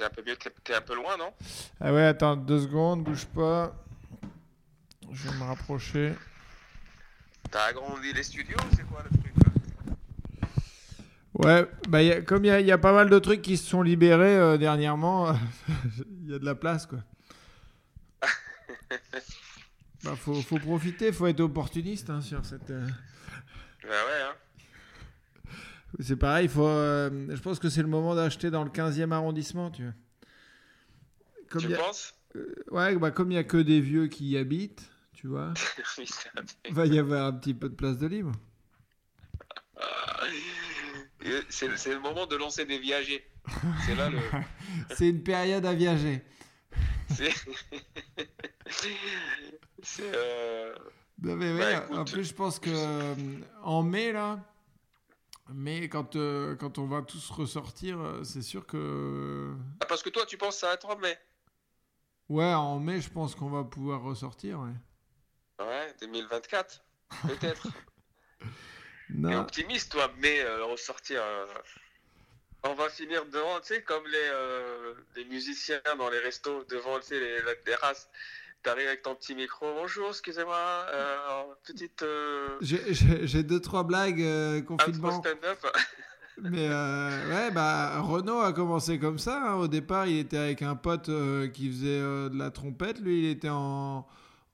c'est un peu mieux. T'es t'es un peu loin, non? Ah ouais, attends, deux secondes, bouge pas. Je vais me rapprocher. T'as agrandi les studios c'est quoi le truc là? Ouais, bah y a- comme il y, a- il y a pas mal de trucs qui se sont libérés euh, dernièrement, il y a de la place quoi. bah, faut, faut profiter, faut être opportuniste hein, sur cette. euh, Bah ouais, hein. C'est pareil, faut, euh, je pense que c'est le moment d'acheter dans le 15e arrondissement, tu vois. Comme Tu a- penses? Euh, ouais, bah, comme il n'y a que des vieux qui y habitent, tu vois, il va y avoir un petit peu de place de libre. Et C'est le moment de lancer des viagers. C'est là le. C'est une période à viager. C'est. c'est. euh, Non, mais Bah, écoute. en plus, je pense que euh, en mai, là, mai, quand, euh, quand on va tous ressortir, euh, c'est sûr que. Ah, parce que toi, tu penses être en mai Ouais, en mai, je pense qu'on va pouvoir ressortir, ouais. Ouais, 2024, peut-être. T'es optimiste, toi, mais euh, ressortir. euh, On va finir devant, tu sais, comme les, les musiciens dans les restos, devant, tu sais, les, la terrasse. T'arrives avec ton petit micro. Bonjour, excusez-moi. euh, petite. Euh, J'ai- deux, trois blagues euh, confinement. stand-up. Mais euh, ouais, bah, Renaud a commencé comme ça. hein. Au départ, il était avec un pote qui faisait de la trompette. Lui, il était en,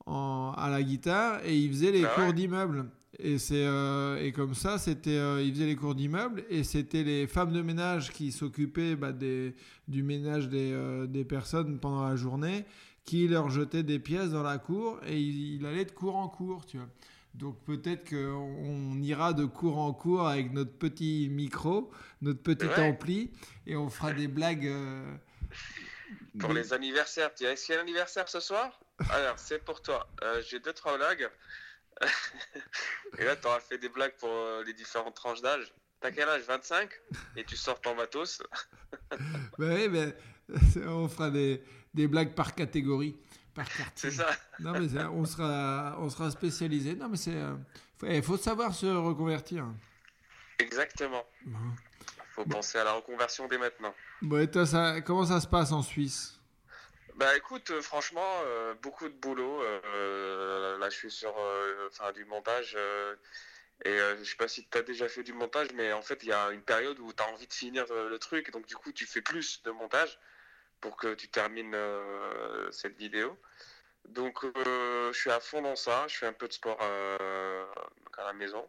en- à la guitare et il faisait les Ah ouais cours d'immeuble. Et, c'est, et comme ça, c'était, il faisait les cours d'immeuble et c'était les femmes de ménage qui s'occupaient bah, des, du ménage des, des personnes pendant la journée, qui leur jetaient des pièces dans la cour et il, il allait de cours en cours, tu vois. Donc peut-être qu'on on ira de cours en cours avec notre petit micro, notre petit Ouais. ampli, et on fera des blagues. euh, Pour des- les anniversaires, tu dis, est-ce qu'il y a un anniversaire ce soir? Alors, c'est pour toi. Euh, J'ai deux, trois blagues. Et là, tu auras fait des blagues pour euh, les différentes tranches d'âge. T'as quel âge? 25 Et tu sors ton matos? Bah oui, mais on fera des, des blagues par catégorie, par quartier. C'est ça. Non, mais on sera, on sera spécialisé. Non, mais c'est. euh, faut- Il faut savoir se reconvertir. Exactement. Bon. faut penser à la reconversion dès maintenant. Bon, et toi, ça, comment ça se passe en Suisse? Bah écoute, euh, franchement, euh, beaucoup de boulot. euh, là, je suis sur euh, enfin, du montage. euh, et euh, je sais pas si tu as déjà fait du montage, mais en fait, il y a une période où tu as envie de finir euh, le truc. Donc, du coup, tu fais plus de montage pour que tu termines euh, cette vidéo. Donc, euh, je suis à fond dans ça. Je fais un peu de sport euh, à la maison.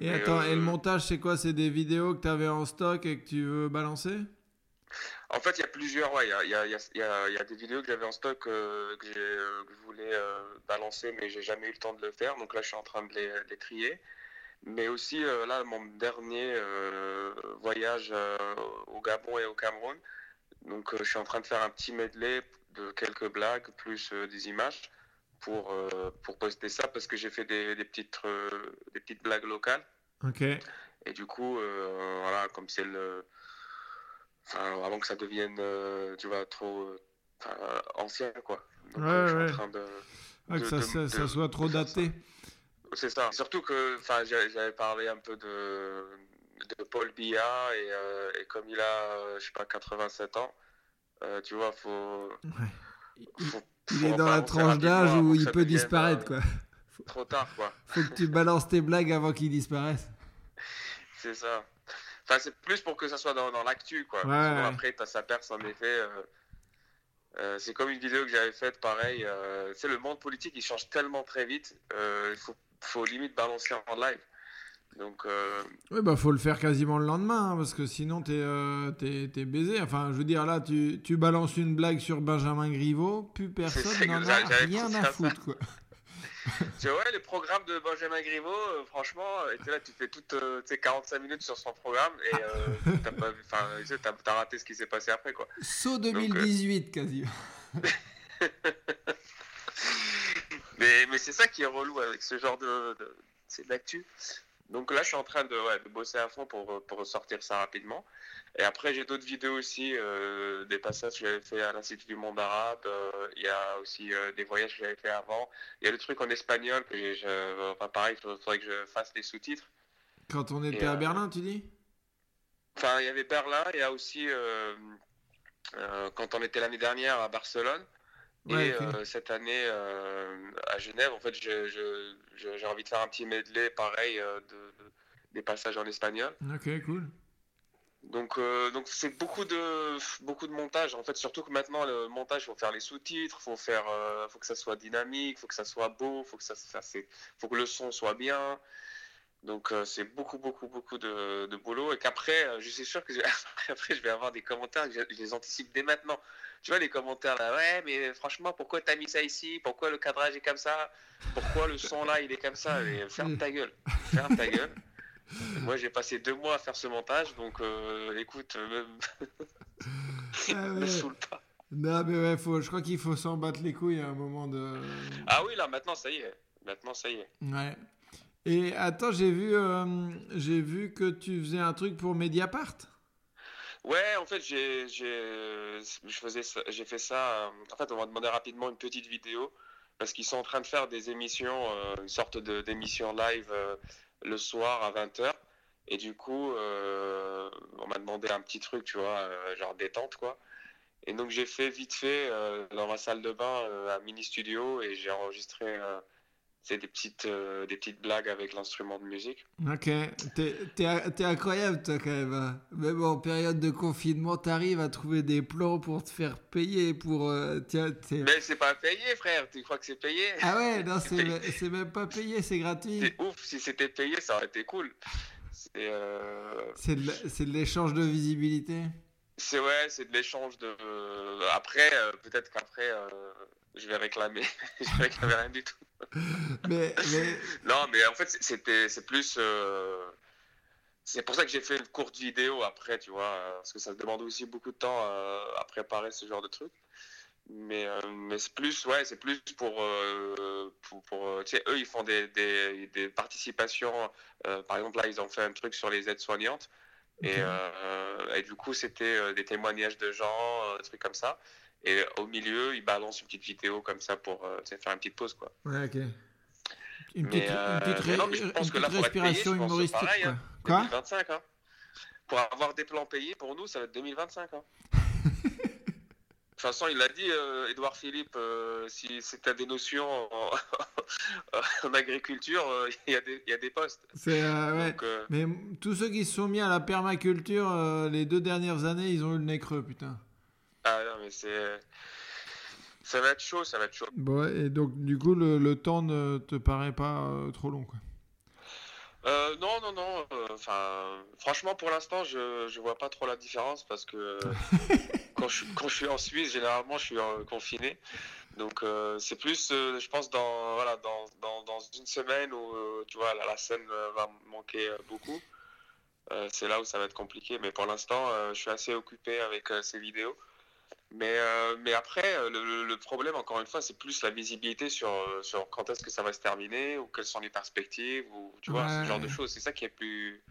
Et attends, et le montage, c'est quoi? C'est des vidéos que tu avais en stock et que tu veux balancer? En fait, il y a plusieurs, ouais, il y y y y a- des vidéos que j'avais en stock que, je voulais balancer, mais j'ai jamais eu le temps de le faire. Donc là, je suis en train de les, les trier. Mais aussi, euh, là, mon dernier euh, voyage euh, au Gabon et au Cameroun. Donc, je suis en train de faire un petit medley de quelques blagues plus des images pour, pour poster ça parce que j'ai fait des, des petites, des petites blagues locales. Ok. Et du coup, voilà, comme c'est le. Enfin, avant que ça devienne, tu vois, trop ancien, quoi. Donc, Ouais, je suis ouais. en train de. Ah, que de- ça, de- ça- ça de- soit trop ça. C'est ça. Surtout que, j'avais parlé un peu de, de Paul Biya et, euh, et comme il a, euh, je sais pas, 87 ans, euh, tu vois, faut. Il, faut- il faut est dans la tranche d'âge où il peut disparaître, quoi. Trop tard, quoi. Faut que tu balances tes blagues avant qu'ils disparaissent. C'est ça. Enfin, c'est plus pour que ça soit dans, dans l'actu, quoi. Ouais, Sinon, ouais. après, t'as sa perce, en effet. euh, euh, c'est comme une vidéo que j'avais faite, pareil. Euh, sais, le monde politique, il change tellement très vite. euh, Il faut, faut limite balancer en live. Donc, euh, Oui, bah faut le faire quasiment le lendemain, hein, parce que sinon t'es euh, t'es- t'es baisé. Enfin, je veux dire, là, tu, tu balances une blague sur Benjamin Griveaux, plus personne n'en a rien à foutre, quoi. tu vois, les programmes de Benjamin Griveaux, euh, franchement, euh, t'es là, tu fais toutes sais, 45 minutes sur son programme et euh, t'as raté ce qui s'est passé après, quoi. Saut euh, 2018, quasi. Mais, mais c'est ça qui est relou avec ce genre de, de c'est de l'actu. Donc là, je suis en train de, ouais, de bosser à fond pour, pour sortir ça rapidement. Et après, j'ai d'autres vidéos aussi, euh, des passages que j'avais fait à l'Institut du monde arabe. euh, Il y a aussi euh, des voyages que j'avais fait avant. Il y a le truc en espagnol que j'ai, enfin pareil, il faudrait que je fasse les sous-titres. Quand on était Et, à euh, Berlin, tu dis? Enfin, il y avait Berlin, il y a aussi quand on était l'année dernière à Barcelone. Et cette année à Genève, en fait, j'ai envie de faire un petit medley pareil de, des passages en espagnol. Ok, cool. Donc, euh, donc c'est beaucoup de beaucoup de montage. En fait, surtout que maintenant le montage, faut faire les sous-titres, faut faire, euh, faut que ça soit dynamique, faut que ça soit beau, faut que ça, ça faut que le son soit bien. Donc euh, c'est beaucoup beaucoup beaucoup de, de boulot et qu'après, je suis sûr que après je vais avoir des commentaires, je, les anticipe dès maintenant. Tu vois les commentaires là, ouais, mais franchement, pourquoi t'as mis ça ici? Pourquoi le cadrage est comme ça? Pourquoi le son là il est comme ça? Ferme ta gueule, ferme ta gueule. Moi, j'ai passé deux mois à faire ce montage, donc euh, écoute, euh, même... me saoule pas. Non, mais ouais, faut, je crois qu'il faut s'en battre les couilles à un moment de. Ah oui, là, maintenant, ça y est. Maintenant, ça y est. Ouais. Et attends, j'ai vu, euh, vu que tu faisais un truc pour Mediapart. Ouais, en fait, j'ai, fait ça. En fait, on m'a demandé rapidement une petite vidéo parce qu'ils sont en train de faire des émissions, une sorte d'émission live le soir à 20h. Et du coup, euh, on m'a demandé un petit truc, tu vois, euh, genre détente, quoi. Et donc j'ai fait vite fait euh, dans ma salle de bain un mini studio et j'ai enregistré c'est des petites, euh, des petites blagues avec l'instrument de musique. Ok, t'es incroyable toi quand même. Hein. Même en période de confinement, t'arrives à trouver des plans pour te faire payer pour. Euh, Mais c'est pas payé, frère. Tu crois que c'est payé? Ah ouais, non, c'est même pas payé, c'est gratuit. C'est ouf. Si c'était payé, ça aurait été cool. C'est euh... de l'échange de visibilité? C'est ouais, c'est de l'échange de. Après, euh, peut-être qu'après je vais réclamer. je vais réclamer rien du tout. mais, Non, mais en fait, c'était, c'est plus. Euh, c'est pour ça que j'ai fait une courte vidéo après, tu vois, parce que ça demande aussi beaucoup de temps à, préparer ce genre de truc. Mais, euh, mais c'est plus, ouais, c'est plus pour, euh, pour, tu sais, eux, ils font des, des, des participations. par exemple, là, ils ont fait un truc sur les aides soignantes. Et, et, du coup, c'était des témoignages de gens, des trucs comme ça. Et au milieu, il balance une petite vidéo comme ça pour euh, faire une petite pause. Quoi. Ouais, ok. Une petite, euh, une petite, non, je pense que là, respiration payé, humoristique. Pareil, hein. quoi? 2025. Hein. Pour avoir des plans payés, pour nous, ça va être 2025. Hein. De toute façon, il l'a dit, euh, Edouard Philippe, euh, si c'est à des notions en, en agriculture, euh, il y, y, a des postes. Ouais. Mais tous ceux qui se sont mis à la permaculture les deux dernières années, ils ont eu le nez creux, putain. Ah non, mais c'est. Ça va être chaud, ça va être chaud. Bon, et donc, du coup, le, le temps ne te paraît pas euh, trop long, quoi. Euh, non, non, non. Euh, enfin, franchement, pour l'instant, je, je vois pas trop la différence parce que quand, je, quand je suis en Suisse, généralement, je suis confiné. Donc, c'est plus, je pense, dans, voilà, dans, dans, dans une semaine où, tu vois, la, la scène va manquer beaucoup. c'est là où ça va être compliqué. Mais pour l'instant, je suis assez occupé avec ces vidéos. Mais, euh, mais après, euh, le, problème, encore une fois, c'est plus la visibilité sur, euh, sur quand est-ce que ça va se terminer ou quelles sont les perspectives ou tu vois, ce genre de choses. C'est ça qui est plus,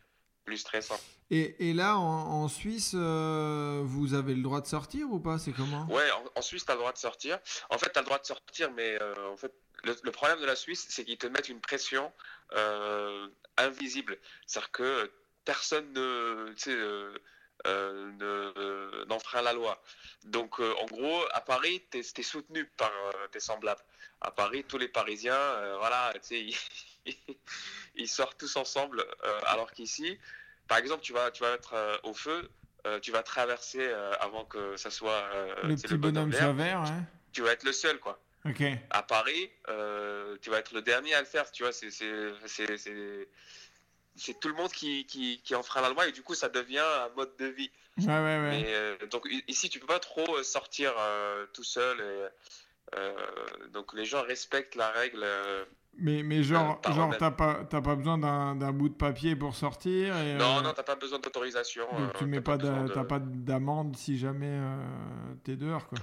plus stressant. Et, et là, en, Suisse, vous avez le droit de sortir ou pas? C'est comment? Ouais, en, Suisse, tu as le droit de sortir. En fait, tu as le droit de sortir, mais en fait, le, problème de la Suisse, c'est qu'ils te mettent une pression invisible. C'est-à-dire que personne ne. Euh, d'enfreindre la loi. Donc, euh, en gros, à Paris, tu es, soutenu par euh, tes semblables. À Paris, tous les Parisiens, voilà, ils, ils, sortent tous ensemble, alors qu'ici, par exemple, tu vas, tu vas être au feu, tu vas traverser avant que ça soit le petit bonhomme vert, tu vas être le seul, quoi. À Paris, tu vas être le dernier à le faire, tu vois, c'est c'est tout le monde qui, qui, qui, enfreint la loi et du coup ça devient un mode de vie. Ouais, ouais, ouais. Euh, donc ici tu peux pas trop euh, sortir euh, tout seul et donc les gens respectent la règle. mais, mais genre, genre t'as pas, pas besoin d'un bout de papier pour sortir et, Non, non, t'as pas besoin d'autorisation. Donc tu mets pas, pas d'amende si jamais t'es dehors quoi.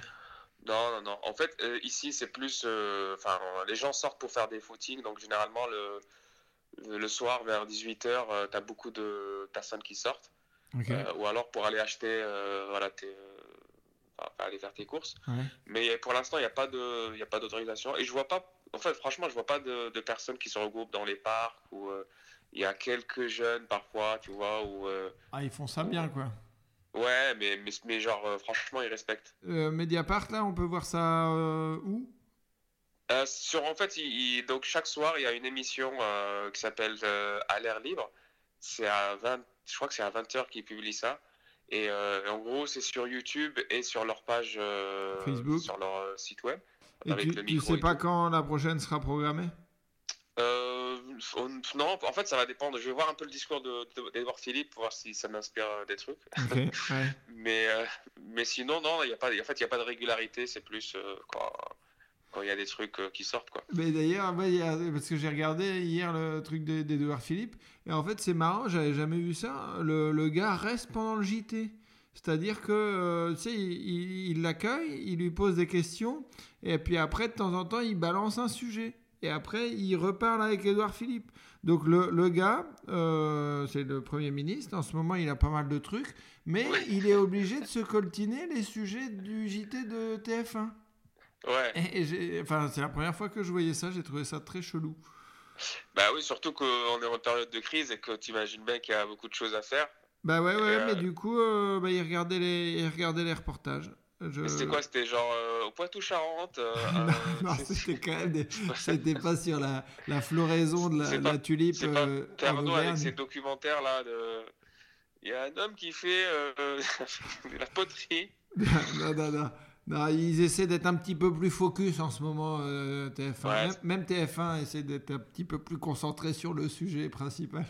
Non, non, non. En fait, ici, c'est plus. Enfin, les gens sortent pour faire des footings, donc généralement, le, le soir vers 18h, tu as beaucoup de personnes qui sortent. Euh, ou alors pour aller acheter, euh, voilà, tes, euh, aller faire tes courses. Mais pour l'instant, il n'y a pas d'autorisation. Et je vois pas, en fait, franchement, je vois pas de, personnes qui se regroupent dans les parcs ou Il y a quelques jeunes parfois, tu vois, où. euh, Ah, ils font ça bien, quoi. ouais, mais, mais, mais genre, franchement, ils respectent. Euh, Mediapart, là, on peut voir ça euh, où? Euh, sur, en fait, il- il- donc chaque soir, il y a une émission euh, qui s'appelle euh, À l'air libre. C'est à 20, je crois que c'est à 20h qu'ils publient ça. Et euh, en gros, c'est sur YouTube et sur leur page Facebook. sur leur site web. Et avec tu, le tu sais pas tout. quand la prochaine sera programmée? On- non, en fait, ça va dépendre. Je vais voir un peu le discours de- de- d'Edouard Philippe pour voir si ça m'inspire des trucs. Ouais. Mais, mais sinon, non, il y a pas, en fait, il n'y a pas de régularité. C'est plus euh, quand il y a des trucs euh, qui sortent, quoi. Mais d'ailleurs, parce que j'ai regardé hier le truc d'E- d'Edouard Philippe, et en fait, c'est marrant, j'avais jamais vu ça. Le, le gars reste pendant le JT. C'est-à-dire que, euh, tu sais, il il- il l'accueille, il, lui pose des questions, et puis après, de temps en temps, il balance un sujet. Et après, il reparle avec Edouard Philippe. Donc, le, le gars, euh, c'est le Premier ministre, en ce moment, il a pas mal de trucs, mais il est obligé de se coltiner les sujets du JT de TF1. Ouais. Et, et j'ai- enfin, c'est la première fois que je voyais ça, j'ai trouvé ça très chelou. Bah oui, surtout qu'on est en période de crise et que tu imagines bien qu'il y a beaucoup de choses à faire. Bah ouais, ouais, Euh, mais du coup, euh, bah, il, regardait les, il regardait les reportages. Je... C'était quoi C'était genre euh, au Poitou-Charentes euh, non, euh, c'était quand même des... C'était pas sur la, la floraison de la, pas- la tulipe C'est pas euh, Pernod avec ses documentaires là de. Il y a un homme qui fait euh, de la poterie. non, non, non. Non, ils essaient d'être un petit peu plus focus en ce moment, euh, TF1. Ouais. Même, même TF1 essaie d'être un petit peu plus concentré sur le sujet principal.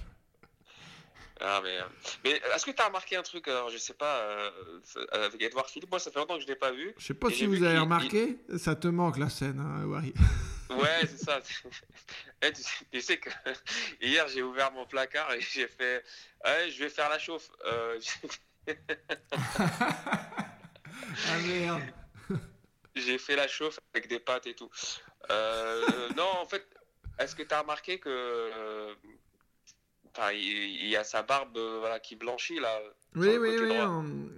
Ah mais, euh, mais est-ce que tu as remarqué un truc alors je sais pas euh, avec Edouard Philippe? Moi ça fait longtemps que je l'ai pas vu Je sais pas si vous avez remarqué, ça te manque la scène, hein, Wari. ouais c'est ça Eh, tu, sais, tu sais que hier j'ai ouvert mon placard et j'ai fait je vais faire la chauffe Euh, ah merde. J'ai fait la chauffe avec des pâtes et tout Euh, non en fait est-ce que tu as remarqué que euh, enfin, il, il y a sa barbe euh, voilà, qui blanchit là Oui, oui, oui. On,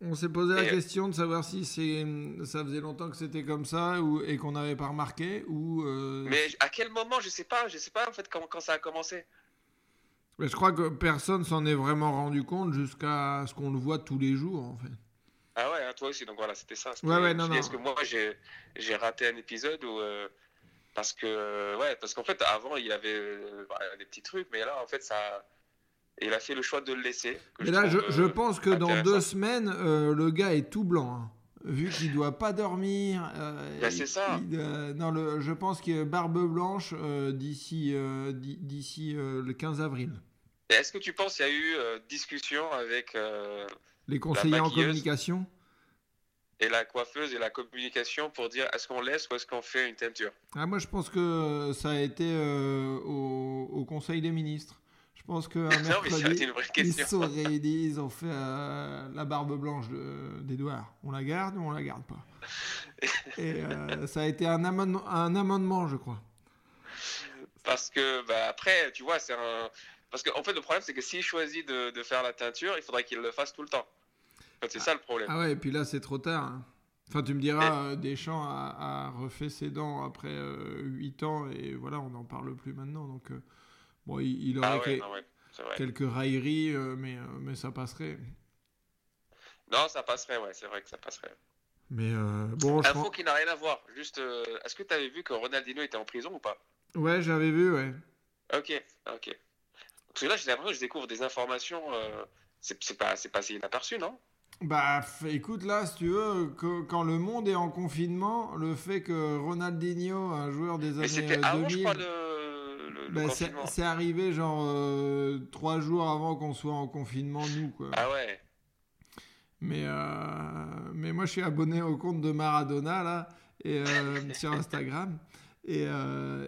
on s'est posé la question de savoir si ça faisait longtemps que c'était comme ça ou, et qu'on n'avait pas remarqué ou. euh, mais à quel moment je sais pas je sais pas en fait quand, quand ça a commencé mais je crois que personne s'en est vraiment rendu compte jusqu'à ce qu'on le voit tous les jours en fait. Ah ouais, hein, toi aussi, donc voilà, c'était ça. Ouais, ouais, non, non. Est-ce que moi, j'ai, j'ai raté un épisode où. euh, parce que, euh, ouais, parce qu'en fait, avant, il y avait euh, bah, des petits trucs, mais là, en fait, ça. Il a fait le choix de le laisser. Mais là, je, je pense que dans deux semaines, euh, le gars est tout blanc. hein. Vu qu'il doit pas dormir. Ben, c'est ça. il, non, le, je pense qu'il a barbe blanche d'ici, d'i- d'ici le 15 avril. Est-ce que tu penses qu'il y a eu discussion avec Les conseillers en communication? Et la coiffeuse et la communication pour dire est-ce qu'on laisse ou est-ce qu'on fait une teinture? Ah, moi, je pense que ça a été euh, au, au Conseil des ministres. Je pense ça mercredi, c'est une vraie ils se sont réunis, ils ont fait euh, la barbe blanche de- d'Edouard. On la garde ou on la garde pas? Et euh, ça a été un amendement, un amendement, je crois. Parce que, bah, après, tu vois, c'est un. Parce qu'en fait, le problème, c'est que s'il choisit de, de faire la teinture, il faudrait qu'il le fasse tout le temps. En fait, c'est ça le problème. Ah ouais, et puis là, c'est trop tard. hein. Enfin, tu me diras, euh, Deschamps a, a refait ses dents après euh, 8 ans, et voilà, on n'en parle plus maintenant. Donc, euh, bon, il, il aurait Ah ouais, ouais, quelques railleries, euh, mais, mais ça passerait. Non, ça passerait, ouais, c'est vrai que ça passerait. Mais bon, Info pense... qui n'a rien à voir. Juste, est-ce que tu avais vu que Ronaldinho était en prison ou pas? Ouais, j'avais vu, ouais. Ok, ok. Parce que là, j'ai l'impression que je découvre des informations. euh, c'est c'est pas, passé inaperçu, non? Bah, écoute, là, si tu veux, que- quand le monde est en confinement, le fait que Ronaldinho, un joueur des années c'était euh, avant, je 2000, crois, le, bah, c'est arrivé genre euh, trois jours avant qu'on soit en confinement, nous, quoi. Ah ouais. Mais, euh, mais moi, je suis abonné au compte de Maradona, là, et, euh, sur Instagram. Et,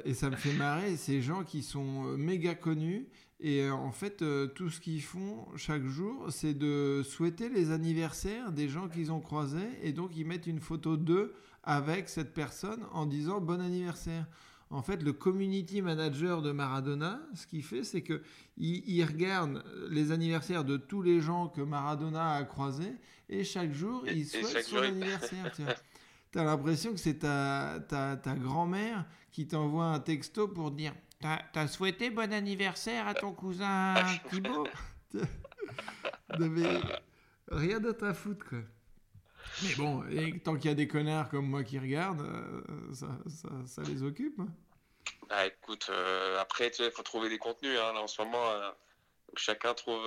et ça me fait marrer, ces gens qui sont méga connus. Et euh, en fait, euh, tout ce qu'ils font chaque jour, c'est de souhaiter les anniversaires des gens qu'ils ont croisés. Et donc, ils mettent une photo d'eux avec cette personne en disant bon anniversaire. En fait, le community manager de Maradona, ce qu'il fait, c'est que il, regarde les anniversaires de tous les gens que Maradona a croisés et chaque jour, Et- il souhaite son jour, il- anniversaire. tu. T'as l'impression que c'est ta, ta, ta grand-mère qui t'envoie un texto pour dire t'as, souhaité bon anniversaire à ton cousin Thibaut? Mais rien d'autre à foutre, quoi. Mais bon, et tant qu'il y a des connards comme moi qui regardent, euh, ça, ça, ça, les occupe. Hein. Ah, écoute, euh, après, tu sais, il faut trouver des contenus. Hein. Là, en ce moment, euh, chacun trouve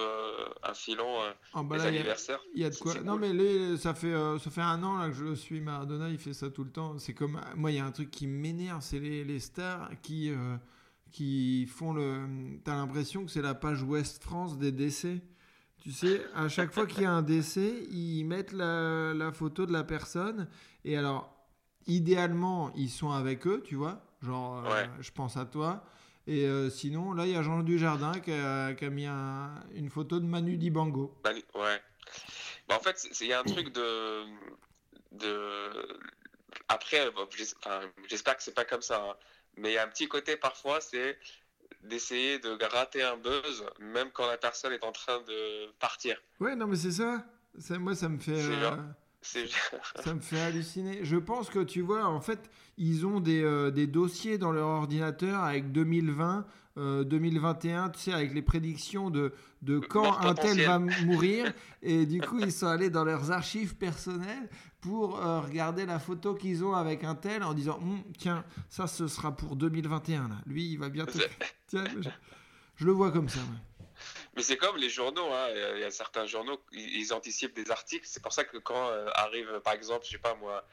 un filon oh, bah anniversaires. Il y, a de quoi. Non, mais les, ça, fait, ça fait un an là, que je suis Maradona, il fait ça tout le temps. C'est comme. Moi, il y a un truc qui m'énerve, c'est les, les, stars qui, qui font le. T'as l'impression que c'est la page Ouest France des décès. Tu sais, à chaque fois qu'il y a un décès, ils mettent la, photo de la personne. Et alors, idéalement, ils sont avec eux, tu vois. Genre, euh, je pense à toi. Et euh, sinon, là, il y a Jean Dujardin qui a, qui a mis une photo de Manu Dibango. ouais. Bah, en fait, il y a un truc de. de... Après, j'espère que c'est pas comme ça. Hein. Mais il y a un petit côté parfois, c'est d'essayer de gratter un buzz, même quand la personne est en train de partir. Ouais, non, mais c'est ça. Moi, ça me fait. Euh, ça me fait halluciner. Je pense que tu vois, en fait, ils ont des, euh, des dossiers dans leur ordinateur avec 2020, 2021, euh, tu sais, avec les prédictions de, de quand un tel va mourir. Et du coup, ils sont allés dans leurs archives personnelles pour euh, regarder la photo qu'ils ont avec un tel en disant hum, Tiens, ça, ce sera pour 2021. Là. Lui, il va bientôt. Tiens, je, le vois comme ça. Mais c'est comme les journaux. Hein. Il y a certains journaux, ils anticipent des articles. C'est pour ça que quand arrive, par exemple, je sais pas moi,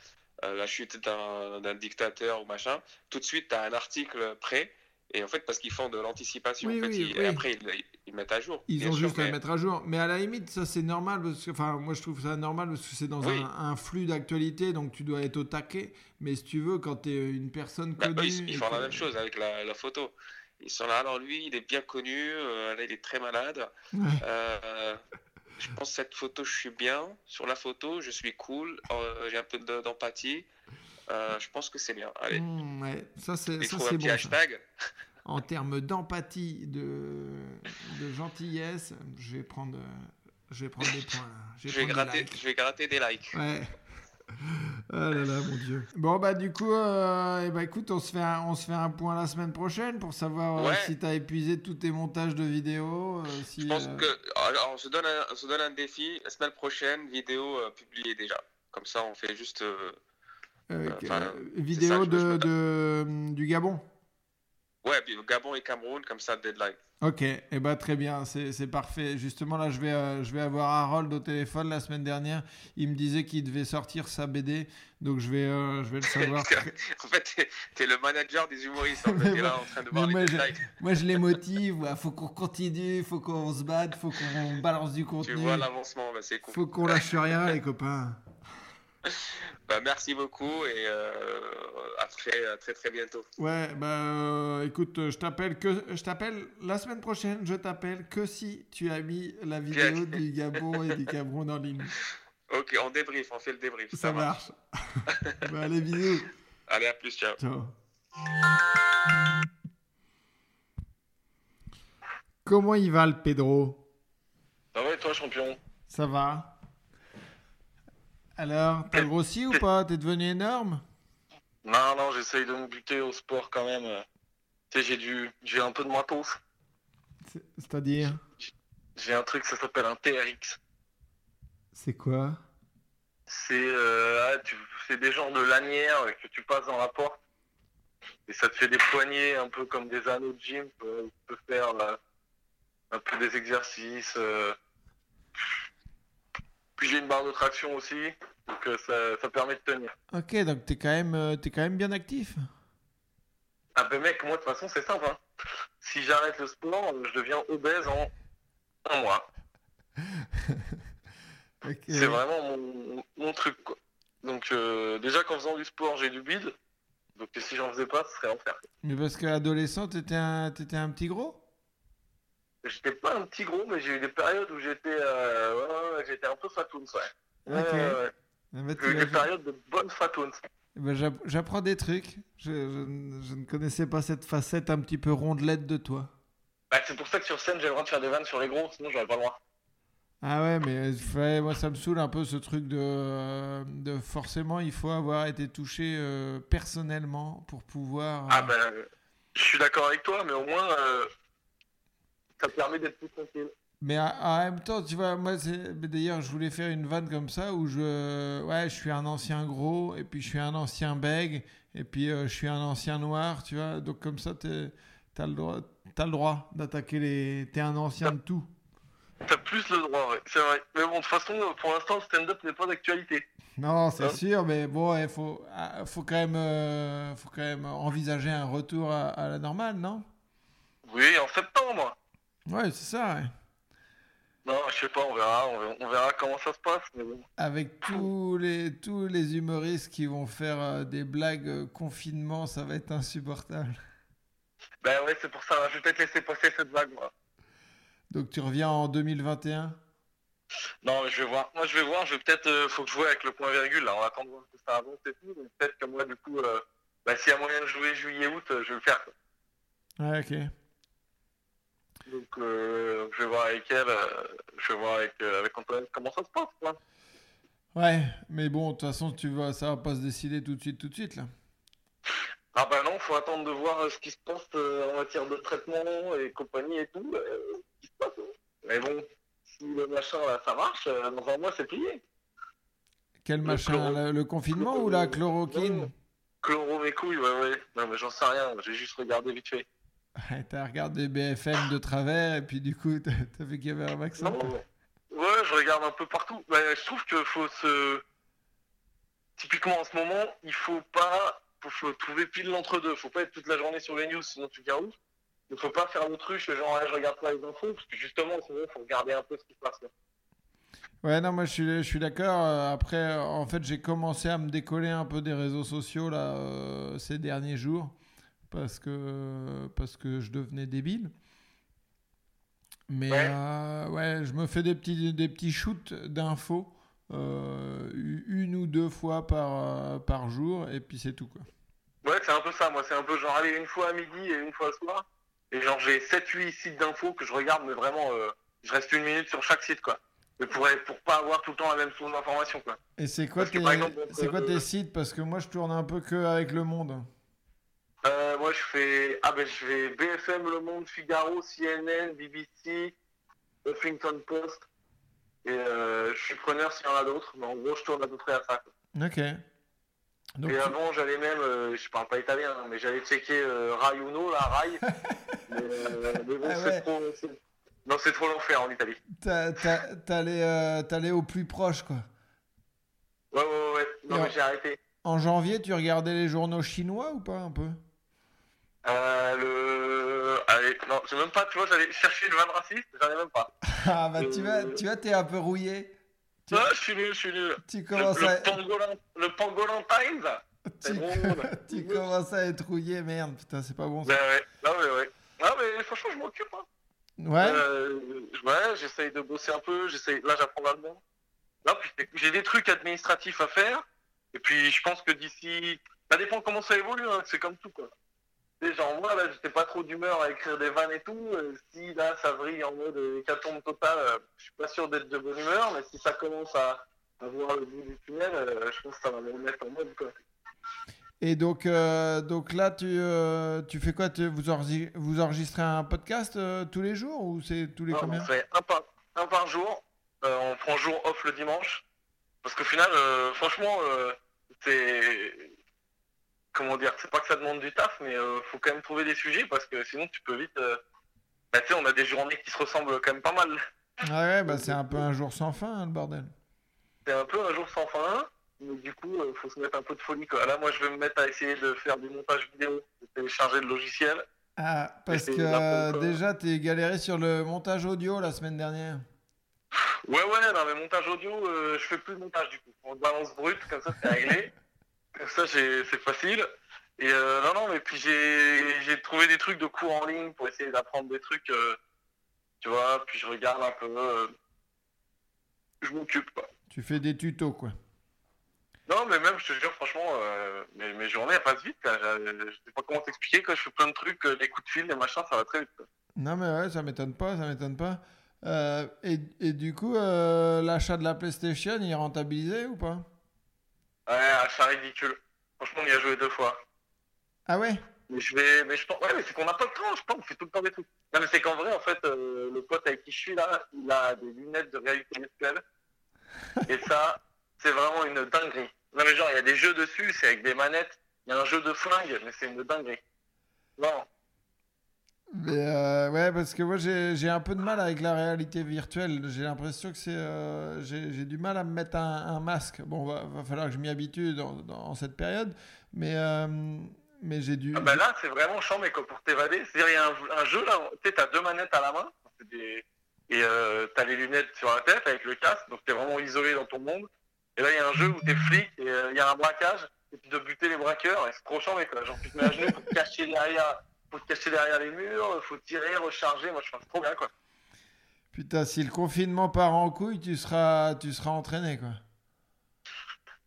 la chute d'un dictateur ou machin, tout de suite, tu as un article prêt et en fait, parce qu'ils font de l'anticipation, en fait, et après, ils, mettent à jour. Ils ont juste à mettre à jour. Mais à la limite, ça, c'est normal. Parce que, enfin, moi, je trouve ça normal parce que c'est dans un, flux d'actualité, donc tu dois être au taquet. Mais si tu veux, quand tu es une personne bah, connue. ils, font la même chose avec la, photo. Ils sont là, alors lui, il est bien connu, euh, il est très malade. Euh, je pense cette photo, je suis bien. Sur la photo, je suis cool, euh, j'ai un peu d'empathie. Euh, je pense que c'est bien. Allez. Mmh, ouais. Ça, c'est bon. hashtag. En termes d'empathie, de, de gentillesse, je vais prendre, je vais prendre des points. Je vais, gratter, je vais gratter des likes. Ouais. Ah là là, mon Dieu. Bon, bah, du coup, euh, eh bah, écoute, on se, fait un, on se fait un point la semaine prochaine pour savoir euh, si tu as épuisé tous tes montages de vidéos. Euh, si, je pense que. Alors, on se, donne un, on se donne un défi. La semaine prochaine, vidéo publiée déjà. Comme ça, on fait juste. Euh, euh, vidéo de, de, du Gabon Ouais, Gabon et Cameroun, comme ça, deadline. Ok, et eh ben, très bien, c'est parfait. Justement, là, je vais, euh, je vais avoir Harold au téléphone la semaine dernière. Il me disait qu'il devait sortir sa BD, donc je vais, je vais le savoir. en fait, tu es, le manager des humoristes. En fait, là en train de voir moi, les je, moi, je les motive. Il faut qu'on continue, faut qu'on se batte, faut qu'on balance du contenu. Tu vois l'avancement, bah, c'est cool. faut qu'on lâche rien, les copains. Bah, merci beaucoup et euh, à très, très très bientôt. Ouais, bah euh, écoute, je t'appelle que je t'appelle la semaine prochaine, je t'appelle que si tu as mis la vidéo du Gabon et du Cameroun en ligne. Ok, on débrief, on fait le débrief. Ça, marche. bah, allez, bisous. Allez, à plus, ciao. Ciao. Comment il va le Pedro? Ça va et toi, champion? Ça va? Alors, t'as grossi ou pas? T'es devenu énorme? Non, non, j'essaye de me buter au sport quand même. Tu sais, j'ai du... j'ai un peu de matos. C'est-à-dire? J'ai un truc, ça s'appelle un TRX. C'est quoi? C'est euh, ah, des genres de lanières que tu passes dans la porte. Et ça te fait des poignées un peu comme des anneaux de gym. Tu peux faire un peu des exercices. Euh, puis j'ai une barre de traction aussi, donc euh, ça, ça, permet de tenir. Ok, donc t'es quand même, euh, es quand même bien actif. Ah ben mec, moi de toute façon c'est simple. Hein. Si j'arrête le sport, je deviens obèse en un mois. C'est vraiment mon, mon, truc quoi. Donc euh, déjà qu'en faisant du sport j'ai du bide, donc si j'en faisais pas ce serait enfer. Mais parce qu'adolescent t'étais un, étais un petit gros? J'étais pas un petit gros, mais j'ai eu des périodes où j'étais euh, j'étais un peu fatoons, ouais. Ok. j'ai eu des périodes de bonnes fatounes. Eh ben, J'apprends des trucs. Je, je, ne connaissais pas cette facette un petit peu rondelette de toi. Bah, c'est pour ça que sur scène, j'ai le droit de faire des vannes sur les gros, sinon j'aurais pas le droit. Ah ouais, mais moi ça me saoule un peu ce truc de, de forcément il faut avoir été touché euh, personnellement pour pouvoir. Ah ben, je suis d'accord avec toi, mais au moins, euh, ça permet d'être plus tranquille. Mais en- même temps, tu vois, moi, d'ailleurs, je voulais faire une vanne comme ça où je, ouais, je suis un ancien gros, et puis je suis un ancien bègue, et puis euh, je suis un ancien noir, tu vois. Donc comme ça, t'as le droit, t'as le droit d'attaquer les. T'es un ancien de tout. T'as plus le droit, ouais, c'est vrai. Mais bon, de toute façon, pour l'instant, stand-up n'est pas d'actualité. Non, c'est Hein sûr, mais bon, il faut, ah, faut quand même, euh, faut quand même envisager un retour à, à la normale, non? Oui, en septembre. Ouais, c'est ça. ouais. Non, je sais pas, on verra, on verra, on verra comment ça se passe. Mais bon. Avec tous les, tous les humoristes qui vont faire euh, des blagues euh, confinement, ça va être insupportable. Ben ouais, c'est pour ça, je vais peut-être laisser passer cette vague, moi. Donc tu reviens en 2021 Non, mais je vais voir. Moi, je vais voir. Je vais peut-être. euh, faut que je joue avec le point virgule. Là, on attend de voir que ça avance et tout. Mais peut-être que moi, du coup, euh, bah, s'il y a moyen de jouer juillet-août, je vais le faire. quoi. Ouais, ok. Donc, euh, je vais voir avec elle. euh, je vais voir avec, euh, avec Antoine comment ça se passe. Quoi. Ouais, mais bon, de toute façon, tu vois, ça va pas se décider tout de suite, tout de suite, là. Ah bah non, faut attendre de voir ce qui se passe en matière de traitement et compagnie et tout. euh, ce qui se passe. hein. Mais bon, si le machin là, ça marche, dans un mois, c'est plié. Quel Le machin chloro- le, le confinement ou la chloroquine? Non. Chloro mes couilles, ouais, ouais. Non, mais j'en sais rien. J'ai juste regardé vite fait. Ouais, T'as regardé BFM de travers et puis du coup, t'as t'as vu qu'il y avait un vaccin Non, ouais, je regarde un peu partout. Mais je trouve qu'il faut se. Typiquement en ce moment, il faut pas. Faut, faut trouver pile l'entre-deux. Faut pas être toute la journée sur les news, sinon tu où Il faut pas faire l'autruche, genre je regarde pas les infos, parce que justement, moment, faut regarder un peu ce qui se passe. là. Ouais, non, moi je suis, je suis d'accord. Euh, Après, en fait, j'ai commencé à me décoller un peu des réseaux sociaux là euh, ces derniers jours parce que parce que je devenais débile. Mais Ouais. euh, ouais, je me fais des petits des petits shoots d'infos euh, une ou deux fois par euh, par jour et puis c'est tout quoi. Ouais, c'est un peu ça, moi. C'est un peu genre aller une fois à midi et une fois le soir. Et genre, j'ai 7-8 sites d'infos que je regarde, mais vraiment, euh, je reste une minute sur chaque site, quoi. Mais pour, pour pas avoir tout le temps la même source d'information, quoi. Et c'est quoi tes exemple, quoi tes sites? Parce que moi je tourne un peu que avec le monde. Euh, moi, je fais. Ah, ben, je fais BFM, Le Monde, Figaro, CNN, BBC, Huffington Post. Et euh, je suis preneur s'il y en a d'autres, mais en gros, je tourne à peu près à ça. Ok. Donc, et avant, j'allais même. euh, je parle pas italien, hein, mais j'allais checker euh, Rai Uno, là, Rai. mais, mais bon, Ah c'est trop. Non, c'est trop l'enfer en Italie. t'allais au plus proche quoi. Ouais, ouais, ouais. ouais. Non, Et mais en- j'ai arrêté. En janvier, tu regardais les journaux chinois ou pas un peu? Euh, le. Allez, non, j'ai même pas, tu vois, j'allais chercher le van raciste, j'en ai même pas. Ah bah tu vois, tu vois, t'es un peu rouillé. Tu- Ah, je suis nul, je suis nul. Tu Le, commences le à, pangolin, le pangolin Times c'est tu, drôle. tu commences à être rouillé, merde. Putain, c'est pas bon. Ça. Ben ouais, non mais ouais. Non mais franchement je m'occupe. Hein. Ouais. Euh, ouais, j'essaye de bosser un peu, j'essaye. Là j'apprends l'allemand. Là j'ai des trucs administratifs à faire. Et puis je pense que d'ici, ça dépend comment ça évolue. Hein. C'est comme tout quoi. Et genre moi là j'étais pas trop d'humeur à écrire des vannes et tout. Euh, si là ça vrille en mode euh, hécatombe totale, euh, je suis pas sûr d'être de bonne humeur. Mais si ça commence à, à voir le bout du tunnel, euh, je pense que ça va me remettre en mode quoi. Et donc, donc là, tu, tu fais quoi? Tu- vous, vous enregistrez un podcast tous les jours ou c'est tous les Non, combien? on fait un par, un par jour. On prend jour off le dimanche. Parce qu'au final, franchement, c'est. Comment dire C'est pas que ça demande du taf, mais euh, faut quand même trouver des sujets parce que sinon tu peux vite. euh, Bah, tu sais, on a des journées qui se ressemblent quand même pas mal. Ah ouais, bah c'est un peu un jour sans fin, hein, le bordel. C'est un peu un jour sans fin. Mais du coup, il faut se mettre un peu de folie. Quoi. Là, moi, je vais me mettre à essayer de faire du montage vidéo, de télécharger le logiciel. Ah, parce que euh, déjà, t'es galéré sur le montage audio la semaine dernière. Ouais, ouais, non, mais montage audio, euh, je fais plus de montage du coup. On balance brut, comme ça c'est réglé. ça c'est facile. Et euh, non, non, mais puis j'ai j'ai trouvé des trucs de cours en ligne pour essayer d'apprendre des trucs, euh, tu vois, puis je regarde un peu. euh, je m'occupe, quoi. Tu fais des tutos, quoi. Non, mais même, je te jure, franchement, mes, mes journées elles passent vite. Là. Je, sais pas comment t'expliquer, quand je fais plein de trucs, des coups de fil, des machins, ça va très vite. quoi. Non, mais ouais, ça m'étonne pas, ça m'étonne pas. Et, et du coup, l'achat de la PlayStation, il est rentabilisé ou pas? Ouais, achat ridicule. Franchement, on y a joué deux fois. Ah ouais? Mais je vais, mais je pense, ouais, mais c'est qu'on n'a pas le temps, je pense, on fait tout le temps des trucs. Non, mais c'est qu'en vrai, en fait, euh, le pote avec qui je suis là, il a des lunettes de réalité virtuelle. Et ça, c'est vraiment une dinguerie. Non, mais genre, il y a des jeux dessus, c'est avec des manettes. Il y a un jeu de flingue, mais c'est une dinguerie. Non. Mais euh, ouais, parce que moi j'ai un peu de mal avec la réalité virtuelle. J'ai l'impression que c'est. euh, j'ai du mal à me mettre un, un masque. Bon, va, va falloir que je m'y habitue dans, dans cette période. Mais, euh, mais j'ai dû. Ah bah là, c'est vraiment chiant, mais pour t'évader. C'est-à-dire, il y a un, jeu là, tu sais, t'as deux manettes à la main. Des... Et euh, t'as les lunettes sur la tête avec le casque, donc t'es vraiment isolé dans ton monde. Et là, il y a un jeu où t'es flic et il y a un braquage, et tu dois buter les braqueurs, et c'est trop chiant, mais quoi. Genre, tu te mets faut te cacher derrière, faut te cacher derrière les murs, faut tirer, recharger. Moi, je pense trop bien, quoi. Putain, si le confinement part en couille, tu seras, tu seras entraîné quoi.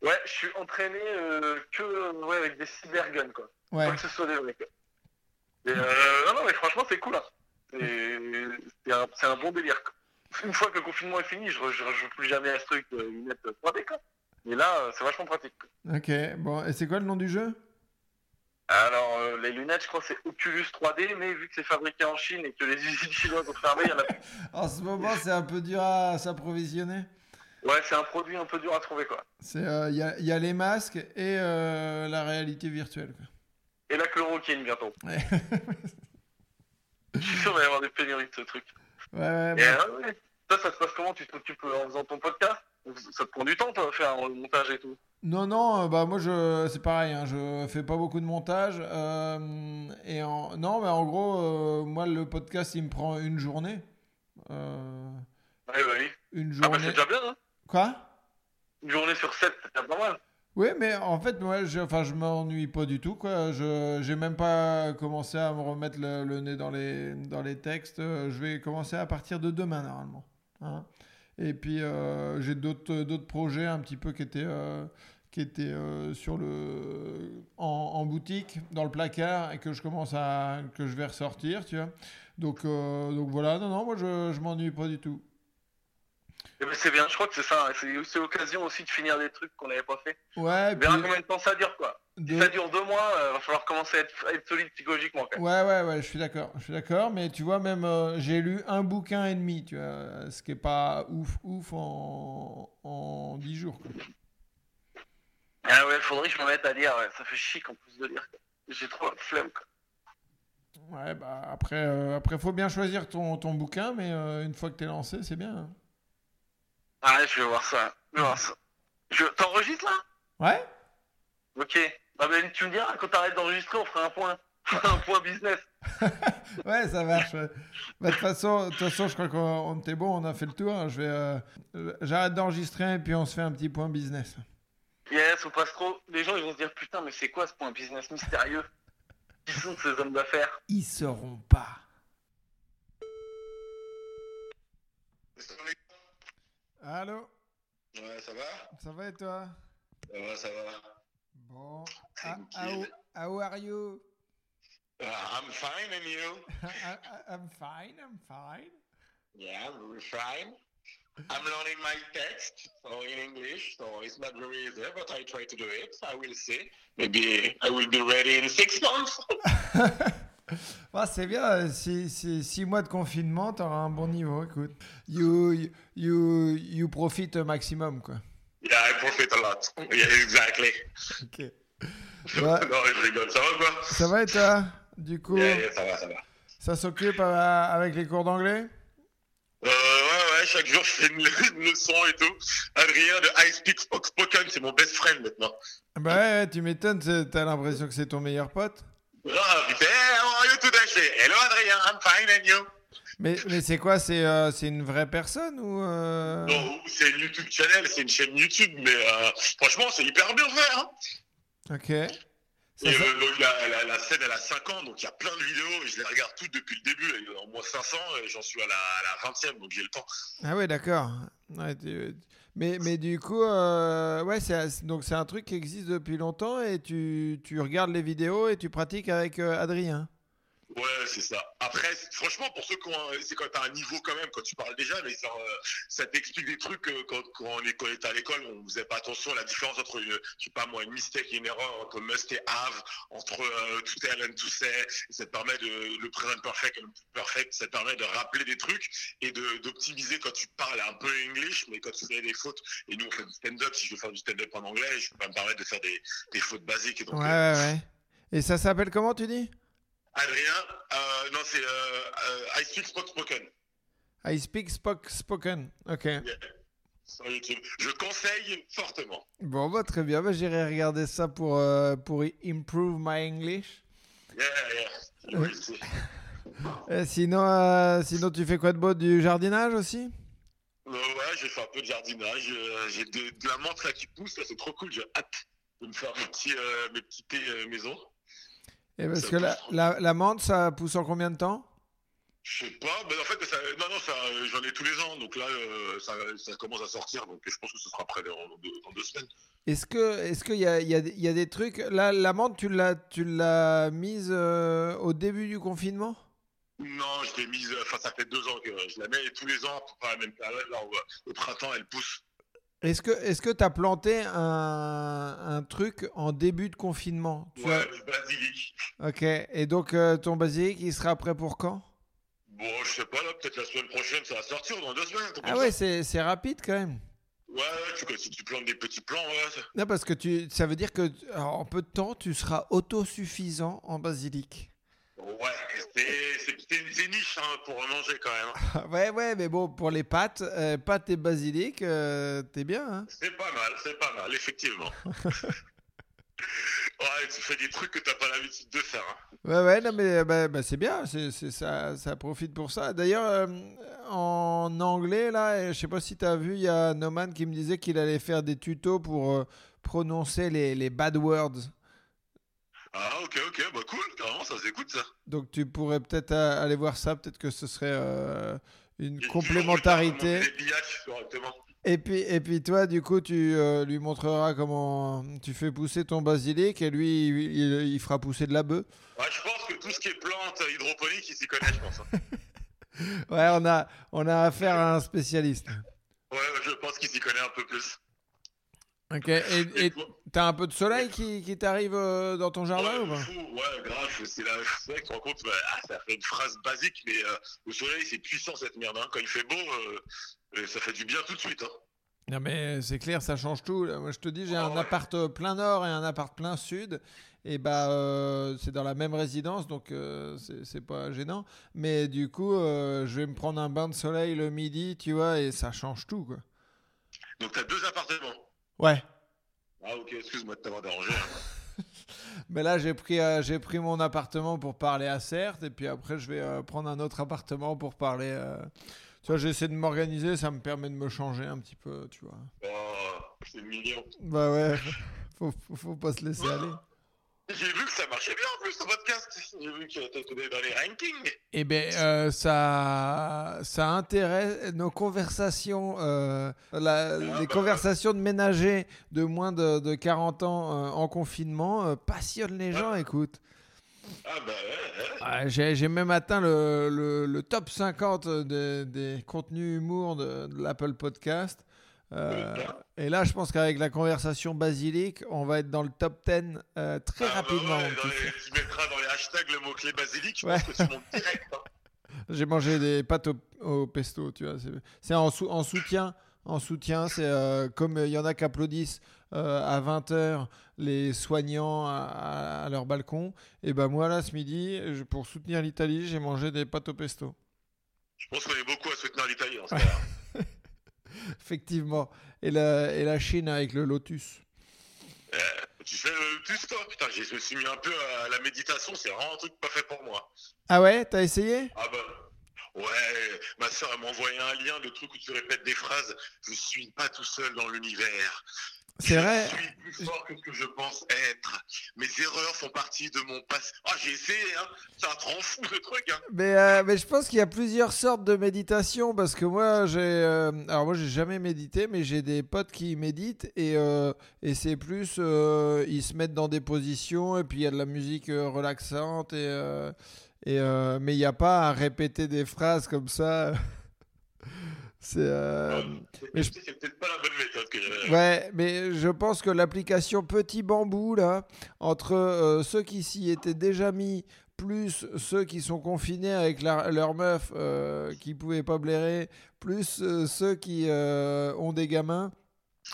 Ouais, je suis entraîné euh, que euh, ouais, avec des cyberguns, quoi. Ouais. Faut que ce soit des. Et, euh, non, non, mais franchement, c'est cool, hein. C'est un, un bon délire, quoi. Une fois que le confinement est fini, je ne joue plus jamais à ce truc de lunettes 3D, quoi. Mais là, euh, c'est vachement pratique. quoi. Ok, bon, et c'est quoi le nom du jeu? Alors, euh, les lunettes, je crois que c'est Oculus 3D, mais vu que c'est fabriqué en Chine et que les usines chinoises ont fermé, il y en a plus. En ce moment, c'est un peu dur à s'approvisionner. Ouais, c'est un produit un peu dur à trouver, quoi. C'est, euh, Il y, a, il y a les masques et euh, la réalité virtuelle. Quoi. Et la chloroquine bientôt. Ouais. Je suis sûr qu'il va y avoir des pénuries de ce truc. ouais, ouais, Et euh, ouais. Toi, ça se passe comment? Tu t'occupes euh, en faisant ton podcast Ça te prend du temps, toi, faire le montage et tout Non, non, euh, bah moi je, c'est pareil, hein, je fais pas beaucoup de montage. euh, et en, non, mais en gros, euh, moi le podcast il me prend une journée. Euh, Ouais, bah oui. une Ah, bah journée. c'est déjà bien, hein Quoi? Une journée sur 7, c'est déjà pas mal. Oui, mais en fait, moi, je, enfin, je m'ennuie pas du tout, quoi. Je, j'ai même pas commencé à me remettre le, le nez dans les, dans les textes. Je vais commencer à partir de demain, normalement. hein. Et puis, euh, j'ai d'autres, d'autres projets un petit peu qui étaient, euh, qui étaient euh, sur le, en, en boutique, dans le placard, et que je commence à, que je vais ressortir, tu vois. Donc, euh, donc voilà, non, non, moi, je, je m'ennuie pas du tout. Eh ben, c'est bien, je crois que c'est ça. hein. C'est l'occasion aussi de finir des trucs qu'on n'avait pas fait. Ouais, On puis, combien de temps ça dure, quoi. De- ça dure deux mois, euh, va falloir commencer à être, à être solide psychologiquement, quand même. Ouais, ouais, ouais, je suis d'accord. Je suis d'accord, mais tu vois, même euh, j'ai lu un bouquin et demi, tu vois, ce qui est pas ouf, ouf en, en 10 jours. quoi. Ah ouais, faudrait que je me mette à lire. ouais. Ça fait chic en plus de lire. J'ai trop la flemme, quoi. Ouais, bah après, euh, après, faut bien choisir ton, ton bouquin, mais une fois que t'es lancé, c'est bien. hein. Ah ouais, je vais voir ça. Je vais voir ça. Je... T'enregistres là? Ouais Ok. Bah, ben, tu me diras, quand t'arrêtes d'enregistrer, on fera un point. un point business. Ouais, ça marche. ouais. Bah, De toute façon, de toute façon, je crois qu'on on était bon, on a fait le tour. hein. Je vais, euh, j'arrête d'enregistrer et puis on se fait un petit point business. Yes, on passe trop. Les gens, ils vont se dire, putain, mais c'est quoi ce point business mystérieux? Qui sont ces hommes d'affaires Ils sauront pas. Allô? Ouais, ça va? Ça va et toi? Ça va, ça va. Bon. Ah, nickel. how, how are you? Uh, I'm fine, and you? I, fine, I'm fine. Yeah, I'm fine. I'm learning my text, so in English, so it's not very easy, but I try to do it. I will see. Maybe I will be ready in six months. Ah, c'est bien, si, si, six mois de confinement, t'auras un bon niveau, écoute. You, you, you profite au maximum, quoi. Yeah, I profit a lot. Yeah, exactly. Ok. Ouais, non, je rigole. Ça va quoi ça va et toi? Du coup, Yeah, yeah, ça va, ça va. ça s'occupe euh, avec les cours d'anglais? Euh, ouais, ouais, chaque jour je fais une, une leçon et tout. Adrien de I Speak Spoken, c'est mon best friend maintenant. Bah ouais, tu m'étonnes, t'as l'impression que c'est ton meilleur pote? Ah, putain, how are you today? Hello Adrien, I'm fine and you? Mais, mais c'est quoi C'est euh, une vraie personne ou euh, Non, c'est une YouTube channel, c'est une chaîne YouTube, mais euh, franchement, c'est hyper bien fait. Hein Ok. et euh, la, la- la scène, elle a 5 ans, donc il y a plein de vidéos, et je les regarde toutes depuis le début. Il y en a au moins 500, et j'en suis à la, à la 20e, donc j'ai le temps. Ah ouais, d'accord. Ouais, tu- mais, mais du coup, ouais, c'est donc c'est un truc qui existe depuis longtemps et tu, tu regardes les vidéos et tu pratiques avec Adrien? Ouais, c'est ça. Après, franchement, pour ceux qui ont, c'est quand t'as un niveau quand même, quand tu parles déjà, mais euh, ça t'explique des trucs que quand, quand on, est, à l'école, on faisait pas attention à la différence entre, une, je sais pas moi, une mistake et une erreur, entre must et have, entre euh, to tell and to say. Ça te permet de, le present perfect et le perfect, ça te permet de rappeler des trucs et de, d'optimiser quand tu parles un peu English, mais quand tu fais des fautes. Et nous, on fait du stand-up. Si je veux faire du stand-up en anglais, je peux pas me permettre de faire des, des fautes basiques. Et donc, Ouais, euh, ouais, ouais. Et ça s'appelle comment, tu dis? Adrien, euh, non, c'est euh, euh, I speak spoke spoken. I speak spoke, spoken. Ok. sur YouTube. Je conseille fortement. Bon, bah, très bien. Bah, J'irai regarder ça pour, pour improve my English. Yeah, yeah. Oui, Et sinon, euh, sinon, tu fais quoi de beau? Du jardinage aussi? Euh, ouais, j'ai fait un peu de jardinage. euh, j'ai de, de la menthe là qui pousse, c'est trop cool. J'ai hâte de me faire mes petits, mes petits thés maison. Et parce Ça que la, la, la menthe, ça pousse en combien de temps? Je sais pas, mais en fait, ça, non, non, ça, j'en ai tous les ans, donc là, euh, ça, ça commence à sortir, donc je pense que ce sera prêt dans, dans deux, semaines. Est-ce que est-ce qu'il y a, y, a, y a des trucs Là, la menthe, tu l'as tu l'as mise euh, au début du confinement? Non, je l'ai mise, enfin, ça fait deux ans que je la mets tous les ans, la même là, au printemps, elle pousse. Est-ce que est-ce que tu as planté un, un truc en début de confinement Tu Ouais, du basilic. as- Ok. Et donc, euh, ton basilic, il sera prêt pour quand? Bon, je sais pas, là, peut-être la semaine prochaine, ça va sortir, dans deux semaines. Ah ouais, c'est rapide quand même. Ouais, tu, si tu plantes des petits plants, ouais. Non, parce que tu, ça veut dire que alors, en peu de temps, tu seras autosuffisant en basilic. Ouais, c'est niche hein, pour manger quand même. ouais, ouais, mais bon, pour les pâtes, euh, pâtes et basilic, euh, t'es bien. Hein C'est pas mal, c'est pas mal, effectivement. ouais, tu fais des trucs que t'as pas l'habitude de faire. hein. Ouais, ouais, non, mais bah, bah, c'est bien, c'est, ça, ça profite pour ça. D'ailleurs, euh, en anglais, là, je sais pas si tu as vu, il y a Noman qui me disait qu'il allait faire des tutos pour prononcer les, les bad words. Ah, ok, ok, bah cool, carrément, ça s'écoute ça. Donc tu pourrais peut-être euh, aller voir ça, peut-être que ce serait euh, une complémentarité. Et puis, et puis toi, du coup, tu euh, lui montreras comment tu fais pousser ton basilic et lui, il, il- il fera pousser de la bœuf. Ouais, je pense que tout ce qui est plantes hydroponiques, il s'y connaît, je pense. hein. Ouais, on a, on a affaire à un spécialiste. Ouais, je pense qu'il s'y connaît un peu plus. Ok, et t'as un peu de soleil qui, qui t'arrive euh, dans ton jardin ouais, ou pas? fou, ouais, grave, c'est là, c'est vrai que tu te rends compte, bah, ah, ça fait une phrase basique, mais euh, le soleil, c'est puissant cette merde. hein. Quand il fait beau, euh, euh, ça fait du bien tout de suite. Hein. Non mais c'est clair, ça change tout. Moi je te dis, j'ai Ah un ouais. appart plein nord et un appart plein sud. Et bah euh, c'est dans la même résidence, donc euh, c'est c'est pas gênant. Mais du coup, euh, je vais me prendre un bain de soleil le midi, tu vois, et ça change tout quoi. Donc, t'as deux appartements. Ouais. Ah, ok, excuse-moi de t'avoir dérangé. hein. Mais là j'ai pris euh, j'ai pris mon appartement pour parler à Certes, et puis après je vais euh, prendre un autre appartement pour parler. euh, Tu vois, j'essaie de m'organiser, ça me permet de me changer un petit peu, tu vois. Oh, c'est mignon. Bah ouais, faut, faut, faut pas se laisser aller. J'ai vu que ça marchait bien en plus, ce podcast. J'ai vu que t'étais dans les rankings. Eh bien, euh, ça, ça intéresse nos conversations, euh, la- les bah, conversations de ménagers de moins de, de 40 ans euh, en confinement passionnent les gens, écoute. Ah, bah ouais, ouais. Ah, J'ai même atteint le, le- le top 50 de- des contenus humour de, de l'Apple Podcast. Euh, et là, je pense qu'avec la conversation basilic, on va être dans le top 10 euh, très Ah, bah rapidement. ouais, mon dans les- tu mettras dans les hashtags le mot-clé basilic, je Ouais. pense que tu montes direct. hein. J'ai mangé des pâtes au, au pesto, tu vois. c'est- en, sou- en soutien. En soutien, c'est euh, comme il y en a qui applaudissent à 20h les soignants à, leur balcon. Et ben moi, là, ce midi, je- pour soutenir l'Italie, j'ai mangé des pâtes au pesto. Je pense qu'on est beaucoup à soutenir l'Italie. en ce cas-là. Effectivement. Et la, et la Chine avec le lotus. tu fais le lotus, toi? Putain, je me suis mis un peu à la méditation, c'est vraiment un truc pas fait pour moi. Ah ouais, t'as essayé? Ah bah. Ouais, ma soeur m'a envoyé un lien de truc où tu répètes des phrases. Je suis pas tout seul dans l'univers. C'est vrai. Je suis plus fort que ce que je pense être. Mes erreurs font partie de mon passé. Ah, j'ai essayé, hein. Ça te rend fou le truc, hein. Mais, euh, mais je pense qu'il y a plusieurs sortes de méditation parce que moi j'ai euh, alors moi j'ai jamais médité mais j'ai des potes qui méditent et, euh, et c'est plus ils se mettent dans des positions et puis il y a de la musique relaxante et, Et, mais il n'y a pas à répéter des phrases comme ça. C'est. euh, mais je- C'est peut-être pas la bonne méthode que j'avais. Ouais, mais je pense que l'application Petit Bambou, là, entre euh, ceux qui s'y étaient déjà mis, plus ceux qui sont confinés avec la- leur meuf euh, qui pouvaient pas blairer, plus euh, ceux qui ont des gamins,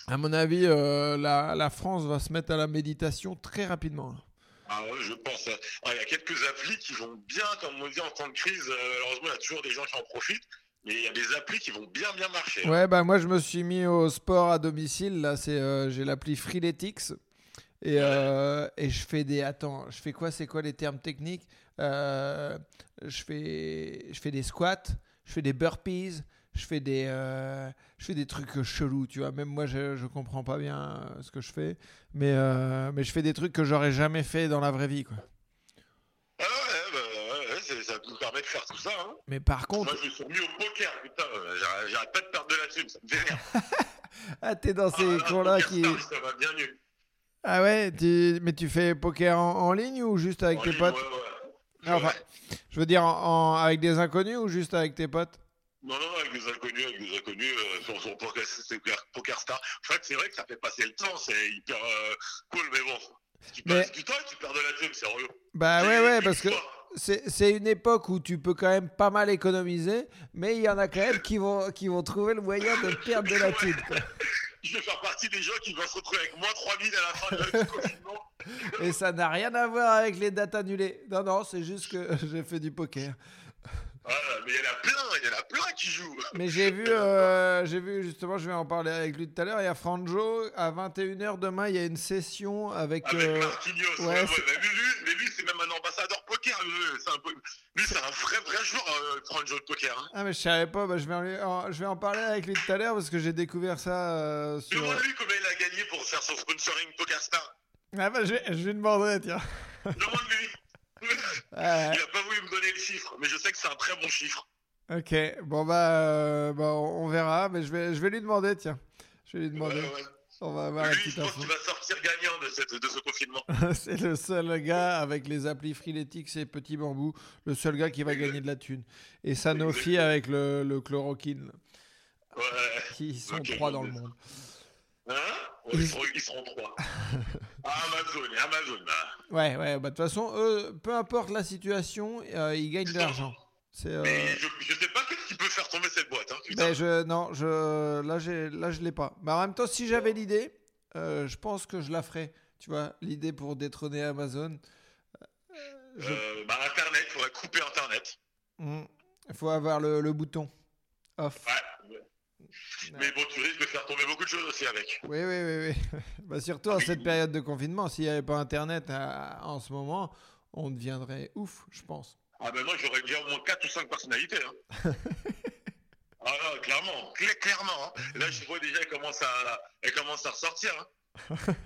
à mon avis, la, la France va se mettre à la méditation très rapidement. là. Ah je pense. Ah, Il y a quelques applis qui vont bien, comme on dit, en temps de crise. malheureusement, il y a toujours des gens qui en profitent. Mais il y a des applis qui vont bien, bien marcher. Ouais, bah moi je me suis mis au sport à domicile. Là, c'est euh, j'ai l'appli Freeletics et, euh, et je fais des. Attends, je fais quoi? C'est quoi les termes techniques? Euh, Je fais je fais des squats, je fais des burpees, je fais des euh, je fais des trucs chelous. Tu vois, même moi je je comprends pas bien ce que je fais, mais mais je fais des trucs que j'aurais jamais fait dans la vraie vie, quoi. Ah ouais, bah, ouais, ouais, c'est- ça nous permet de faire tout ça. Hein. Mais par contre, Moi, je me suis remis au poker, putain. euh, j'arrête- pas de perdre de la thune, ça me vénère. ah t'es dans Ah, ces là, cours-là qui. Ça va bien mieux. Ah ouais, tu- mais tu fais poker en, en ligne ou juste avec En tes ligne, potes? ouais, ouais. Ah, enfin. Je veux dire, en, avec des inconnus ou juste avec tes potes? Non, non, avec des inconnus, avec des inconnus, euh, sur, sur Poker, c'est Poker- Star. En fait, c'est vrai que ça fait passer le temps, c'est hyper euh, cool, mais bon. Tu Mais- du temps et tu perds de la thune, c'est relou. Bah ouais, ouais, parce que fois- c'est une époque où tu peux quand même pas mal économiser, mais il y en a quand même qui vont, qui vont trouver le moyen de perdre de la thune. Je vais faire partie des gens qui vont se retrouver avec moins 3000 à la fin de la confinement. Et ça n'a rien à voir avec les dates annulées. Non, non, c'est juste que j'ai fait du poker. Voilà, mais il y en a plein, il y en a plein qui jouent. Mais j'ai vu, euh, j'ai vu justement, je vais en parler avec lui tout à l'heure. Il y a Franjo à 21h demain. Il y a une session avec. Avec euh, Marquinhos. ouais, Ouais, mais lui, lui, mais lui, c'est même un ambassadeur poker. Lui, c'est un, vrai, vrai joueur, euh, Franjo de poker. Hein. Ah mais je savais pas. Bah, je vais en, lui- en- je vais en parler avec lui tout à l'heure parce que j'ai découvert ça euh, sur. Demande-lui combien il a gagné pour faire son sponsoring Poker Star. Ah bah je, je lui demanderai tiens. Demande-lui. Ah, Il a pas voulu me donner le chiffre, mais je sais que c'est un très bon chiffre. ok. Bon bah, euh, bah, on verra. Mais je vais, je vais lui demander tiens. Je vais lui demander. ouais. On va avoir Lui, je pense qu'il va sortir gagnant de, cette, de ce confinement. C'est le seul gars avec les applis Freeletics et Petit Bambou, le seul gars qui va gagner de la thune. Et Sanofi avec le, le chloroquine, Ouais. qui sont Ok, trois dans le monde. Hein ils, seront, ils seront trois. Ah, Amazon, Amazon. Ouais, ouais, bah de toute façon, eux, peu importe la situation, euh, ils gagnent de l'argent. Euh, Mais je, je sais pas qu'est-ce qui peut faire tomber cette boîte. Hein, putain. Ben je non je là là je l'ai pas. Mais en même temps si j'avais l'idée, euh, je pense que je la ferais. Tu vois l'idée pour détrôner Amazon. euh, je- bah, Internet, il faudrait couper Internet. Il faut avoir le, le bouton off. Ouais. Mais bon, tu risques de faire tomber beaucoup de choses aussi avec. Oui oui oui oui. bah surtout en cette période de confinement, s'il n'y avait pas Internet à- en ce moment, on deviendrait ouf, je pense. Ah ben moi, j'aurais déjà au moins 4 ou 5 personnalités. Hein. ah non, clairement, cla- clairement. hein. Là, je vois déjà, elle commence à, elle commence à ressortir. hein.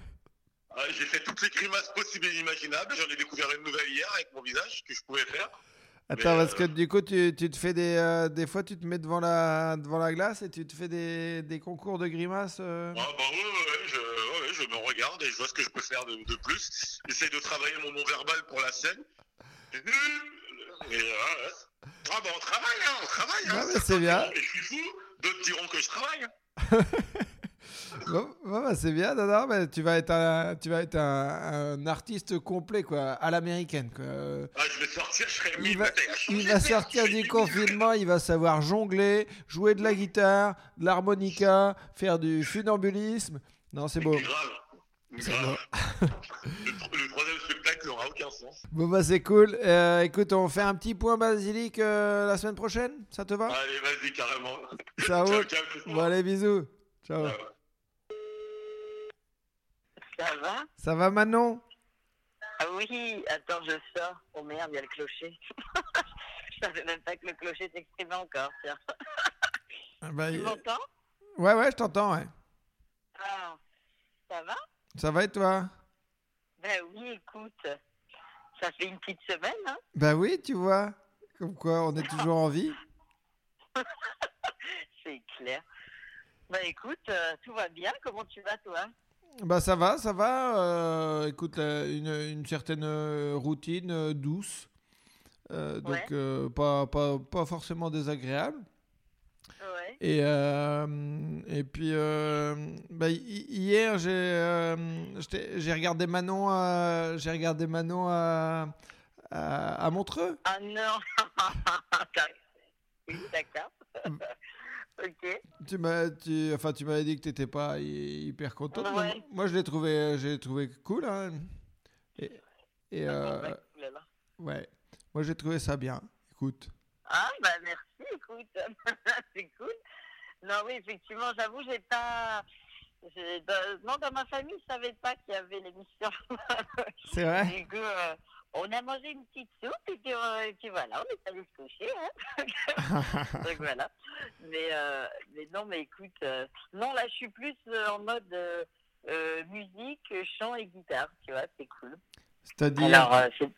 Ah, J'ai fait toutes les grimaces possibles et imaginables. J'en ai découvert une nouvelle hier avec mon visage que je pouvais faire. Attends, parce que du coup, tu, tu te fais des. euh, des fois, tu te mets devant la, devant la glace et tu te fais des, des concours de grimaces. euh. Ah bah ouais, ouais, je, ouais, je me regarde et je vois ce que je peux faire de, de plus. J'essaie de travailler mon non-verbal pour la scène. Et, euh. Ah bah on travaille, hein, on travaille. Hein. C'est bien. Et je suis fou, d'autres diront que je travaille. Bon, bon, bah, c'est bien, non, non, mais tu vas être un, tu vas être un, un artiste complet, quoi, à l'américaine, quoi. Ah, je vais sortir, je serai Il va, il va sortir du confinement, il va savoir jongler, jouer de la guitare, de l'harmonica, faire du funambulisme. Non, c'est beau. Grave. Grave. le, le troisième spectacle n'aura aucun sens. Bon, bah, c'est cool. Euh, écoute, on fait un petit point basilic euh, la semaine prochaine Ça te va? Allez, vas-y, carrément. Ça roule. Bon, allez, bisous. Ciao. Ciao. Ça va Ça va, Manon Ah oui, attends, je sors. Oh merde, il y a le clocher. je savais même pas que le clocher s'exprimait encore, tiens. Ah, bah, Tu m'entends Ouais, ouais, je t'entends, ouais. Ah, ça va Ça va et toi Ben oui, écoute, ça fait une petite semaine, hein Bah oui, tu vois. Comme quoi, on est toujours en vie. C'est clair. Ben écoute, euh, tout va bien. Comment tu vas, toi? Bah ça va, ça va. euh, écoute, une, une certaine euh, routine euh, douce. Euh, donc, Ouais. pas, pas, pas forcément désagréable. Ouais. Et, et puis, bah, hi- hier, j'ai regardé Manon, à- j'ai regardé Manon à, à, à Montreux. Ah non d'accord. Ok. Tu m'as, tu, enfin, tu m'avais dit que tu n'étais pas hy- hyper contente. mais. Moi, je l'ai trouvé, j'ai trouvé cool. hein. Et, et, euh, Ouais, oulala. ouais, moi, j'ai trouvé ça bien. Écoute. Ah, bah merci, écoute. c'est cool. Non, oui, effectivement, j'avoue, j'ai pas. dans- Non, dans ma famille, je savais pas qu'il y avait l'émission. C'est vrai? Du coup, euh, on a mangé une petite soupe et puis, euh, et puis voilà, on est allé se coucher. Hein Donc voilà. Mais, euh, mais non, mais écoute, euh, non, là, je suis plus en mode musique, chant et guitare, tu vois, c'est cool. C'est-à-dire. Alors, c'est-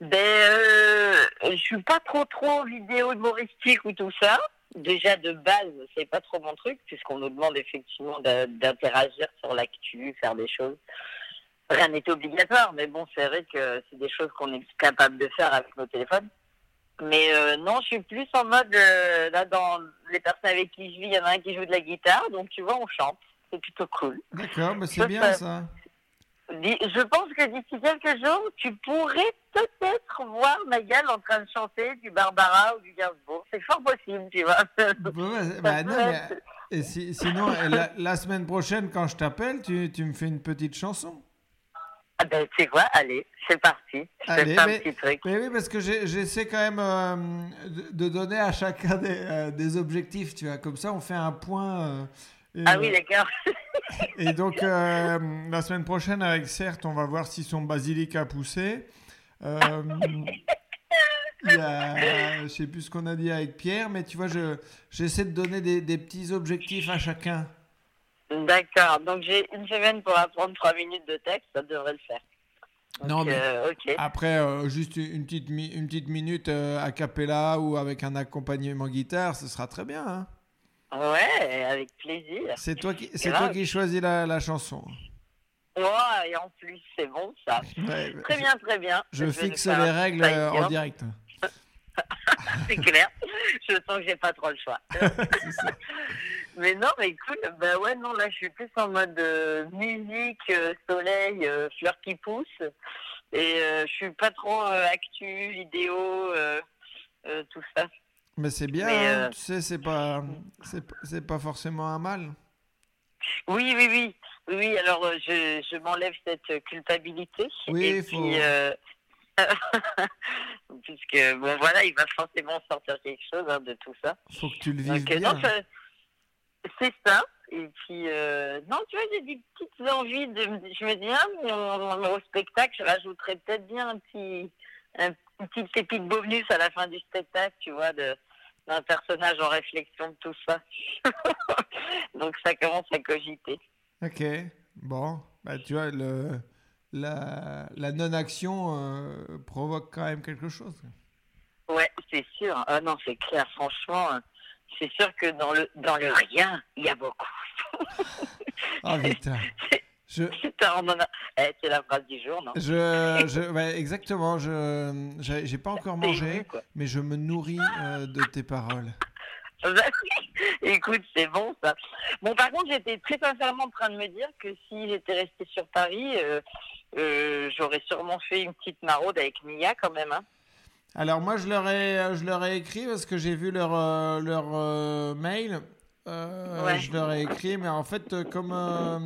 ben, je suis pas trop trop vidéo humoristique ou tout ça. Déjà de base, c'est pas trop mon truc puisqu'on nous demande effectivement d'interagir sur l'actu, faire des choses. Rien n'est obligatoire, mais bon, c'est vrai que c'est des choses qu'on est capable de faire avec nos téléphones. Mais euh, non, je suis plus en mode euh, là dans les personnes avec qui je vis, il y en a un qui joue de la guitare, donc tu vois, on chante. C'est plutôt cool. D'accord, mais c'est Ça, bien ça- Je pense que d'ici quelques jours, tu pourrais peut-être voir Magal en train de chanter du Barbara ou du Gainsbourg. C'est fort possible, tu vois. Bah, bah, non, mais, et si- sinon, la, la semaine prochaine, quand je t'appelle, tu, tu me fais une petite chanson. Ah ben, tu sais quoi Allez, c'est parti. Je Allez, un mais- petit truc. Mais oui, parce que j'essaie quand même euh, de, de donner à chacun des, euh, des objectifs, tu vois. Comme ça, on fait un point. euh, et, Ah oui, d'accord. et donc, la semaine prochaine, avec Certes, on va voir si son basilic a poussé. Il y a, je sais plus ce qu'on a dit avec Pierre, mais tu vois, je, j'essaie de donner des, des petits objectifs à chacun. D'accord. Donc, j'ai une semaine pour apprendre trois minutes de texte. Ça devrait le faire. Donc, Non, mais- euh. Après, euh, juste une petite, une petite minute euh, a cappella ou avec un accompagnement guitare, ce sera très bien. hein. Ouais, avec plaisir. C'est toi qui, c'est grave. toi qui choisis la, la chanson. Ouais, et en plus, c'est bon, ça. Ouais, Très bien, très bien. Je, vais fixe les règles euh, en direct. C'est clair. Je sens que j'ai pas trop le choix. C'est ça. Mais non, mais écoute, bah ouais, non, là, je suis plus en mode euh, musique, euh, soleil, euh, fleurs qui poussent. Et euh, je suis pas trop actu, vidéo, tout ça. Mais c'est bien, Mais, hein, tu sais, c'est pas, c'est, pas- c'est pas forcément un mal. Oui, oui, oui. Oui, alors je, je m'enlève cette culpabilité. Oui, et faut- puis, puisque, bon, voilà, il va forcément sortir quelque chose hein, de tout ça. Faut que tu le vives Donc, bien. non, ça- c'est ça. Et puis, euh, non, tu vois, j'ai des petites envies de. Je me dis, ah, mon- au spectacle, je rajouterais peut-être bien un petit, un, une petite pépite bonus à la fin du spectacle, tu vois, de d'un personnage en réflexion de tout ça. Donc, ça commence à cogiter. Ok, bon, bah, tu vois, le, la, la non-action euh, provoque quand même quelque chose. Ouais, c'est sûr. Ah non, c'est clair, franchement. C'est sûr que dans le, dans le rien, il y a beaucoup. Oh putain. Je, Putain, a- Eh, c'est la phrase du jour, non je, je, ouais, exactement, je, j'ai pas encore mangé, quoi. mais je me nourris euh, de tes paroles. Bah Écoute, c'est bon ça. Bon, par contre, j'étais très sincèrement en train de me dire que si j'étais restée sur Paris, euh, euh, j'aurais sûrement fait une petite maraude avec Mia quand même. Hein. Alors moi je leur ai, je leur ai écrit parce que j'ai vu leur, euh, leur euh, mail. Euh, Ouais. Je leur ai écrit, mais en fait euh, comme euh,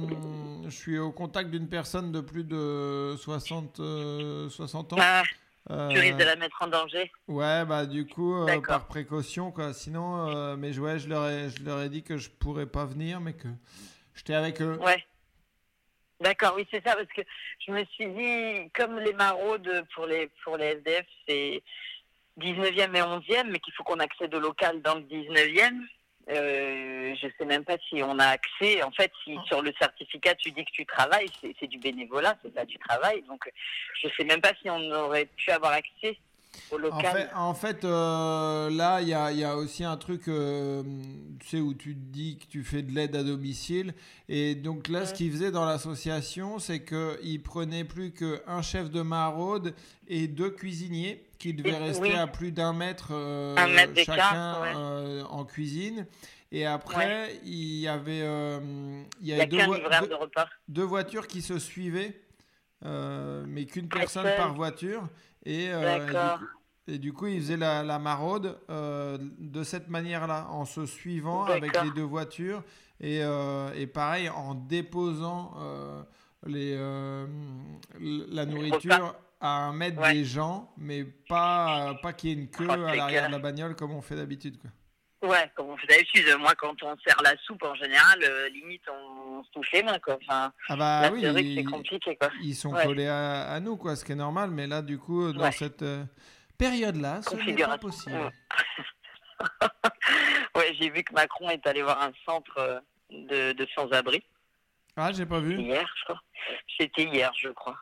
je suis au contact d'une personne de plus de 60, euh, 60 ans. Ah, euh, tu risques de la mettre en danger. Ouais, bah du coup, euh, par précaution, quoi. Sinon, euh, mais ouais, je leur, ai, je leur ai dit que je pourrais pas venir, mais que j'étais avec eux. Ouais. D'accord, oui, c'est ça, parce que je me suis dit, comme les maraudes pour les, pour les SDF, c'est 19e et 11e, mais qu'il faut qu'on accède au local dans le 19e. Euh, je sais même pas si on a accès. En fait, si sur le certificat tu dis que tu travailles, c'est c'est du bénévolat, c'est ça, tu travailles. Donc, je sais même pas si on aurait pu avoir accès au En fait, en fait, euh, là, il y a, il y a aussi un truc, euh, tu sais, où tu te dis que tu fais de l'aide à domicile. Et donc là, ce qu'ils faisaient dans l'association, c'est qu'ils prenaient plus qu'un chef de maraude et deux cuisiniers qui devaient rester oui. à plus d'un mètre, euh, mètre chacun ouais. en cuisine. Et après, il y avait, il y deux, de voitures qui se suivaient, euh, mais qu'une personne par voiture. Et, euh, et du D'accord. coup- et du coup, ils faisaient la, la maraude euh, de cette manière-là, en se suivant avec les deux voitures. Et, euh, et pareil, en déposant euh, les, la nourriture à un mètre Ouais. des gens, mais pas, pas qu'il y ait une queue à l'arrière de la bagnole comme on fait d'habitude. quoi. Ouais, comme on fait d'habitude. Moi, quand on sert la soupe, en général, euh, limite, on, se touche les mains, quoi. Enfin, Ah bah là, oui, c'est vrai que c'est ils- compliqué, quoi. ils sont Ouais. collés à, à nous, quoi, ce qui est normal. Mais là, du coup, dans Ouais. cette euh, période-là, ce n'est pas possible. Ouais. ouais, j'ai vu que Macron est allé voir un centre euh, de, de sans-abri Ah, j'ai pas vu. hier, je crois. C'était hier, je crois.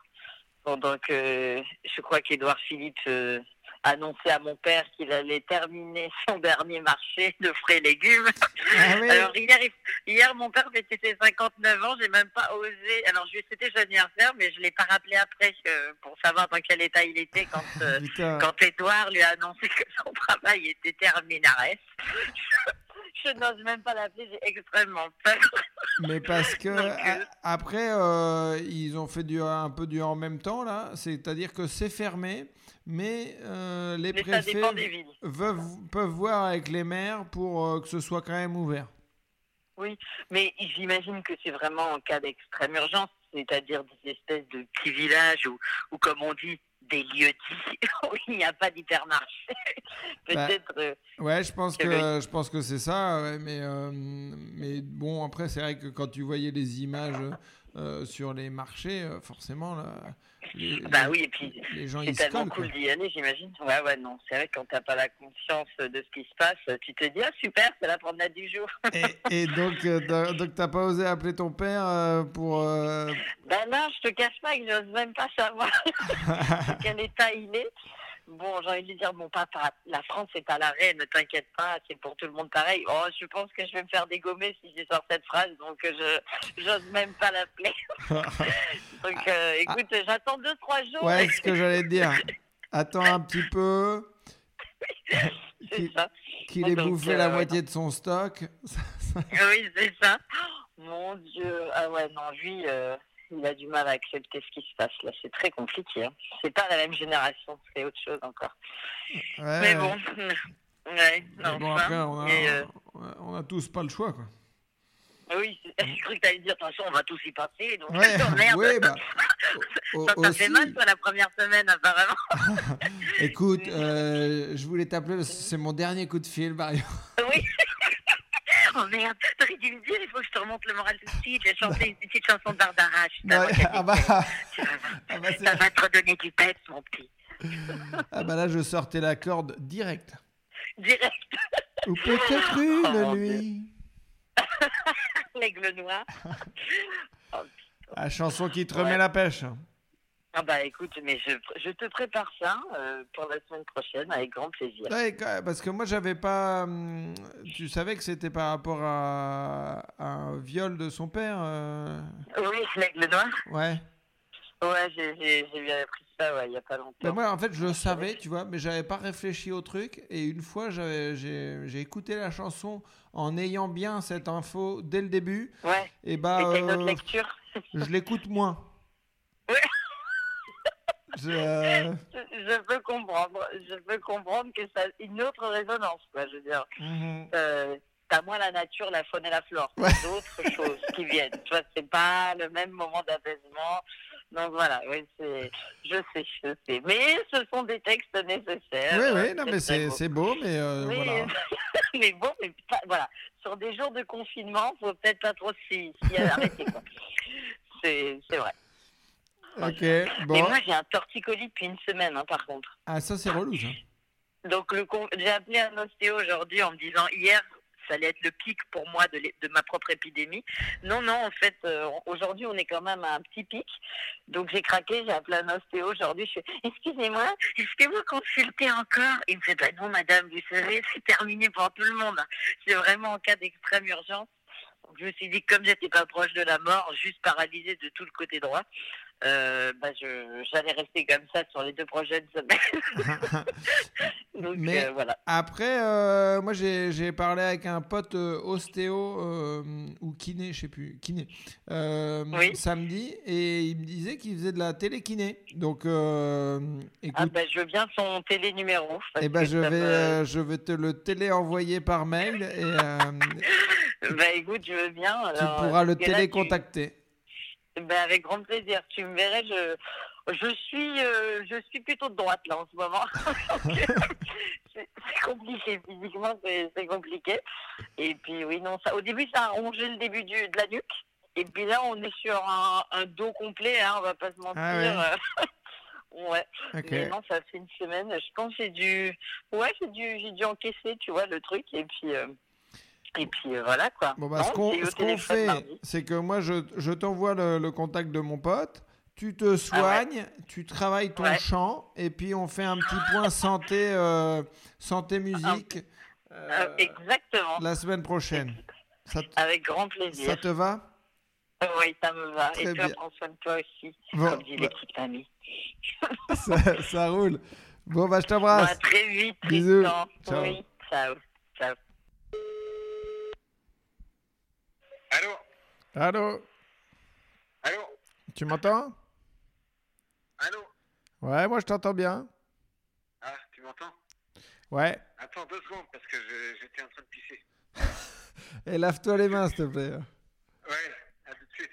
Pendant que je crois qu'Édouard Philippe euh, annonçait à mon père qu'il allait terminer son dernier marché de fruits et légumes. Ah oui. Alors hier, mon père fêtait ses 59 ans, j'ai même pas osé. Alors je lui ai souhaité son anniversaire, mais je l'ai pas rappelé après euh, pour savoir dans quel état il était quand euh, Edouard lui a annoncé que son travail était terminé. Je n'ose même pas l'appeler, j'ai extrêmement peur. Mais parce que Donc, euh, a- après, euh, ils ont fait du, un peu du en même temps là. C'est-à-dire que c'est fermé, mais euh, les Mais préfets veulent- peuvent voir avec les maires pour que ce soit quand même ouvert. Mais j'imagine que c'est vraiment en cas d'extrême urgence, c'est-à-dire des espèces de petits villages ou comme on dit, des lieux dits où il n'y a pas d'hypermarché. Bah, Peut-être. euh, Ouais, je pense Que que je pense que c'est ça. ouais, mais euh, mais bon, après, c'est vrai que quand tu voyais les images euh, sur les marchés, euh, forcément là, les, bah les- oui, et puis les gens c'est tellement cool d'y aller, j'imagine. Ouais, ouais, non, c'est vrai que quand t'as pas la conscience de ce qui se passe, tu te dis, ah super, c'est la promenade du jour. Et, et donc, euh, donc t'as pas osé appeler ton père pour. Ben là, je te cache pas que j'ose même pas savoir quel état il est. Bon, j'ai envie de lui dire, bon papa, la France est à l'arrêt, ne t'inquiète pas, c'est pour tout le monde pareil. Oh, je pense que je vais me faire dégommer si je sors cette phrase, donc euh, je j'ose même pas l'appeler. donc euh, écoute, j'attends deux, trois jours. ouais, c'est ce que j'allais te dire. Attends un petit peu. qu'il-. Qu'il ait Donc, bouffé euh, la moitié de son stock. Oui, c'est ça. Mon Dieu. Ah ouais, non, lui, euh, il a du mal à accepter ce qui se passe là. C'est très compliqué. Hein. C'est pas la même génération, c'est autre chose encore. Ouais, Mais bon. Ouais, Mais non, bon, enfin, après, on a, et, euh, on a- tous pas le choix, quoi. oui, c'est- j'ai cru que t'allais dire, de toute façon, on va tous y passer. Donc, Ouais, oh, merde. ouais, bah, Ça t'a fait mal, toi, la première semaine, apparemment. Écoute, euh, je voulais t'appeler parce que c'est mon dernier coup de fil, Mario. Oui. Oh merde, t'aurais dû me dire, il faut que je te remonte le moral tout de suite. J'ai chanté une petite chanson de Barbara. ah, bah, ah bah, Ça va te redonner du peps, mon petit. ah bah là, je sortais la corde direct. Direct, Ou peut-être une Oh, nuit. l'aigle noir. La chanson qui te Ouais. remet la pêche. Ah bah écoute, mais je, je te prépare ça euh, pour la semaine prochaine avec grand plaisir. Ouais, parce que moi, j'avais pas. hum, Tu savais que c'était par rapport à, à un viol de son père euh, Oui, l'aigle noir Ouais. Ouais, j'ai bien appris ça ouais, il y a pas longtemps. Ben moi, en fait, je le savais, tu vois, mais j'avais pas réfléchi au truc. Et une fois, j'ai écouté la chanson en ayant bien cette info dès le début. Ouais, Et bah, c'était une autre euh, lecture? je l'écoute moins. Ouais. Je, euh, Je, peux comprendre, je peux comprendre que ça a une autre résonance, quoi, je veux dire. mhm. Euh, T'as moins la nature, la faune et la flore, Ouais. d'autres choses qui viennent. Tu vois, c'est pas le même moment d'apaisement. Donc voilà, oui, c'est, je sais, je sais. Mais ce sont des textes nécessaires. Oui, euh, oui, non, très, mais c'est c'est beau, mais euh, voilà. mais bon, mais pas- voilà. Sur des jours de confinement, faut peut-être pas trop s'y arrêter. quoi. C'est vrai. Ok, Et moi, j'ai un torticolis depuis une semaine, hein, par contre. Ah, ça, c'est relou, ça. Donc, le con- j'ai appelé un ostéo aujourd'hui en me disant hier, ça allait être le pic pour moi de, de ma propre épidémie. Non, non, en fait, euh, aujourd'hui, on est quand même à un petit pic. Donc, j'ai craqué, j'ai appelé un ostéo aujourd'hui. Je fais, excusez-moi, est-ce que vous consultez encore? Il me fait, bah non, madame, vous savez, c'est terminé pour tout le monde. C'est vraiment en cas d'extrême urgence. Donc, je me suis dit, comme j'étais pas proche de la mort, juste paralysée de tout le côté droit, euh, bah, je, j'allais rester comme ça sur les deux prochaines semaines. Donc, Mais- euh, voilà. Après, euh, moi j'ai j'ai parlé avec un pote euh, ostéo ou kiné, je sais plus, kiné, Oui. samedi, et il me disait qu'il faisait de la télékiné. Donc, euh, écoute, Ah, bah, je veux bien son télé numéro. parce eh ben, que je, vais, me- je vais te le télé-envoyer par mail et Bah écoute, je veux bien. tu pourras le là, tu- télécontacter. Ben, avec grand plaisir. Tu me verrais, je, je suis, euh, je suis plutôt de droite là en ce moment. Donc, c'est compliqué physiquement, c'est compliqué. Et puis oui, non, ça, au début ça a rongé le début du, de la nuque. Et puis là, on est sur un, un dos complet, hein, on va pas se mentir. Ah ouais. euh. Mais non, ça fait une semaine. Je pense que c'est du, ouais, c'est du, j'ai dû encaisser, tu vois, le truc. Et puis, euh, et puis euh, voilà quoi. Bon, bah, Non, ce qu'on ce téléphone fait, c'est que moi, je, je t'envoie le, le contact de mon pote, tu te Ah ouais. soignes, tu travailles ton Ouais. chant, et puis on fait un petit point santé, euh, santé musique euh, Euh, exactement. la semaine prochaine. Ça, te- Avec grand plaisir. ça te va? Oui, ça me va. Très Et toi, bien. prends soin de toi aussi. Bon, comme dit bah, l'équipe famille. ça, ça roule. Bon, bah, je Bon, t'embrasse. à très vite, Bisous. Tristan. Ciao. Oui, ciao. Ciao. Allô? Allô? Allô? Tu m'entends? Allô? Ouais, moi je t'entends bien. Ah, tu m'entends? Ouais. Attends deux secondes parce que je- j'étais en train de pisser. Et lave-toi les mains, s'il te plaît. Ouais, à tout de suite.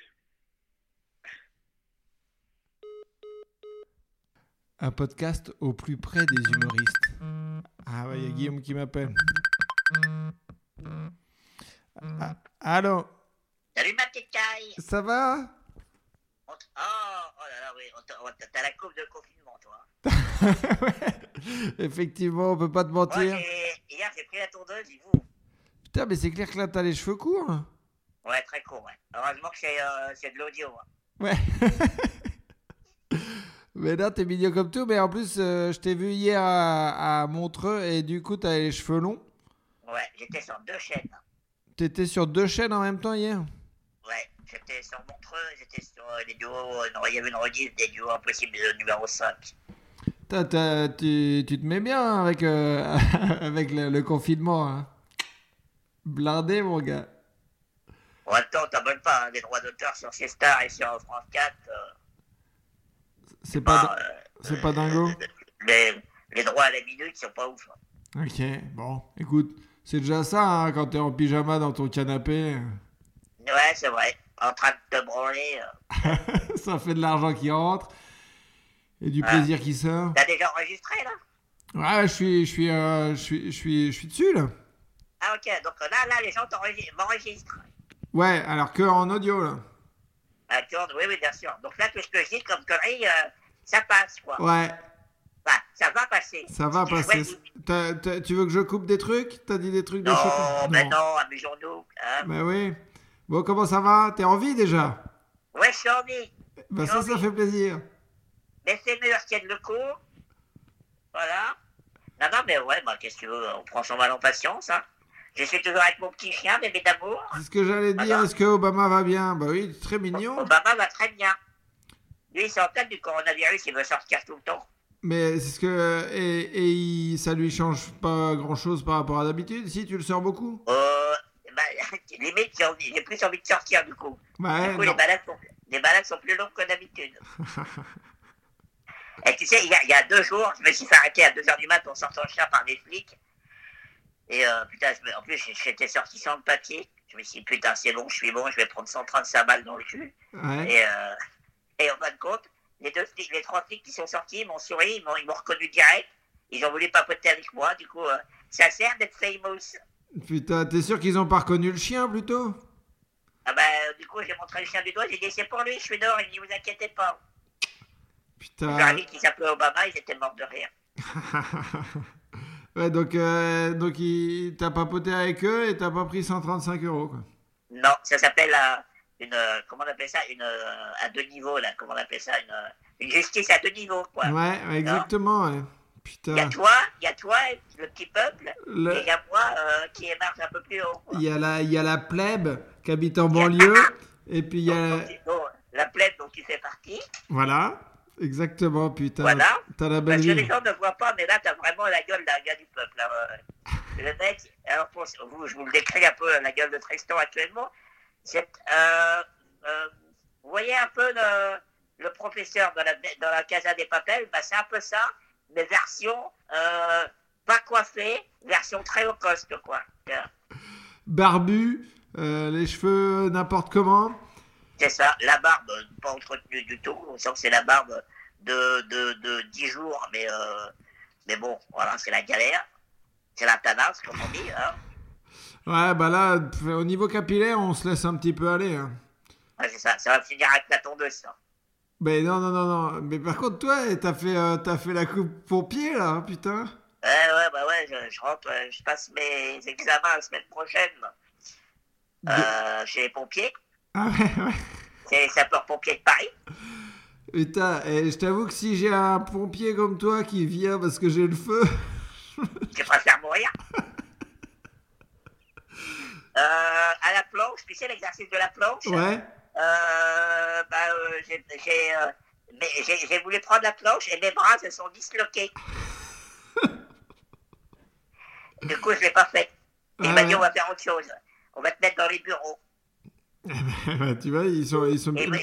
Un podcast au plus près des humoristes. Ah ouais, il y a Guillaume qui m'appelle. Ah, allô? Salut ma petite caille Ça va? On t- oh, oh là là, oui, t'as la coupe de confinement, toi. Ouais, Effectivement, on peut pas te mentir. hier, j'ai pris la tondeuse, il vous. Putain, mais c'est clair que là, t'as les cheveux courts. Ouais, très court, ouais. Heureusement que c'est euh, de l'audio. hein. Ouais. mais là, t'es mignon comme tout. Mais en plus, euh, je t'ai vu hier à, à Montreux et du coup, t'as les cheveux longs. Ouais, j'étais sur deux chaînes. T'étais sur deux chaînes en même temps hier? J'étais sur Montreux, j'étais sur euh, les duos. euh, il y avait une rediff des duos impossibles de numéro 5. T'as- t'as- tu, tu te mets bien avec, euh, avec le, le confinement. Hein. Blindé, mon gars. En même temps, on t'abonne pas hein, des droits d'auteur sur Star et sur France 4. euh, C'est pas, bah, c'est pas dingo. les, les droits à la minute sont pas ouf. hein. Ok, bon, écoute, c'est déjà ça hein, quand t'es en pyjama dans ton canapé. Ouais, c'est vrai. En train de te branler. ça fait de l'argent qui rentre et du Ah. plaisir qui sort. T'as déjà enregistré là? Ouais, je suis, je suis, euh, je suis, je suis, je suis dessus là. Ah ok, donc là, là, les gens m'enregistrent. Ouais, alors que en audio là. Ah, tu vois, oui, oui, bien sûr. Donc là, tout ce que je dis comme connerie, euh, ça passe, quoi. Ouais, Enfin, ça va passer. ça va passer. T'as- t'as- tu veux que je coupe des trucs? T'as dit des trucs de Non, chocolat? mais non, amusons-nous. Hein. Bah oui. Bon, comment ça va? T'es en vie déjà? Ouais, je suis en vie. Bah ça, ça fait plaisir. Mais c'est murs tiennent le coup. Voilà. Non, non, mais ouais, bah, qu'est-ce que tu veux, on prend son mal en patience, hein. Je suis toujours avec mon petit chien, bébé d'amour. C'est ce que j'allais dire. Voilà. Est-ce que Obama va bien? Bah oui, très mignon. Obama va très bien. Lui, il s'en tête du coronavirus, il veut sortir tout le temps. Mais c'est ce que et, et il- ça lui change pas grand chose par rapport à d'habitude? Si tu le sors beaucoup? Euh, limite, j'ai envie- j'ai plus envie de sortir, du coup. Ouais. Du coup, les balades, sont, les balades sont plus longues que d'habitude. Et tu sais, il y, a, il y a deux jours, je me suis fait arrêter à 2h du mat en sortant le chien par des flics. Et euh, putain, je en plus, j'étais sorti sans le papier. Je me suis dit, putain, c'est bon, je suis bon, je vais prendre 135 balles dans le cul. Ouais. Et, euh, et en fin de compte, les, deux flics, les trois flics qui sont sortis ils m'ont souri, ils m'ont ils m'ont reconnu direct. Ils ont voulu papoter avec moi, du coup, euh, ça sert d'être famous. Putain, t'es sûr qu'ils ont pas reconnu le chien plutôt? Ah bah, du coup, j'ai montré le chien du doigt, j'ai dit, c'est pour lui, je suis dehors, il dit, vous inquiétez pas. Je leur ai Putain. dit qu'il s'appelait Obama, ils étaient morts de rire. Ouais, donc, euh, donc il... t'as papoté avec eux et t'as pas pris 135 euros, quoi. Non, ça s'appelle euh, une. euh, comment on appelle ça Une. euh, à deux niveaux, là. Comment on appelle ça Une, euh, une justice à deux niveaux, quoi. Ouais, ouais, exactement, ouais. Il y a toi, il y a toi, le petit peuple, et il y a moi euh, qui émerge un peu plus haut. Il y, a la, il y a la plèbe qui habite en banlieue, et puis il y a... Donc, donc, donc, la plaide dont tu fais partie. Voilà, exactement, putain. Voilà. T'as la belle Parce que les gens ne voient pas, mais là, t'as vraiment la gueule d'un gars du peuple. ouais. Le mec, alors pour vous, je vous le décris un peu la gueule de Tristan actuellement. C'est, euh, euh, vous voyez un peu le, le professeur dans la, dans la Casa des Papels, bah, c'est un peu ça, mais version euh, pas coiffée, version très low cost, quoi. Barbu, euh, les cheveux n'importe comment. C'est ça, la barbe pas entretenue du tout. On sent que c'est la barbe de, de, de 10 jours, mais, euh, mais bon, voilà, c'est la galère. C'est la tanasse, comme on dit. Hein. Ouais, bah là, au niveau capillaire, on se laisse un petit peu aller. Hein. Ouais, c'est ça, ça va finir avec la tondeuse, ça. Mais non, non, non, non. Mais par contre, toi, t'as fait, euh, t'as fait la coupe pompier, là, hein, putain. Ouais, ouais, bah ouais, je, je rentre, euh, je passe mes examens la semaine prochaine euh, chez les pompiers. Ah ouais, ouais. C'est les sapeurs-pompiers de Paris. Putain, et je t'avoue que si j'ai un pompier comme toi qui vient parce que j'ai le feu... Je préfère mourir? Euh, à la planche, tu sais l'exercice de la planche? Ouais. Bah, euh, j'ai, j'ai, euh, mais j'ai, j'ai voulu prendre la planche et mes bras se sont disloqués. du coup, je l'ai pas fait. Et il Ah m'a dit, on va faire autre chose. On va te mettre dans les bureaux. Bah, tu vois, ils sont... Ils sont... Et ils m'ont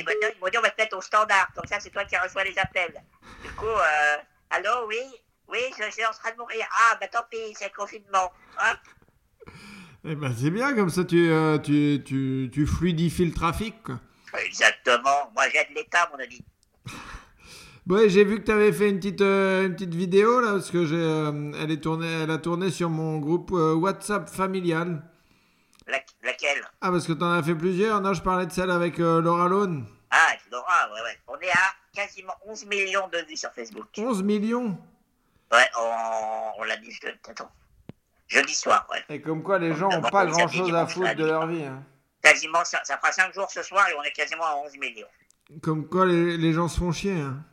dit, on va te mettre au standard. Comme ça, c'est toi qui reçois les appels. Du coup, euh, allô, oui, oui, je suis en train de mourir. Ah, bah tant pis, c'est le confinement. Hein Eh ben, c'est bien, comme ça, tu, euh, tu, tu, tu fluidifies le trafic, quoi. Exactement. Moi, j'aide l'État, mon ami. Ouais, j'ai vu que tu avais fait une petite, euh, une petite vidéo là, parce que j'ai, euh, elle, est tournée, elle a tourné sur mon groupe euh, WhatsApp familial. La- laquelle? Ah, parce que tu en as fait plusieurs. Non, je parlais de celle avec Laura Lone. Ah, Laura, ouais, ouais. On est à quasiment 11 millions de vues sur Facebook. 11 millions? Ouais, on, on l'a dit je, attends. Jeudi soir, ouais. Et comme quoi, les gens Bon, ont bon, pas bon, grand ça chose dit, à foutre de leur vie. hein. Quasiment, ça, ça fera 5 jours ce soir et on est quasiment à 11 millions. Comme quoi, les, les gens se font chier. hein.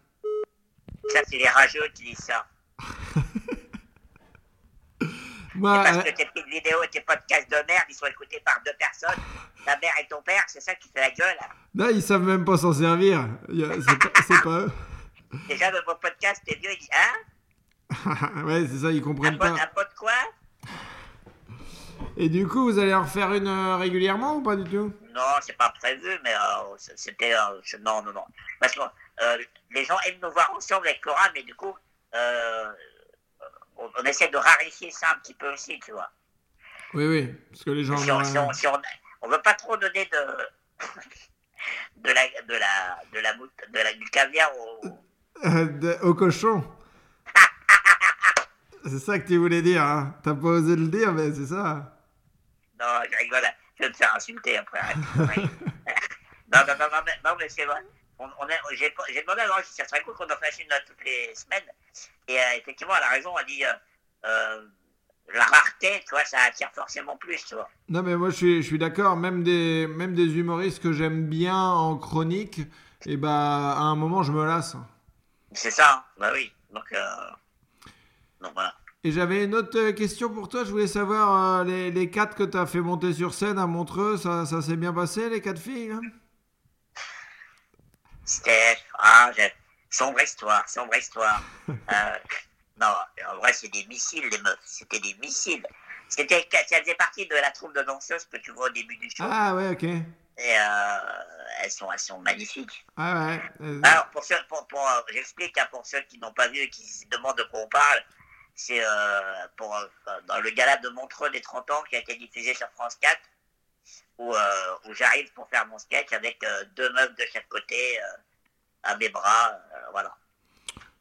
Ça, c'est les rageux qui disent ça. Parce euh, que tes petites vidéos et tes podcasts de merde, ils sont écoutés par deux personnes, ta mère et ton père, c'est ça qui fait la gueule. hein. là, ils savent même pas s'en servir. C'est pas, eux. Déjà, dans mon podcast, t'es vieux, il dit Hein? Ouais, c'est ça, ils Un comprennent pot, pas. un pot de quoi? Et du coup, vous allez en refaire une euh, régulièrement ou pas du tout? Non, c'est pas prévu, mais euh, c'était. euh, non, non, non. Parce que les gens aiment nous voir ensemble avec Laura, mais du coup, on, on essaie de raréfier ça un petit peu aussi, tu vois. Oui, oui. Parce que les gens. Si on, si on, si on, veut pas trop donner de. de la. de la. de la, de la du caviar au. De- au cochon. c'est ça que tu voulais dire, hein T'as pas osé le dire, mais c'est ça. Non, je rigole, je vais me faire insulter après. non, non, non, non, mais, non, mais c'est vrai. On, on j'ai, demandé à Laurent si ça serait cool qu'on en fasse une toutes les semaines. Et euh, effectivement, elle a raison, elle dit euh, euh, la rareté, tu vois, ça attire forcément plus, tu vois. Non, mais moi, je suis, je suis d'accord. Même des, même des humoristes que j'aime bien en chronique, et bah, à un moment, je me lasse. C'est ça, hein. bah oui. Donc, euh, donc voilà. Et j'avais une autre euh, question pour toi. Je voulais savoir euh, les, les quatre que tu as fait monter sur scène à Montreux, ça, ça s'est bien passé, les quatre filles hein? C'était. Ah, sombre histoire, sombre histoire. Euh, non, en vrai, c'est des missiles, les meufs. C'était des missiles. C'était, ça faisait partie de la troupe de danseuses que tu vois au début du show. Ah, ouais, ok. Et euh, elles, sont, elles sont magnifiques. Ah, ouais. Alors, pour ceux, pour, pour, j'explique hein, pour ceux qui n'ont pas vu et qui se demandent de quoi on parle. C'est euh, pour, euh, dans le gala de Montreux des 30 ans qui a été diffusé sur France 4, où, euh, où j'arrive pour faire mon sketch avec euh, deux meufs de chaque côté à mes bras. voilà.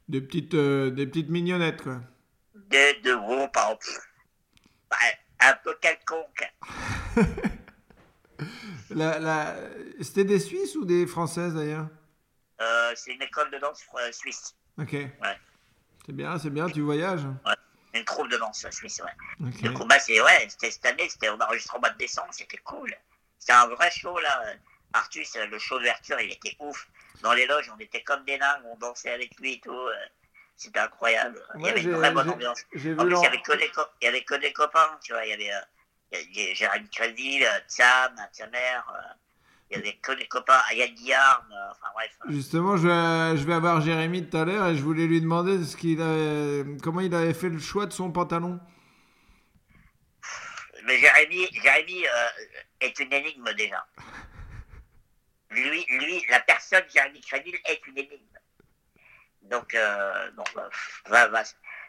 des, petites, des petites mignonnettes, quoi. Deux de gros, par. Bah, un peu quelconque. La, la... C'était des Suisses ou des Françaises, d'ailleurs? C'est une école de danse suisse. Ok. C'est bien, c'est bien, tu voyages. Une troupe de danse suisse, ouais. Ok. Du coup, bah, c'est, ouais, c'était cette année, c'était, on enregistre au mois de décembre, c'était cool. C'était un vrai show, là. Artus, le show d'ouverture, il était ouf. Dans les loges, on était comme des nains, on dansait avec lui et tout. euh, C'était incroyable. il y Ouais, avait une vraie bonne ambiance. En plus, il l'en- y avait que des, co- il y avait que des copains, tu vois. Il y avait, euh, Jérémy euh, Sam, sa mère. euh, il y avait que des copains, Ayad Guillaume, euh, enfin bref. Justement, je vais, je vais avoir Jérémy tout à l'heure et je voulais lui demander ce qu'il avait, comment il avait fait le choix de son pantalon. Mais Jérémy, Jérémy euh, est une énigme déjà. Lui, lui, la personne Jérémy Créville est une énigme. Donc, euh, donc euh, va- va-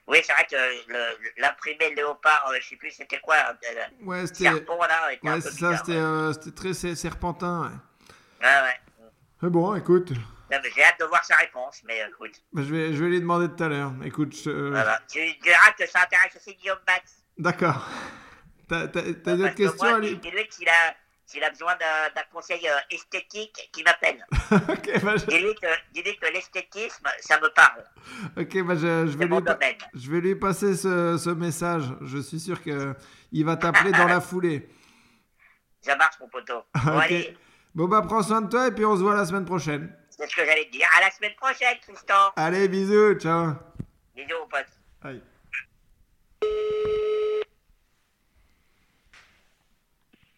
oui, c'est vrai que le- l'imprimé léopard, euh, je sais plus, c'était quoi, euh, Ouais, c'était, serpent là, était un ouais, peu c'est ça, bizarre, c'était, ouais. euh, c'était très ser- serpentin. ouais. Ouais, ouais. Mais bon, écoute, J'ai hâte de voir sa réponse, mais écoute, bah, je vais, je vais lui demander tout à l'heure. Écoute, je- euh, voilà. Tu diras que ça intéresse aussi Guillaume Bax. d'accord. T'as, Parce d'autres que questions lui qu'il a, s'il a besoin d'un conseil euh, esthétique, qu'il m'appelle. Ok, bah, je, Dis-lui que, l'esthétisme, ça me parle. ok, bah, je, vais lui, pa- domaine. je vais lui passer ce, ce message. Je suis sûr que il va t'appeler dans la foulée. Ça marche, mon poteau. Bon, Ok. allez, Bon, bah, prends soin de toi et puis on se voit la semaine prochaine. c'est ce que j'allais te dire. À la semaine prochaine, Tristan. Allez, bisous, ciao. Bisous, mon pote. Aïe.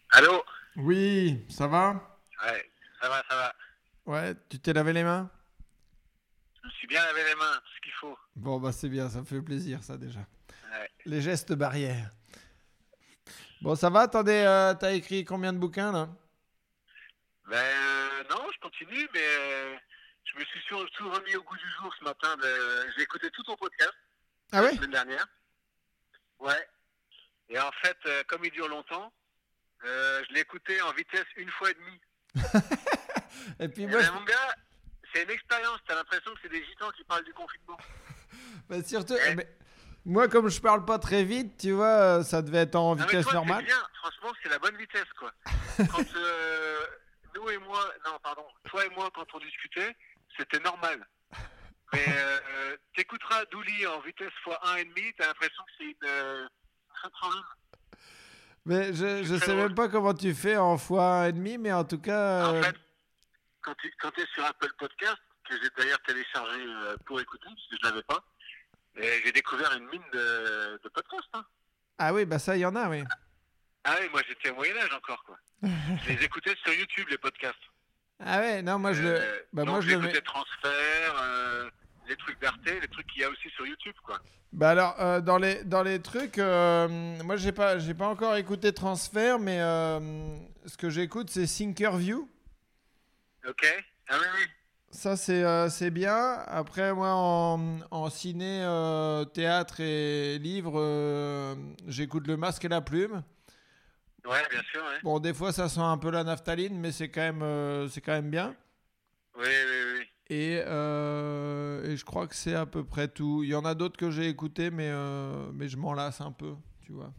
Allô? Oui, ça va? Ouais, ça va, ça va. Ouais, tu t'es lavé les mains? Je me suis bien lavé les mains, tout ce qu'il faut. Bon, bah c'est bien, ça me fait plaisir ça déjà. Ouais. Les gestes barrières. Bon, ça va? Attendez, euh, t'as écrit combien de bouquins là? Ben euh, non, je continue, mais euh, je me suis surtout remis au goût du jour ce matin. de- J'ai écouté tout ton podcast Ah la oui semaine dernière. Ouais. Et en fait, comme il dure longtemps, euh, je l'ai écouté en vitesse une fois et demie. Et puis Et moi, ben, mon gars, c'est une expérience. T'as l'impression que c'est des gitans qui parlent du confinement. bah, surtout, Ouais. mais moi comme je parle pas très vite, tu vois, euh, ça devait être en Non, vitesse toi, normale. C'est bien, franchement, c'est la bonne vitesse, quoi. quand euh, nous et moi, non, pardon, toi et moi, quand on discutait, c'était normal. Mais euh, t'écouteras Douli en vitesse x 1,5, t'as l'impression que c'est une. Euh, très, très longue. Mais je, je sais drôle. même pas comment tu fais en fois et demi, mais en tout cas, En euh, fait, quand tu quand es sur Apple Podcast, que j'ai d'ailleurs téléchargé euh, pour écouter, parce que je l'avais pas, j'ai découvert une mine de, de podcasts. Hein. ah oui, bah ça, il y en a, oui. Ah oui, moi j'étais au Moyen-Âge encore, quoi. je les écoutais sur YouTube, les podcasts. Ah ouais, non, moi je le, Euh, bah donc moi je le mets. Transfert, euh, les trucs d'Arte, les trucs qu'il y a aussi sur YouTube, quoi. Bah alors euh, dans les dans les trucs, euh, moi j'ai pas j'ai pas encore écouté Transfert, mais euh, ce que j'écoute c'est Thinkerview. Ok Ah oui, oui. Ça c'est bien. Après moi en, en ciné, théâtre et livre, j'écoute Le Masque et la Plume. Ouais, bien sûr, ouais. Bon des fois ça sent un peu la naphtaline, mais c'est quand même c'est quand même bien. Oui, oui, oui. Et, euh, et je crois que c'est à peu près tout. Il y en a d'autres que j'ai écoutés, mais, euh, mais je m'en lasse un peu, tu vois.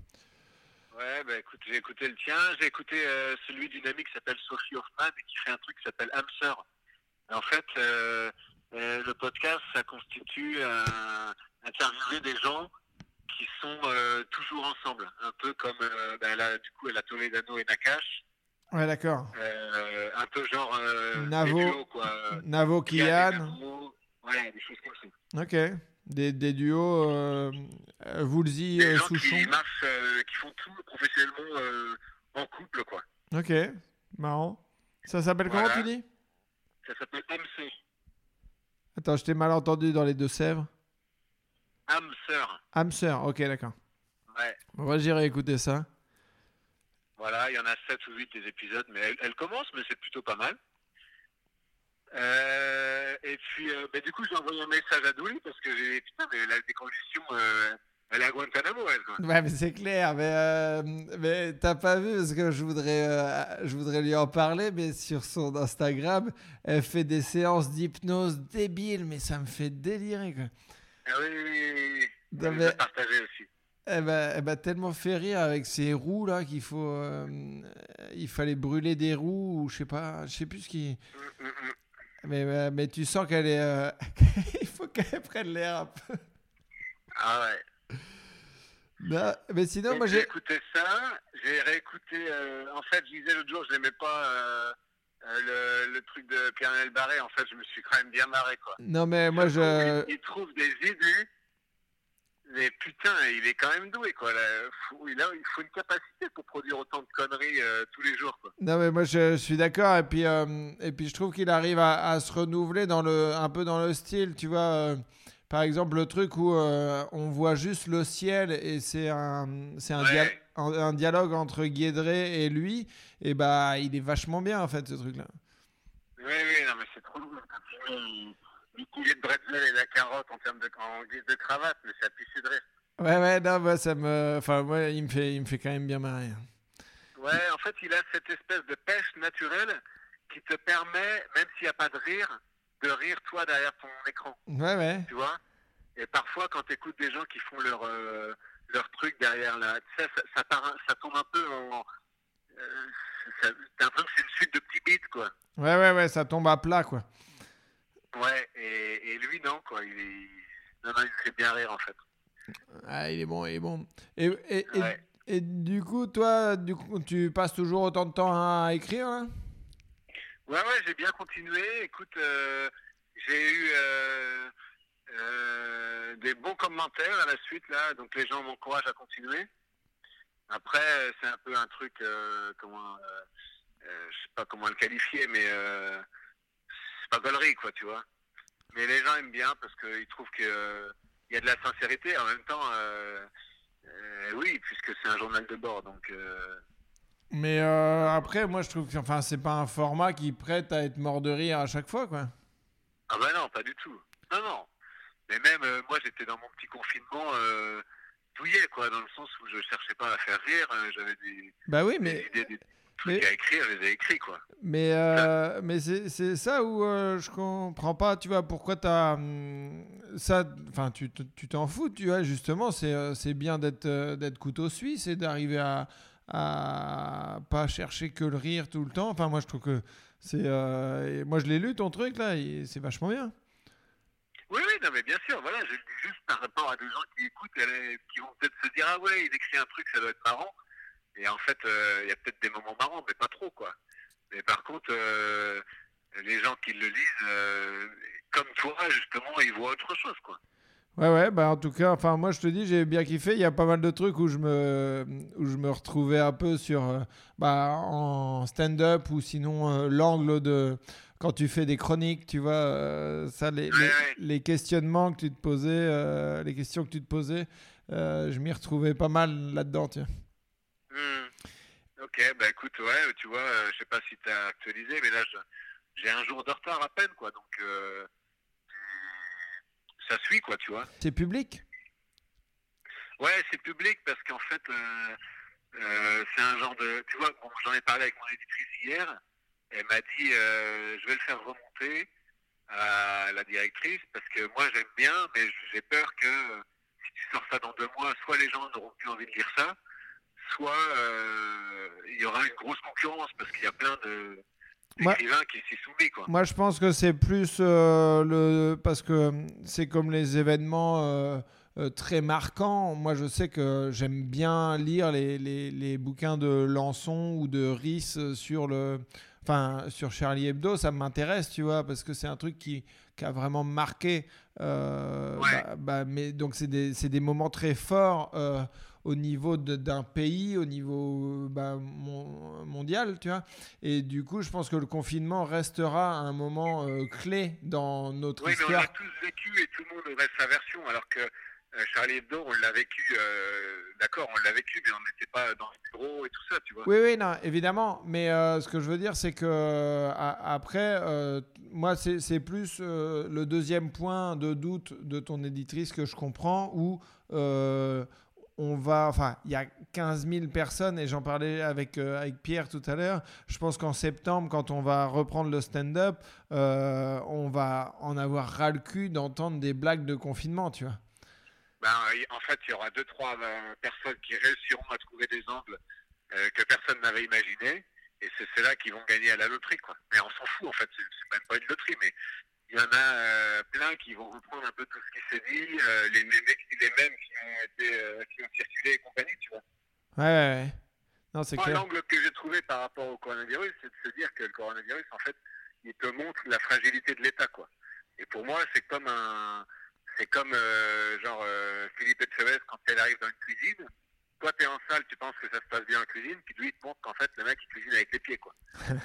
Ouais, bah écoute, j'ai écouté le tien, j'ai écouté euh, celui d'une amie qui s'appelle Sophie Hoffman et qui fait un truc qui s'appelle Hamster. En fait, le podcast, ça constitue un, interviewer des gens qui sont toujours ensemble. Un peu comme, bah, là, du coup, elle a Toledano et Nakash. Ouais, d'accord. Euh, un peu genre euh, Navo. duos, quoi. Navo Kian. Navo. Ouais, des choses comme ça. Ok. Des, des duos euh, euh, Woolsey Des euh, gens Souchon. qui marchent, qui font tout professionnellement en couple, quoi. Ok. Marrant. Ça s'appelle Voilà. comment tu dis? Ça s'appelle MC. Attends, je t'ai mal entendu dans les Deux-Sèvres. Hamster. Hamster. Ok, d'accord. Ouais. Moi, j'irai écouter ça. Voilà, il y en a 7 ou 8 des épisodes, mais elle, elle commence, mais c'est plutôt pas mal. Euh, et puis, euh, bah, du coup, j'ai envoyé un message à Douli parce que j'ai putain, mais elle a des conditions. euh, elle est à Guantanamo, elle, quoi. Ouais, mais c'est clair. Mais, mais t'as pas vu parce que je voudrais, je voudrais lui en parler, mais sur son Instagram, elle fait des séances d'hypnose débiles, mais ça me fait délirer. Quoi. Ah oui, oui, oui, oui. Non, mais- partagé aussi. Elle m'a, elle m'a tellement fait rire avec ces roues là qu'il faut, euh, il fallait brûler des roues ou je sais pas, je sais plus ce qui. Mm, mm, mm. Mais, euh, mais tu sens qu'elle est, euh, il faut qu'elle prenne l'air un peu. Ah ouais. Bah, mais sinon, Donc, moi j'ai j'ai. écouté ça, j'ai réécouté. euh, en fait, je disais l'autre jour, je n'aimais pas euh, le, le truc de Pierre-Noël Barré. En fait, je me suis quand même bien marré, quoi. Non, mais moi je. Il, il trouve des idées, mais putain, il est quand même doué, quoi. Là. Il, a, il faut une capacité pour produire autant de conneries euh, tous les jours, quoi. Non, mais moi je, je suis d'accord. Et puis, euh, et puis je trouve qu'il arrive à, à se renouveler dans le, un peu dans le style. Tu vois, euh, par exemple, le truc où on voit juste le ciel et c'est un, c'est un, Ouais. dia- un, un dialogue entre Guédré et lui. Et bah, il est vachement bien en fait ce truc-là. Oui, oui, non, mais c'est trop lourd. Poulet de bretzel et la carotte en termes de, en guise de cravate, mais ça pissé de rire. Ouais, ouais, non, bah, ça me. Enfin, moi, il me fait, il me fait quand même bien marrer. Ouais, en fait, il a cette espèce de pêche naturelle qui te permet, même s'il n'y a pas de rire, de rire toi derrière ton écran, Ouais, ouais. tu vois? Et parfois, quand tu écoutes des gens qui font leur, euh, leur truc derrière là, ça, ça, part un- ça tombe un peu en. Euh, ça- T'as l'impression que c'est une suite de petits beats, quoi. Ouais, ouais, ouais, ça tombe à plat, quoi. Ouais, et, et lui, non, quoi. Il, est... non, non, il fait bien rire, en fait. Ah, il est bon, il est bon. Et, et, et, Ouais. et du coup, toi, du coup, tu passes toujours autant de temps à écrire, là? Ouais, ouais, j'ai bien continué. Écoute, euh, j'ai eu euh, euh, des bons commentaires à la suite, là. Donc les gens m'encouragent à continuer. Après, c'est un peu un truc, comment, je sais pas comment le qualifier, mais c'est pas gaulerie, quoi, tu vois. Mais les gens aiment bien parce qu'ils trouvent qu'il y a de la sincérité. En même temps, euh, euh, oui, puisque c'est un journal de bord, donc... euh, Mais euh, après, moi, je trouve que enfin, c'est pas un format qui prête à être mort de rire à chaque fois, quoi. Ah bah non, pas du tout. Non, non. Mais même, euh, moi, j'étais dans mon petit confinement euh, douillet, quoi, dans le sens où je cherchais pas à faire rire. euh, J'avais des, Bah oui, des mais, idées, des trucs mais- à écrire, je les ai écrits, quoi. mais, euh, mais c'est ça où euh, je comprends pas, tu vois, pourquoi t'as. hum, ça. Enfin, tu t'en fous, tu vois, justement, c'est euh, bien d'être euh, d'être couteau suisse et d'arriver à, à pas chercher que le rire tout le temps. Enfin, moi, je trouve que c'est. euh, moi, je l'ai lu, ton truc, là, c'est vachement bien. Oui, oui, non, mais bien sûr, voilà, je le dis juste par rapport à des gens qui écoutent, qui vont peut-être se dire, ah ouais, il écrit un truc, ça doit être marrant. Et en fait, euh, il y a peut-être des moments marrants, mais pas trop, quoi. Mais par contre, euh, les gens qui le lisent, euh, comme toi, justement, ils voient autre chose, quoi. Ouais, ouais, bah en tout cas, enfin, moi je te dis, j'ai bien kiffé. Il y a pas mal de trucs où je me, où je me retrouvais un peu sur, euh, bah, en stand-up ou sinon euh, l'angle de quand tu fais des chroniques, tu vois, euh, ça, les, les, questionnements que tu te posais, les questions que tu te posais, je m'y retrouvais pas mal là-dedans, tiens. Hmm. Ok, bah écoute, ouais, tu vois, euh, je sais pas si t'as actualisé, mais là, j'ai un jour de retard à peine, quoi, donc euh, ça suit, quoi, tu vois. C'est public? Ouais, c'est public parce qu'en fait, euh, c'est un genre de. Tu vois, bon, j'en ai parlé avec mon éditrice hier. Elle m'a dit je vais le faire remonter à la directrice parce que moi j'aime bien, mais j'ai peur que si tu sors ça dans deux mois, soit les gens n'auront plus envie de lire ça, soit euh, il y aura une grosse concurrence parce qu'il y a plein de Moi- qui s'y soumettent, quoi. Moi, je pense que c'est plus euh, le parce que c'est comme les événements euh, euh, très marquants. Moi, je sais que j'aime bien lire les, les, les bouquins de Lançon ou de Riss sur le, enfin, sur Charlie Hebdo. Ça m'intéresse, tu vois, parce que c'est un truc qui, qui a vraiment marqué. Ouais. bah, bah, mais donc c'est des, c'est des moments très forts. Au niveau d'un pays, au niveau bah, mon- mondial, tu vois. Et du coup, je pense que le confinement restera un moment euh, clé dans notre Oui, mais on histoire. l'a tous vécu et tout le monde aurait sa version, alors que euh, Charlie Hebdo, on l'a vécu, euh, d'accord, on l'a vécu, mais on n'était pas dans le bureau et tout ça, tu vois. Oui, oui, non, évidemment. Mais euh, ce que je veux dire, c'est que après, moi, c'est plus le deuxième point de doute de ton éditrice que je comprends, où on va, enfin, il y a 15 000 personnes, et j'en parlais avec, euh, avec Pierre tout à l'heure. Je pense qu'en septembre, quand on va reprendre le stand-up, euh, on va en avoir ras le cul d'entendre des blagues de confinement, tu vois. Ben, en fait, il y aura deux, trois euh, personnes qui réussiront à trouver des angles euh, que personne n'avait imaginés, et c'est ceux-là qui vont gagner à la loterie, quoi. Mais on s'en fout, en fait, c'est même pas une loterie, mais il y en a euh, plein qui vont reprendre un peu tout ce qui s'est dit, euh, les, les, les mêmes qui ont, été, euh, qui ont circulé et compagnie, tu vois. Ouais, ouais, ouais. Non, c'est Moi, clair. l'angle que j'ai trouvé par rapport au coronavirus, c'est de se dire que le coronavirus, en fait, il te montre la fragilité de l'État, quoi. Et pour moi, c'est comme un, c'est comme euh, genre Philippe Etchebest quand elle arrive dans une cuisine. Toi, t'es en salle, tu penses que ça se passe bien en cuisine, puis lui, il te montre qu'en fait, le mec, il cuisine avec les pieds, quoi.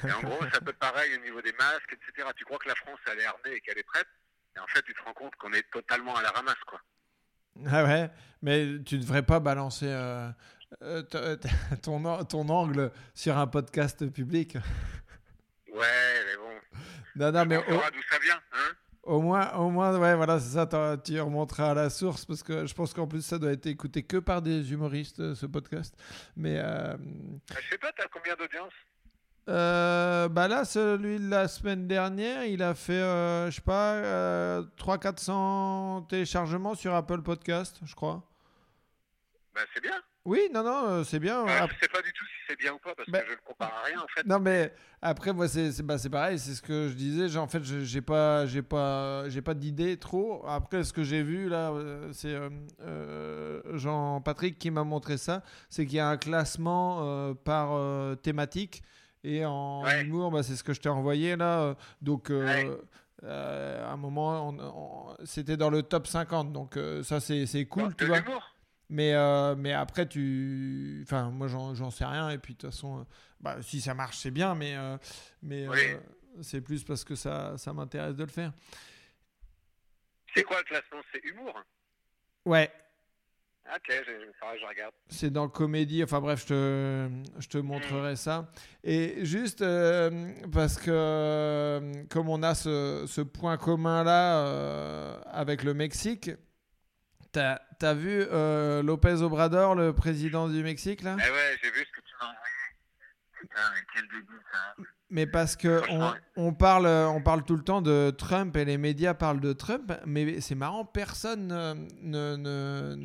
Et en gros, c'est un peu pareil au niveau des masques, etc. Tu crois que la France, elle est armée et qu'elle est prête, et en fait, tu te rends compte qu'on est totalement à la ramasse, quoi. Ah ouais, mais tu devrais pas balancer euh, euh, t- ton, ton angle sur un podcast public. Ouais, mais bon. Non, non, mais on au, saura d'où ça vient, hein au moins, au moins, ouais, voilà, c'est ça. Tu remonteras à la source parce que je pense qu'en plus ça doit être écouté que par des humoristes euh, ce podcast. Mais euh, Je sais pas, t'as combien d'audience? Euh, bah là, celui de la semaine dernière, il a fait, euh, je sais pas, euh, 300-400 téléchargements sur Apple Podcast, je crois. Bah, c'est bien. Oui, non, non, euh, c'est bien. Je sais pas du tout si c'est bien ou pas, parce Bah- que je ne compare à rien, en fait. Non mais après moi c'est bah, pareil c'est ce que je disais en fait je- j'ai pas j'ai pas j'ai pas d'idée trop après ce que j'ai vu là euh, c'est euh, euh, Jean Patrick qui m'a montré ça c'est qu'il y a un classement euh, par euh, thématique et en Ouais. humour bah, c'est ce que je t'ai envoyé là donc Ouais. à un moment on- on- c'était dans le top 50 donc ça c'est cool tu vois. Mais, euh, mais après, tu. Enfin, moi, j'en sais rien. Et puis, de toute façon, euh, bah, si ça marche, c'est bien. Mais, euh, mais Oui. euh, c'est plus parce que ça, ça m'intéresse de le faire. C'est quoi le classement? C'est humour? Ouais, Ok, je, regarde. c'est dans comédie. Enfin, bref, je te, je te montrerai ça. Et juste euh, parce que, euh, comme on a ce, ce point commun-là euh, avec le Mexique. T'as as vu euh, Lopez Obrador, le président du Mexique, là? Eh ouais, j'ai vu ce que tu m'as envoyé. Putain, mais quel début, ça. Mais parce que on, parle, on parle tout le temps de Trump et les médias parlent de Trump, mais c'est marrant, personne euh, ne- ne-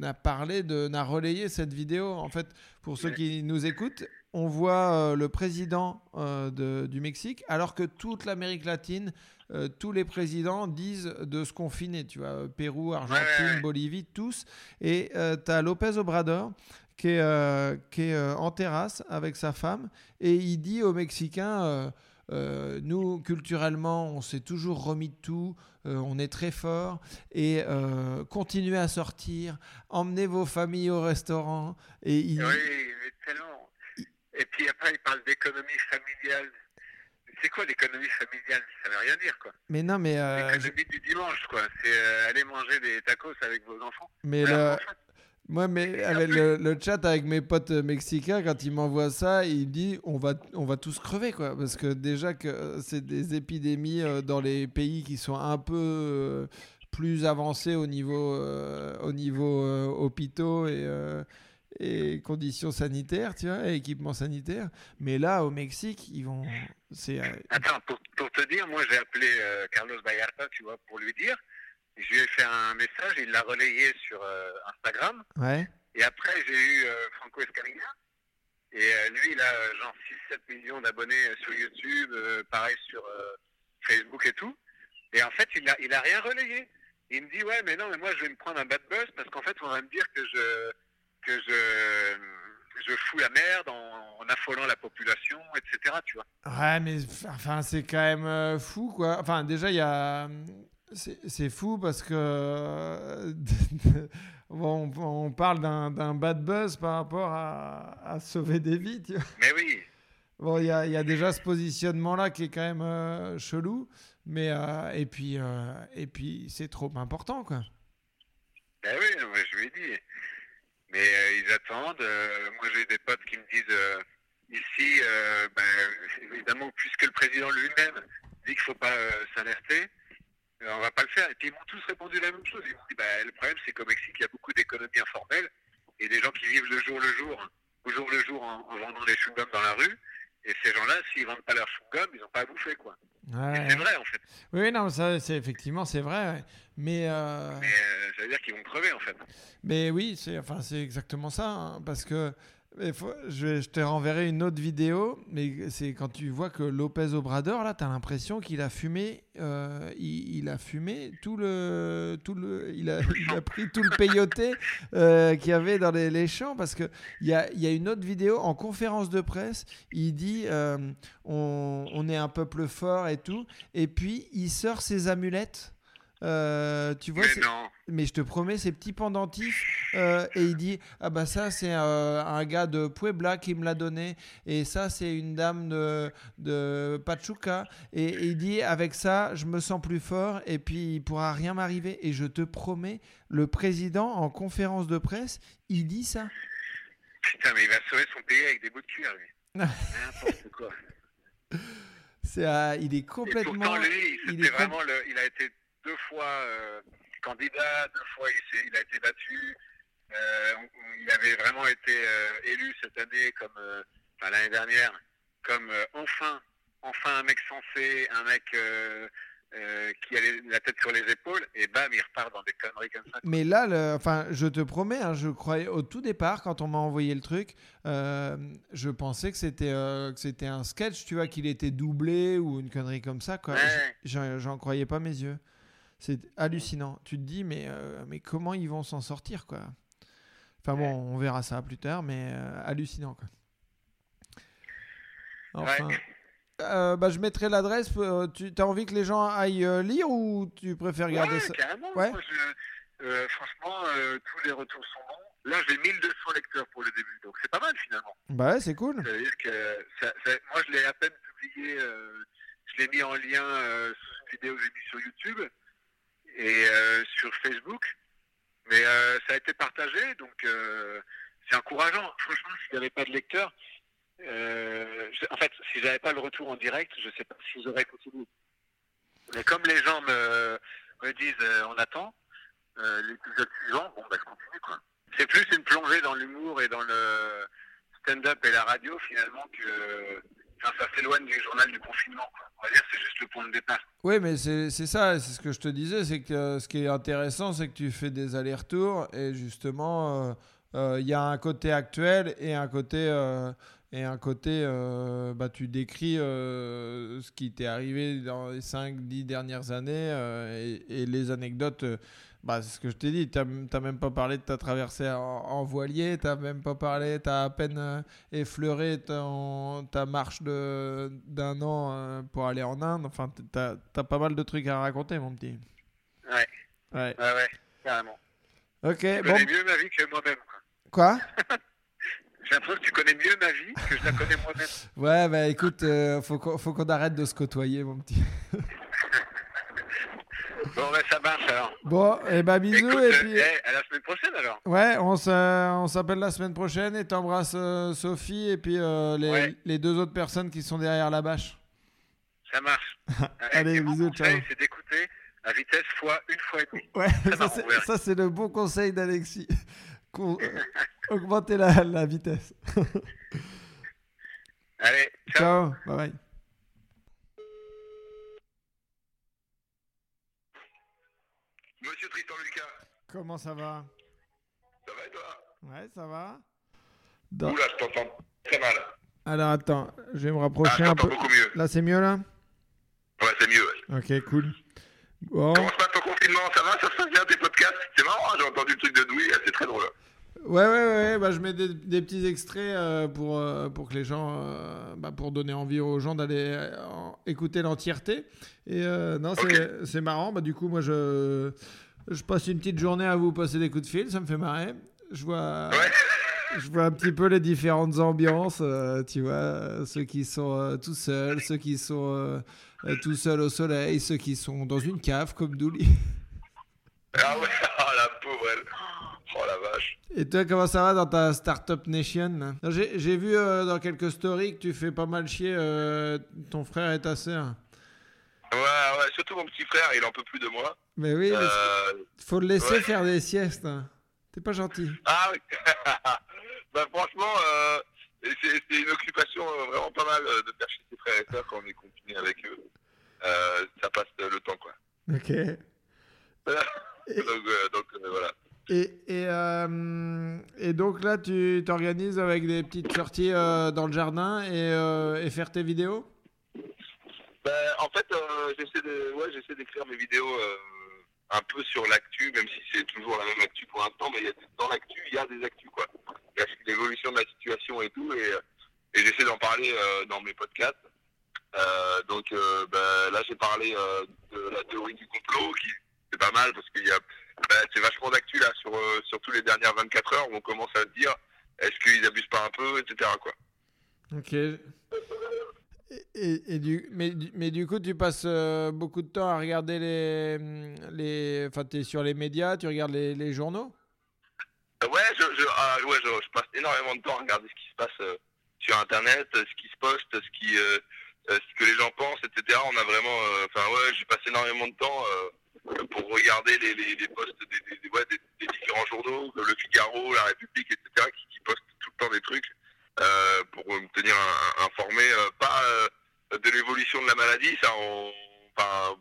n'a parlé de, n'a relayé cette vidéo. En fait, pour ceux qui nous écoutent, on voit euh, le président euh, de- du Mexique, alors que toute l'Amérique latine, euh, tous les présidents disent de se confiner. Tu vois, Pérou, Argentine. Bolivie, tous. Et tu as Lopez Obrador qui est, euh, qui est euh, en terrasse avec sa femme et il dit aux Mexicains euh, euh, nous culturellement on s'est toujours remis de tout euh, on est très fort et euh, continuez à sortir emmenez vos familles au restaurant et il Oui, tellement. Et puis après, il parle d'économie familiale. C'est quoi l'économie familiale Ça veut rien dire, quoi. mais non mais euh, je- L'économie du dimanche, quoi. C'est euh, aller manger des tacos avec vos enfants. mais Alors, le- en fait, Moi, mais avec le, le chat avec mes potes mexicains, quand ils m'envoient ça, ils disent on va, on va tous crever, quoi. Parce que déjà que c'est des épidémies euh, dans les pays qui sont un peu euh, plus avancés au niveau, euh, au niveau euh, hôpitaux et, euh, et conditions sanitaires, tu vois, et équipements sanitaires. Mais là, au Mexique, ils vont. C'est. euh, Attends, pour, pour te dire, moi j'ai appelé euh, Carlos Vallarta, tu vois, pour lui dire. Je lui ai fait un message, il l'a relayé sur euh, Instagram. ouais. Et après, j'ai eu euh, Franco Escamilla. Et lui, il a genre 6-7 millions d'abonnés sur YouTube, pareil sur Facebook et tout. Et en fait, il a, il a rien relayé. Il me dit, ouais, mais non, mais moi, je vais me prendre un bad buzz parce qu'en fait, on va me dire que je, que je, je fous la merde en, en affolant la population, etc. Tu vois. Ouais, mais enfin, c'est quand même euh, fou, quoi. Enfin, déjà, il y a. C'est fou parce que. euh, bon, on, on parle d'un bad buzz par rapport à, à sauver des vies, tu vois. Mais oui, Bon, il y y a déjà ce positionnement-là qui est quand même euh, chelou. Mais. euh, et puis, euh, et puis c'est trop important, quoi. Ben oui, je lui ai dit. Mais euh, ils attendent. euh, moi, j'ai des potes qui me disent euh, ici, ben, évidemment, puisque le président lui-même dit qu'il faut pas s'alerter, on va pas le faire. Et puis ils m'ont tous répondu la même chose. Ils m'ont dit, ben, le problème, c'est qu'au Mexique, il y a beaucoup d'économies informelles et des gens qui vivent le jour le jour, au jour le jour en, en vendant des chewing-gums dans la rue. Et ces gens-là, s'ils vendent pas leurs chewing-gums, ils n'ont pas à bouffer, quoi. Ouais. c'est vrai, en fait. Oui, non, ça, c'est effectivement, c'est vrai. Mais. euh, Mais euh, ça veut dire qu'ils vont crever, en fait. Mais oui, c'est enfin c'est exactement ça, hein, parce que Mais je, te renverrai une autre vidéo, mais c'est quand tu vois que Lopez Obrador, là, tu as l'impression qu'il a fumé, euh, il, a fumé tout le, tout le, il a, il a pris tout le peyoté euh, qu'il y avait dans les, champs, parce que il y a, y a une autre vidéo en conférence de presse, il dit euh, on, on est un peuple fort et tout, et puis il sort ses amulettes. Euh, tu vois, Mais c'est- non. mais je te promets, ces petits pendentifs. euh, et il dit Ah, bah, ça, c'est euh, un gars de Puebla qui me l'a donné. Et ça, c'est une dame de, de Pachuca. Et, et il dit Avec ça, je me sens plus fort. Et puis, il pourra rien m'arriver. Et je te promets, le président, en conférence de presse, il dit ça. Putain, mais il va sauver son pays avec des bouts de cuir, lui. N'importe quoi. C'est, euh, il est Et complètement. pourtant, lui, il c'était est com- vraiment le, il a été deux fois euh, candidat, deux fois il, a été battu. Euh, il avait vraiment été euh, élu cette année, comme enfin, l'année dernière, comme enfin, enfin un mec sensé, un mec euh, qui a les- la tête sur les épaules, et bam, il repart dans des conneries comme ça. Mais là, le- enfin, je te promets, hein, je croyais au tout départ quand on m'a envoyé le truc, euh, je pensais que c'était euh, c'était un sketch, tu vois, qu'il était doublé ou une connerie comme ça, quoi. Ouais. J'en croyais pas mes yeux. C'est hallucinant. Tu te dis, mais mais, mais comment ils vont s'en sortir, quoi? Enfin bon, on verra ça plus tard, mais euh, hallucinant, quoi. Enfin. Euh, bah, je mettrai l'adresse. euh, Tu as envie que les gens aillent euh, lire ou tu préfères regarder ouais, ça? carrément. Ouais. Moi, je- euh, franchement, euh, tous les retours sont bons. Là, j'ai 1200 lecteurs pour le début, donc c'est pas mal finalement. Bah c'est cool. Ça veut dire que ça- ça- moi, je l'ai à peine publié, euh, je l'ai mis en lien euh, sous une vidéo que j'ai mis sur YouTube et euh, sur Facebook. Mais euh, ça a été partagé, donc euh, c'est encourageant. Franchement, s'il n'y avait pas de lecteurs, en fait, si j'avais pas le retour en direct, je sais pas si j'aurais continué. Mais comme les gens me, disent on attend l'épisode suivant, bon, bah, je continue quoi. C'est plus une plongée dans l'humour et dans le stand-up et la radio finalement que ça s'éloigne du journal du confinement. On va dire c'est juste le point de départ. Oui, mais c'est ça, c'est ce que je te disais, c'est que ce qui est intéressant, c'est que tu fais des allers-retours et justement, euh, euh, il y a un côté actuel et un côté, euh, et un côté bah, tu décris ce qui t'est arrivé dans les 5-10 dernières années et les anecdotes. Bah, c'est ce que je t'ai dit, tu n'as même pas parlé de ta traversée en, en voilier, tu n'as même pas parlé, tu as à peine euh, effleuré ton- ta marche de- d'un an euh, pour aller en Inde. Enfin, tu as, pas mal de trucs à raconter, mon petit. Ouais. Ouais. Ouais, ouais, carrément. Ok, Tu bon. connais mieux ma vie que moi-même. quoi. Quoi? J'ai l'impression que tu connais mieux ma vie que je la connais moi-même. Ouais, bah écoute, euh, faut qu'on faut qu'on arrête de se côtoyer, mon petit. Bon, bah, ça marche alors. Bon, et bah bisous, Écoute, et puis. eh, à la semaine prochaine alors. Ouais, on s'appelle la semaine prochaine et t'embrasses euh, Sophie et puis euh, les, Ouais. les deux autres personnes qui sont derrière la bâche. Ça marche. Allez, bisous, ciao. c'est d'écouter à vitesse fois une fois et demie. Ouais, Ça c'est- le bon conseil d'Alexis. Euh, augmenter la, la vitesse. Allez, ciao. Ciao, bye bye. Monsieur Tristan Lucas, Comment ça va? Ça va et toi? Ouais, ça va. Dans- Oula, je t'entends très mal. Alors attends, je vais me Ah, rapprocher un peu. beaucoup mieux. Là, c'est mieux là? Ouais, c'est mieux. ouais. Ok, cool. Bon. Comment se passe ton confinement Ça va Ça se passe bien tes podcasts? C'est marrant, hein, j'ai entendu le truc de Douy, c'est très drôle. Ouais, ouais, ouais, bah, je mets des, petits extraits euh, pour, euh, pour que les gens, euh, bah, pour donner envie aux gens d'aller écouter l'entièreté. Et non, c'est c'est marrant. Bah, du coup, moi, je, je passe une petite journée à vous passer des coups de fil, ça me fait marrer. Je vois, je vois un petit peu les différentes ambiances, tu vois, ceux qui sont tout seuls, ceux qui sont tout seuls au soleil, ceux qui sont dans une cave comme Douli. Ah ouais, ah la pauvre elle. Et toi, comment ça va dans ta Startup Nation J'ai vu euh, dans quelques stories que tu fais pas mal chier euh, ton frère et ta sœur. Ouais, ouais, surtout mon petit frère, il en peut plus de moi. Mais oui, mais Euh, faut le laisser ouais. faire des siestes. hein. T'es pas gentil. Ah oui Bah franchement, c'est une occupation vraiment pas mal de faire chez ses frères et sœurs quand on est confiné avec eux. Euh, ça passe le temps quoi. Ok. Donc euh, donc, euh, voilà. Et, euh, et donc là, tu t'organises avec des petites sorties euh, dans le jardin et, euh, et faire tes vidéos? Ben, en fait, euh, j'essaie de, ouais, j'essaie d'écrire mes vidéos un peu sur l'actu, même si c'est toujours la même actu pour l'instant, mais dans l'actu, il y a des actus, quoi. Il y a l'évolution de la situation et tout, et, et j'essaie d'en parler dans mes podcasts. Donc ben, là, j'ai parlé de la théorie du complot, qui c'est pas mal parce qu'il y a, ben, c'est vachement d'actu là sur euh, surtout les dernières 24 heures où on commence à se dire, est-ce qu'ils abusent pas un peu, etc. Quoi. Ok. Et, et- et du, mais, du- mais du coup, tu passes euh, beaucoup de temps à regarder les. les enfin, tu es sur les médias, tu regardes les, les journaux? Euh, Ouais, je, je, ah, ouais je, je passe énormément de temps à regarder ce qui se passe euh, sur Internet, ce qui se poste, ce qui, ce que les gens pensent, etc. On a vraiment, enfin ouais, j'ai passé énormément de temps pour regarder les, les, posts des, différents journaux, comme Le Figaro, La République, etc. qui, postent tout le temps des trucs euh, pour me tenir informé, euh, pas euh, de l'évolution de la maladie, ça, on, enfin,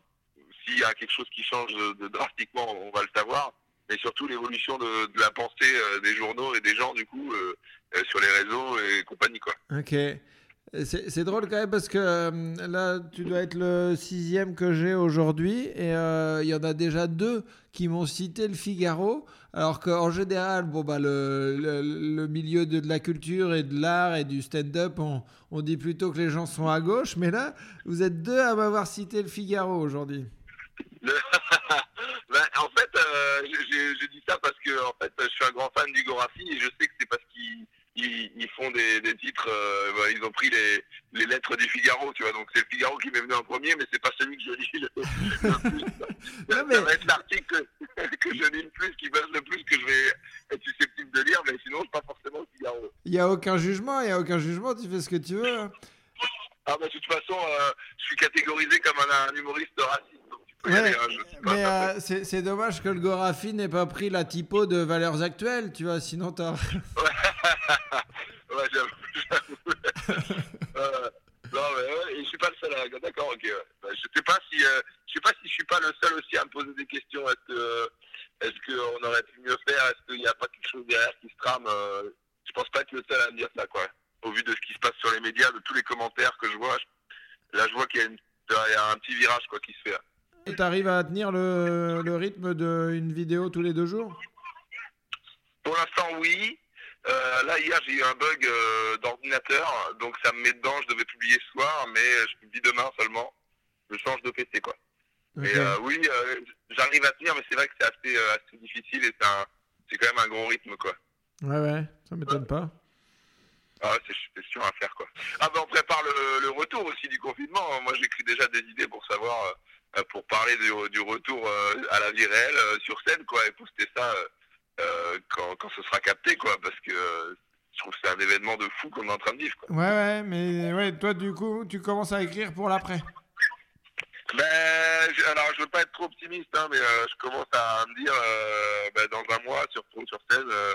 s'il y a quelque chose qui change de, drastiquement, on va le savoir mais surtout l'évolution de, de la pensée euh, des journaux et des gens du coup euh, euh, sur les réseaux et compagnie quoi. Ok. C'est drôle quand même parce que euh, là, tu dois être le sixième que j'ai aujourd'hui et euh, il y en a déjà deux qui m'ont cité le Figaro. Alors qu'en général, bon, bah, le, milieu de, la culture et de l'art et du stand-up, on, dit plutôt que les gens sont à gauche. Mais là, vous êtes deux à m'avoir cité le Figaro aujourd'hui. Ben, en fait, euh, j'ai dit ça parce que en fait, je suis un grand fan du Gorafi et je sais que c'est parce qu'ils ils, ils font des, des titres, euh, ben, ils ont pris les, les lettres du Figaro, tu vois. Donc c'est le Figaro qui m'est venu en premier, mais c'est pas celui que je lis le, le plus. Ça mais- va être l'article que, que je lis le plus, qui buzz le plus, que je vais être susceptible de lire, mais sinon pas forcément le Figaro. Il n'y a aucun jugement, il n'y a aucun jugement, tu fais ce que tu veux. hein. Ah bah de toute façon, euh, je suis catégorisé comme un, un humoriste raciste, Ouais, mais euh, c'est c'est dommage que le Gorafi n'ait pas pris la typo de valeurs actuelles, tu vois, sinon t'as... ouais, j'avoue, j'avoue. Euh, non mais ouais, et je suis pas le seul à... D'accord, ok. ouais. Bah, je sais pas si, euh, je sais pas si je suis pas le seul aussi à me poser des questions. Est-ce que, est-ce qu'on aurait pu mieux faire? Est-ce qu'il n'y a pas quelque chose derrière qui se trame euh, Je pense pas être le seul à me dire ça, quoi. Au vu de ce qui se passe sur les médias, de tous les commentaires que je vois, je- là je vois qu'il y a, une- un petit virage quoi qui se fait. là. Et t'arrives à tenir le, le rythme d'une vidéo tous les deux jours? Pour l'instant, oui. Euh, là, hier, j'ai eu un bug euh, d'ordinateur, donc ça me met dedans. Je devais publier ce soir, mais je publie demain seulement. Je change de PC, quoi. Mais Ok. euh, oui, euh, j'arrive à tenir, mais c'est vrai que c'est assez, assez difficile et c'est quand même un gros rythme, quoi. Ouais, ouais, ça m'étonne pas. Ah ouais, c'est sûr à faire, quoi. Ah ben, on prépare le, le retour aussi du confinement. Moi, j'écris déjà des idées pour savoir, pour parler du, du retour euh, à la vie réelle euh, sur scène, quoi, et poster ça euh, euh, quand, quand ce sera capté, quoi, parce que euh, je trouve que c'est un événement de fou qu'on est en train de vivre, quoi. Ouais, ouais, mais ouais, toi, du coup, tu commences à écrire pour l'après. Ben, je- alors, je veux pas être trop optimiste, hein, mais euh, je commence à me dire, euh, ben, dans un mois, tu retournes sur scène. euh,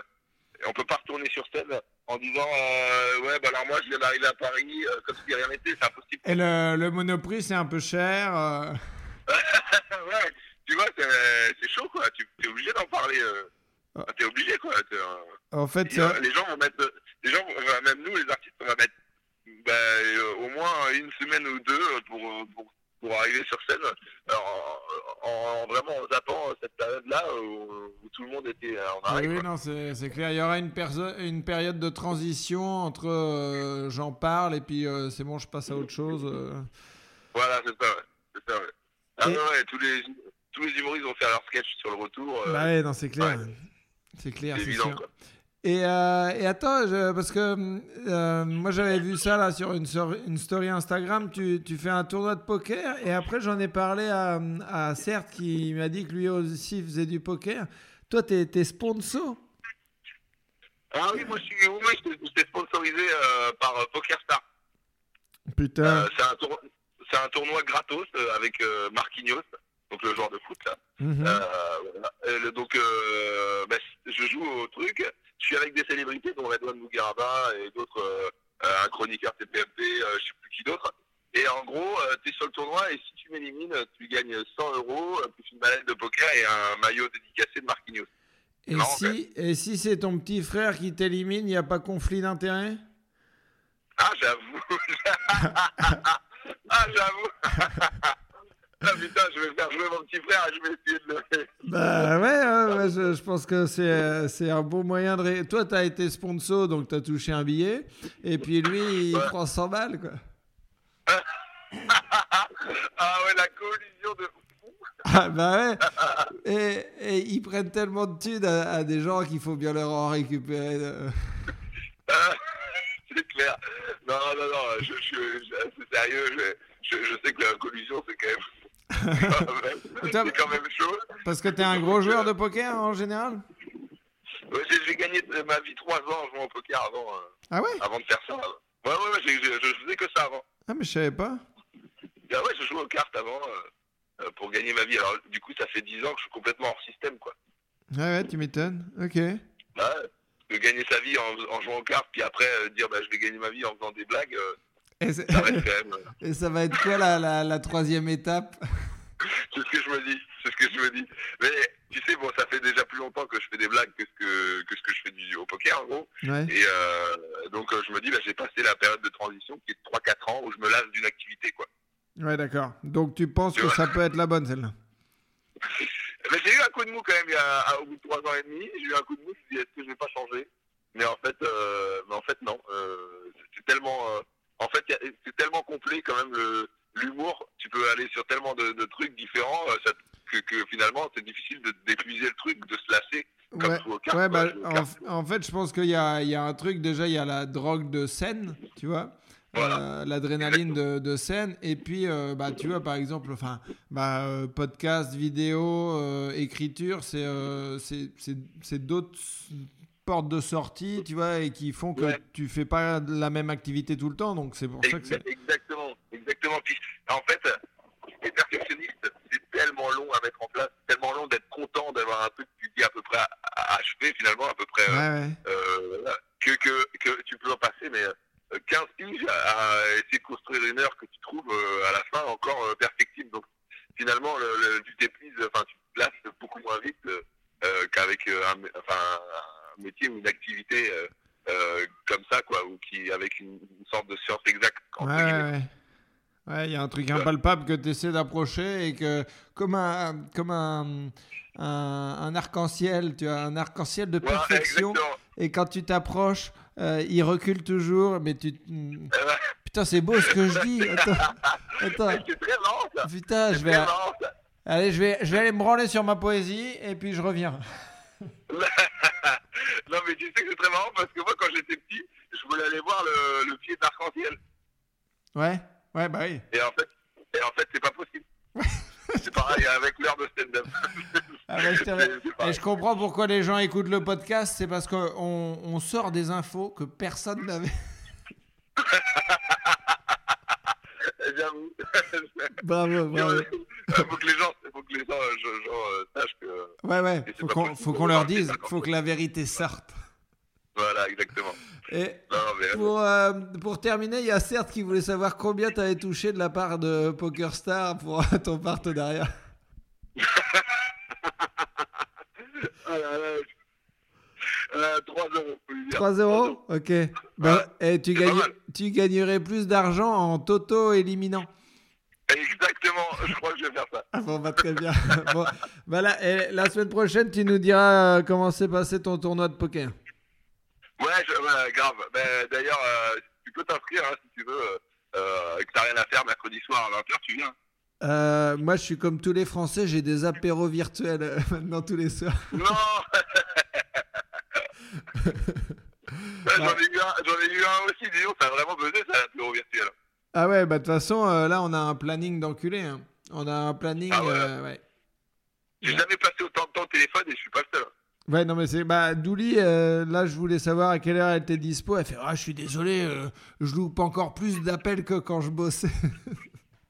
on peut pas retourner sur scène en disant, euh, ouais, ben alors moi, je viens d'arriver à Paris, euh, comme si rien n'était, c'est impossible. Et le, le Monoprix, c'est un peu cher. Euh. ouais, tu vois, c'est chaud, quoi. Tu es obligé d'en parler. Euh, Ah. T'es obligé, quoi. Euh, En fait, et, euh, ça- les gens vont mettre, les gens, enfin, même nous, les artistes, on va mettre ben, euh, au moins une semaine ou deux pour, pour, pour arriver sur scène. Alors, en, en- vraiment en zappant cette période-là où, où tout le monde était en arrêt. oui, quoi. non, c'est clair. Il y aura une, une période de transition entre euh, j'en parle et puis euh, c'est bon, je passe à autre chose. euh. Voilà, c'est ça, ouais. C'est ça, ouais. Ah ouais, tous les, tous les humoristes vont faire leur sketch sur le retour. euh, Bah ouais, non, c'est clair. ouais. C'est clair, c'est sûr. quoi. Et, euh, et attends, je- parce que euh, moi j'avais vu ça là sur une, une story Instagram, tu, tu fais un tournoi de poker et après j'en ai parlé à, à Certes qui m'a dit que lui aussi faisait du poker. Toi, t'es es sponsor? Ah oui, moi je suis, oui, j'étais sponsorisé euh, par PokerStar. Putain. Euh, c'est un, tour- c'est un tournoi gratos euh, avec euh, Marquinhos, donc le joueur de foot là. Mhm. Euh, le- donc euh, bah, je joue au truc. Je suis avec des célébrités dont Redouane Bougaraba et d'autres, euh, un chroniqueur TPMP, euh, je sais plus qui d'autre. Et en gros, tu es sur le tournoi et si tu m'élimines, tu gagnes 100 euros, plus une mallette de poker et un maillot dédicacé de Marquinhos. Et si, et si c'est ton petit frère qui t'élimine, il n'y a pas conflit d'intérêt Ah, j'avoue. ah, j'avoue. ah, putain, je vais faire jouer mon petit frère et je vais essayer de le. Bah ouais, ouais, ouais, je, je pense que c'est euh, c'est un bon moyen de... ré- Toi, t'as été sponsor, donc t'as touché un billet. Et puis lui, il Ouais. prend 100 balles, quoi. ah ouais, la collision de. Ah bah ouais. Et, et ils prennent tellement de thunes à, à des gens qu'il faut bien leur en récupérer. euh. Ah, c'est clair. Non, non, non, je, je, je- c'est sérieux. Je, sais que la collusion, c'est quand même. c'est quand même chaud. Parce que t'es un gros joueur de poker en général? Ouais, j'ai, gagné ma vie trois ans en jouant au poker avant, euh, Ah ouais? avant de faire ça. Ouais, ouais, ouais, je faisais que ça avant. Ah mais je savais pas. Ah ouais, je jouais aux cartes avant euh, euh, pour gagner ma vie. Alors, du coup, ça fait 10 ans que je suis complètement hors système, quoi. Ouais ouais, tu m'étonnes. Ok. Bah, ouais. De gagner sa vie en, en jouant aux cartes, puis après euh, dire bah, je vais gagner ma vie en faisant des blagues, euh, Et, ça quand même. euh, et ça va être quoi la, la, la troisième étape? C'est ce que je me dis, c'est ce que je me dis. Mais tu sais, bon, ça fait déjà plus longtemps que je fais des blagues que ce que, que, ce que je fais du, au poker, en gros. Ouais. Et euh, donc, je me dis, bah, j'ai passé la période de transition qui est de 3-4 ans où je me lasse d'une activité, quoi. Ouais d'accord. Donc tu penses Tu que ça peut être la bonne celle-là? Mais j'ai eu un coup de mou quand même il y a, au bout de 3 ans et demi. J'ai eu un coup de mou, je me suis dit, est-ce que je vais pas changer? Mais en fait, euh, mais en fait non. Euh, c'est tellement, euh, en fait, c'est tellement complet quand même le l'humour. Tu peux aller sur tellement de, de trucs différents euh, ça- que, que finalement c'est difficile de d'épuiser le truc, de se lasser comme Ouais, ouais bah, en, en fait, je pense qu'il y a, il y a un truc, déjà, il y a la drogue de scène, tu vois, Voilà. euh, l'adrénaline de, de scène, et puis, euh, bah, tu vois, par exemple, enfin, bah, euh, podcast, vidéo, écriture, c'est c'est- d'autres portes de sortie, tu vois, et qui font que Ouais. tu fais pas la même activité tout le temps, donc c'est pour ça que c'est... Exa- Exactement, exactement. Puis, en fait, les perfectionnistes, c'est tellement long à mettre en place, tellement long d'être content d'avoir un truc que tu dis à peu près à, à achever finalement, à peu près, Ouais, ouais. voilà, que, que, que tu peux en passer, mais 15 piges à, essayer de construire une heure que tu trouves euh, à la fin encore euh, perfectible. Donc, finalement, le, le- tu t'épuises, enfin, tu te places beaucoup moins vite euh, qu'avec un, enfin, un métier ou une activité euh, euh, comme ça, quoi, ou qui avec une, une sorte de science exacte. Ouais, ouais, il y a un truc impalpable que tu essaies d'approcher et que, comme un, comme un, un, un arc-en-ciel, tu as un arc-en-ciel de perfection. et quand tu t'approches, euh, il recule toujours, mais tu. Putain, c'est beau ce que je dis. Attends, attends. C'est très. Putain, je vais. Allez, je vais, je vais aller me branler sur ma poésie et puis je reviens. non mais tu sais que c'est très marrant parce que moi quand j'étais petit, je voulais aller voir le, le pied d'arc-en-ciel. Ouais, ouais, bah oui. Et en fait, et en fait c'est pas possible. c'est pareil avec l'heure de stand-up. Ah ouais, je comprends pourquoi les gens écoutent le podcast, c'est parce qu'on on sort des infos que personne n'avait. J'avoue. Bravo, bravo. faut que les gens, faut que les gens, euh, euh, sachent que Ouais, ouais, faut qu'on faut qu'on leur dise, cinquante faut que la vérité sorte. Voilà exactement. Et Non mais pour, euh, pour terminer, il y a Certes qui voulait savoir combien tu avais touché de la part de PokerStar pour ton partenariat. ah là là. Euh, 3 euros. faut lui dire. 3 euros Ok. Bah, et tu, C'est pas gagnes- tu gagnerais plus d'argent en toto-éliminant. Exactement. Je crois que je vais faire ça. Ah bon, bah, très bien. bon, bah là, et la semaine prochaine, tu nous diras euh, comment s'est passé ton tournoi de poker. Ouais, je, ouais, grave. Ben, D'ailleurs, euh, tu peux t'inscrire hein, si tu veux. Euh, euh, que t'as rien à faire mercredi soir à 20h, tu viens. Euh, moi, je suis comme tous les Français, j'ai des apéros virtuels euh, maintenant tous les soirs. Non J'en ai, eu un- j'en ai eu un aussi, dis donc, ça a vraiment buzzé, ça, l'apéro virtuel. Ah ouais, bah de toute façon, euh, là, on a un planning d'enculé. hein. On a un planning. Ah ouais. ouais. J'ai Ouais. jamais passé autant de temps au téléphone et je suis pas le seul. Ouais, non, mais c'est. Bah, Douli, euh, là, je voulais savoir à quelle heure elle était dispo. Elle fait Ah, je suis désolé, euh, je loupe encore plus d'appels que quand je bossais.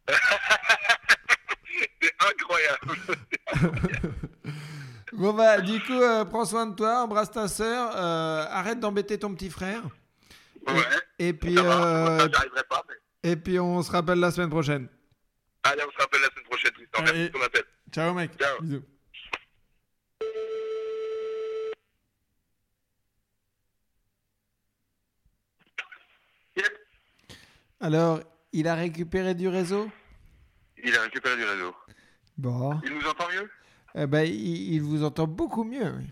C'est incroyable. bon, bah, du coup, euh, prends soin de toi, embrasse ta soeur, arrête d'embêter ton petit frère. Ouais. Et puis, va, pas, mais... et puis, on se rappelle la semaine prochaine. Allez, on se rappelle la semaine prochaine, Tristan. Merci de ton appel. Ciao, mec. Ciao. Bisous. Alors, il a récupéré du réseau? Il a récupéré du réseau. Bon. Il nous entend mieux? Eh ben, il, il vous entend beaucoup mieux. oui.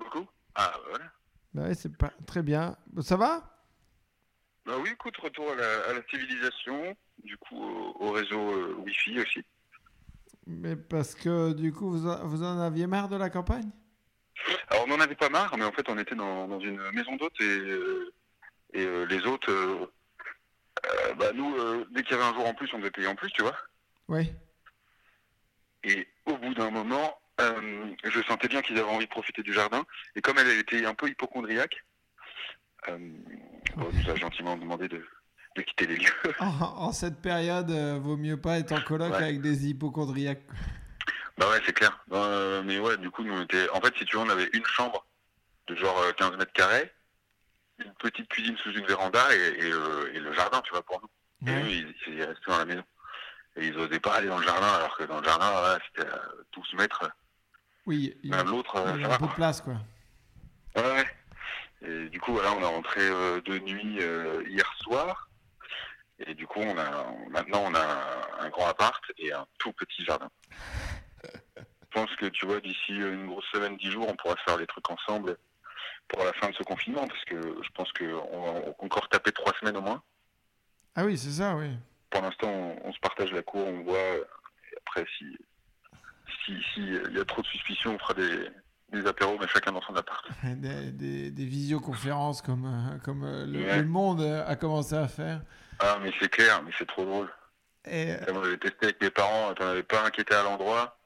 Beaucoup? Ah, voilà. Ouais, c'est pas très bien. Bon, Ça va? Bah oui, écoute, retour à la, à la civilisation, du coup au, au réseau euh, Wi-Fi aussi. Mais parce que du coup, vous en, vous en aviez marre de la campagne? Alors on n'en avait pas marre, mais en fait on était dans, dans une maison d'hôtes et, euh, et euh, les hôtes, euh, bah nous, euh, dès qu'il y avait un jour en plus, on devait payer en plus, tu vois. Oui. Et au bout d'un moment, euh, je sentais bien qu'ils avaient envie de profiter du jardin. Et comme elle, elle était un peu hypochondriaque, on nous a gentiment demandé de, de quitter les lieux. En, en cette période, vaut mieux pas être en coloc Ouais. avec des hypochondriaques. Bah ouais, c'est clair. Euh, mais ouais, du coup, nous on était. En fait, si tu veux, on avait une chambre de genre euh, 15 mètres carrés, une petite cuisine sous une véranda et, et, euh, et le jardin, tu vois, pour nous. Et eux, ils, ils restaient dans la maison. Et ils osaient pas aller dans le jardin, alors que dans le jardin, voilà, c'était à 12 mètres Oui, il y l'un a, de l'autre, il euh, ça a va quoi. de place, quoi. Ouais, ouais. Et du coup, voilà, on est rentré euh, de nuit euh, hier soir. Et du coup, on a, maintenant, on a un, grand appart et un tout petit jardin. Je pense que, tu vois, d'ici une grosse semaine, dix jours, on pourra faire des trucs ensemble pour la fin de ce confinement. Parce que je pense qu'on va encore taper trois semaines au moins. Ah oui, c'est ça, oui. Pour l'instant, on, on se partage la cour, on voit. euh, Et après, si si, si il y a trop de suspicions, on fera des, des apéros, mais chacun dans son appart. Des, des, des visioconférences comme, euh, comme euh, le, Ouais. le monde euh, a commencé à faire. Ah, mais c'est clair, mais c'est trop drôle. Et, euh, moi, j'avais testé avec mes parents, t'en avais pas un qui était à l'endroit.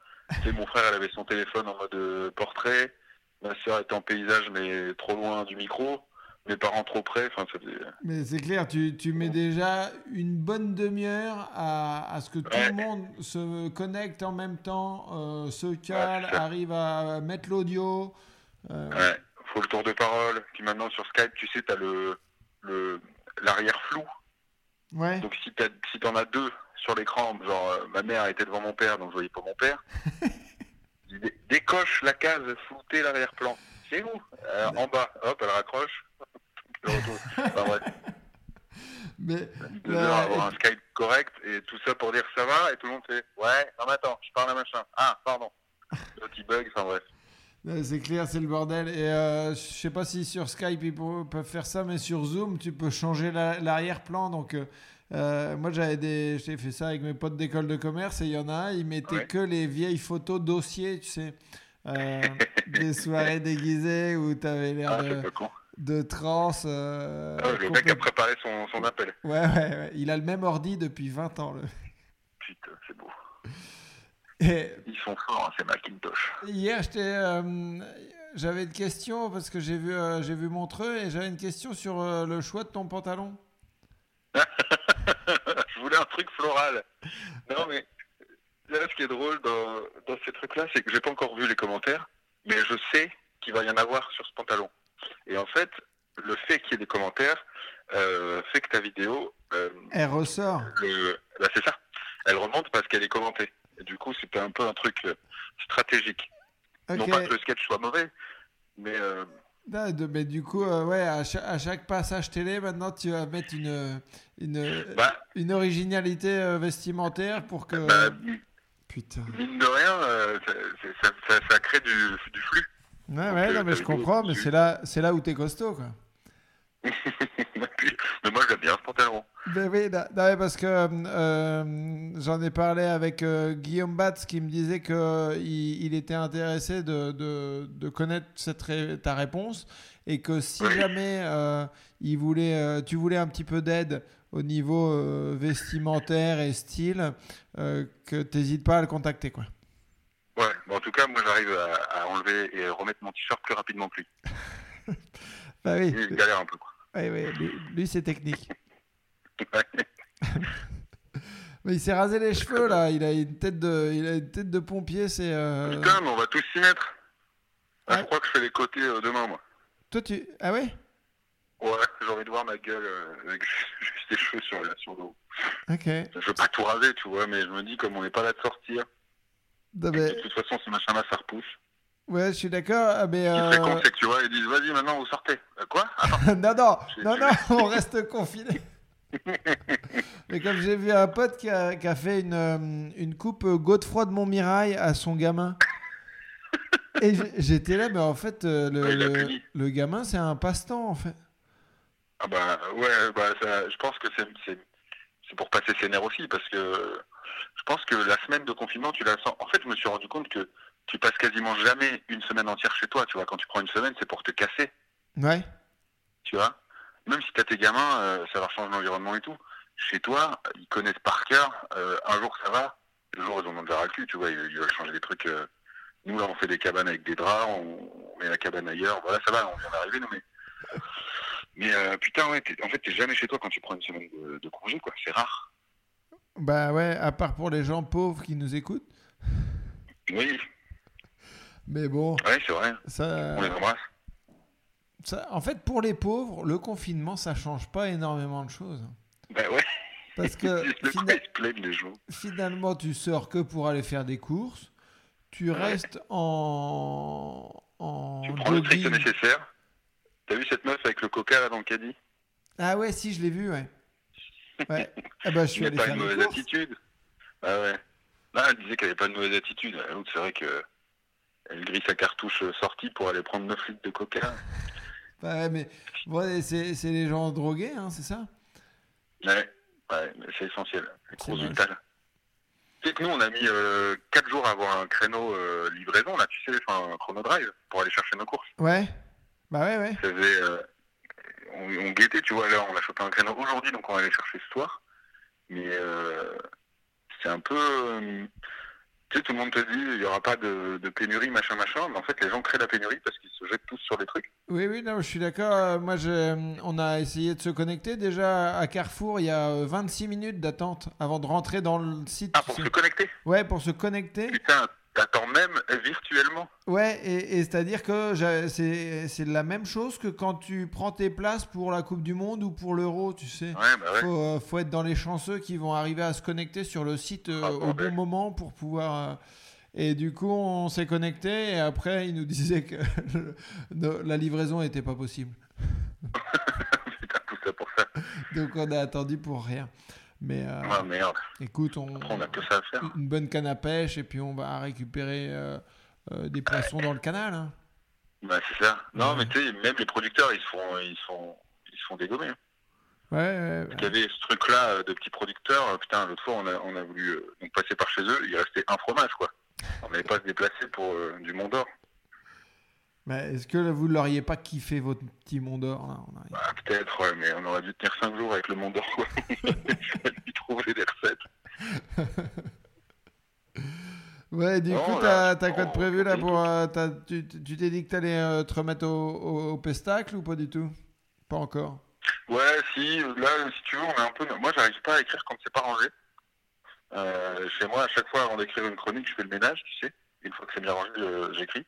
Mon frère, elle avait son téléphone en mode euh, portrait. Ma soeur était en paysage, mais trop loin du micro. Mes parents trop près. Enfin, ça faisait... mais c'est clair, tu, tu mets déjà une bonne demi-heure à, à ce que tout le monde se connecte en même temps, euh, se cale, arrive à mettre l'audio. euh, Ouais, faut le tour de parole. Puis maintenant, sur Skype, tu sais, le, le, l'arrière flou. ouais. Donc, si si t'en as deux sur l'écran, genre, euh, ma mère était devant mon père, donc je voyais pas mon père. Décoche la case, flouter l'arrière-plan. C'est où? Euh, En bas. Hop, elle raccroche. Enfin, bref. Mais, à et avoir un Skype correct et tout ça pour dire ça va et tout le monde fait ouais non mais attends je parle à machin ah pardon il bug enfin bref Ouais, C'est clair, c'est le bordel. Et euh, je sais pas si sur Skype ils peuvent faire ça, mais sur Zoom, tu peux changer la- l'arrière-plan. Donc, euh, euh, moi, j'avais des, j'ai fait ça avec mes potes d'école de commerce et il y en a un, ils mettaient Ouais. que les vieilles photos dossiers, tu sais. Euh, des soirées déguisées où tu avais l'air ah de, trans. euh, Ah, le mec a préparé son, son appel ouais, ouais, ouais. Il a le même ordi depuis 20 ans. Le... putain c'est beau Et ils sont forts hein, ces Macintosh Hier, euh, j'avais une question parce que j'ai vu, j'ai vu Montreux et j'avais une question sur le choix de ton pantalon. je voulais un truc floral non mais là ce qui est drôle dans, dans ces trucs là c'est que j'ai pas encore vu les commentaires mais je sais qu'il va y en avoir sur ce pantalon et en fait le fait qu'il y ait des commentaires euh, fait que ta vidéo euh, Elle ressort. le, bah, c'est ça. Elle remonte parce qu'elle est commentée. Et du coup, c'était un peu un truc euh, stratégique. Non pas que le sketch soit mauvais, mais euh, De- mais du coup, euh, ouais, à chaque, à chaque passage télé, maintenant, tu vas mettre une, une, bah, une originalité euh, vestimentaire pour que. bah, Putain. mine de rien, euh, ça, c'est- ça, ça- ça crée du, du flux. Ouais, Donc, ouais, non, mais je comprends, mais c'est là, là où t'es costaud, quoi. pantalon. Ben oui, non, non, parce que euh, j'en ai parlé avec euh, Guillaume Batz qui me disait qu'il il était intéressé de, de, de connaître cette ré- ta réponse et que si Oui. jamais euh, il voulait, euh, tu voulais un petit peu d'aide au niveau euh, vestimentaire et style, euh, que t'hésites pas à le contacter. Quoi. Ouais, bon, en tout cas, moi, j'arrive à, à enlever et remettre mon t-shirt plus rapidement que lui. Bah oui, Il galère un peu, quoi. oui, oui, lui, lui, c'est technique. Mais il s'est rasé les cheveux là, il a une tête de, il a une tête de pompier, c'est... euh, Putain, mais on va tous s'y mettre. Ah, Ouais. Je crois que je fais les côtés euh, demain, moi. Toi tu... Ah ouais? Ouais, j'ai envie de voir ma gueule euh, avec juste des cheveux sur, sur le haut. Ok. Je veux pas tout raser, tu vois, mais je me dis, comme on n'est pas là de sortir, Non, mais- de toute façon, ce machin-là, ça repousse. Ouais, je suis d'accord, ah, mais... Ce qui serait con, euh, c'est que tu vois, ils disent, vas-y, maintenant, vous sortez. Euh, quoi? Non, non, non, non, on reste confiné. Mais comme j'ai vu un pote qui a, qui a fait une, euh, une coupe euh, Godefroy de Montmirail à son gamin. Et j'étais là, mais en fait, euh, le, Ouais, le- gamin, c'est un passe-temps, en fait. Ah bah ouais, bah ça, je pense que c'est c'est c'est pour passer ses nerfs aussi parce que je pense que la semaine de confinement, tu la sens. En fait, je me suis rendu compte que tu passes quasiment jamais une semaine entière chez toi. Tu vois, quand tu prends une semaine, c'est pour te casser. Ouais. Tu vois, même si t'as tes gamins, euh, ça leur change l'environnement et tout. Chez toi, ils connaissent par cœur. euh, un jour ça va, le jour ils ont déjà le cul. Tu vois, ils, ils veulent changer des trucs. euh. Nous là, on fait des cabanes avec des draps, on, on met la cabane ailleurs. Voilà, ça va, on vient d'arriver, nous mais. Mais putain, ouais, en fait, t'es jamais chez toi quand tu prends une semaine de, de congé, quoi. C'est rare. Bah ouais, à part pour les gens pauvres qui nous écoutent. Oui, Mais bon, ouais, c'est vrai. ça, On les embrasse. Ça. En fait, pour les pauvres, le confinement, ça change pas énormément de choses. Bah ouais. Parce que le fina- ils se plaignent les gens. finalement, tu sors que pour aller faire des courses. Tu restes en. en Tu prends le strict jogging. nécessaire. T'as vu cette meuf avec le coca là dans le caddie? Ah ouais, si, je l'ai vu, ouais. Ouais. Ah bah, je suis allé pas faire une des mauvaise courses. attitude. Ah ouais. Là, elle disait qu'elle n'avait pas de mauvaise attitude. L'autre, c'est vrai que elle grille sa cartouche euh, sortie pour aller prendre 9 litres de coca. Bah ouais, mais ouais, c'est les gens drogués, hein, c'est ça? Ouais, ouais, mais c'est essentiel. C'est vital. Tu sais que nous, on a mis 4 jours à avoir un créneau euh, livraison, là, tu sais, enfin, un chrono drive, pour aller chercher nos courses. Ouais. Bah ouais, ouais. Ça faisait, euh, on, on guettait, tu vois, là, on a chopé un créneau aujourd'hui, donc on va aller chercher ce soir. Mais euh, c'est un peu... euh, tu sais, tout le monde te dit, il n'y aura pas de, de pénurie, machin, machin, mais en fait, les gens créent la pénurie parce qu'ils se jettent tous sur des trucs. Oui, oui, non, je suis d'accord. Euh, Moi, je, on a essayé de se connecter. Déjà, à Carrefour, il y a euh, 26 minutes d'attente avant de rentrer dans le site. Ah, pour se connecter? Ouais, pour se connecter. Putain, t'attends même virtuellement. Ouais, et, et c'est-à-dire que c'est la même chose que quand tu prends tes places pour la Coupe du Monde ou pour l'Euro, tu sais. Ouais, bah ouais. Faut, euh, faut être dans les chanceux qui vont arriver à se connecter sur le site euh, Ah, au bon moment pour pouvoir. euh, Et du coup, on s'est connecté et après, ils nous disaient que le- la livraison n'était pas possible. Putain, tout ça pour ça. Donc, on a attendu pour rien. Mais euh, Ah, merde. écoute, on, Après, on a que ça à faire. une bonne canne à pêche et puis on va récupérer euh, euh, des poissons dans le canal. hein. Bah, c'est ça. Non, Ouais. mais tu sais, même les producteurs, ils se font, ils se font, ils se font dégommer. hein. Ouais, ouais, Il y avait ce truc-là de petits producteurs. Putain, l'autre fois, on a, on a voulu donc passer par chez eux. Il restait un fromage, quoi. On n'allait pas se déplacer pour du Mont d'Or. Mais est-ce que vous ne l'auriez pas kiffé votre petit Mont d'Or là On a- Bah, peut-être, ouais, mais on aurait dû tenir 5 jours avec le Mont d'Or. Il trouver des recettes. Ouais, du Non, coup, là, t'as quoi de on- prévu là pour. euh, t'as- tu tu t'es dit que t'allais euh, te remettre au, au- au pestacle ou pas du tout? Pas encore. Ouais, si, là, si tu veux, on est un peu. Moi, j'arrive pas à écrire quand c'est pas rangé. Euh, chez moi, à chaque fois, avant d'écrire une chronique, je fais le ménage, tu sais. Une fois que c'est bien rangé, euh, j'écris.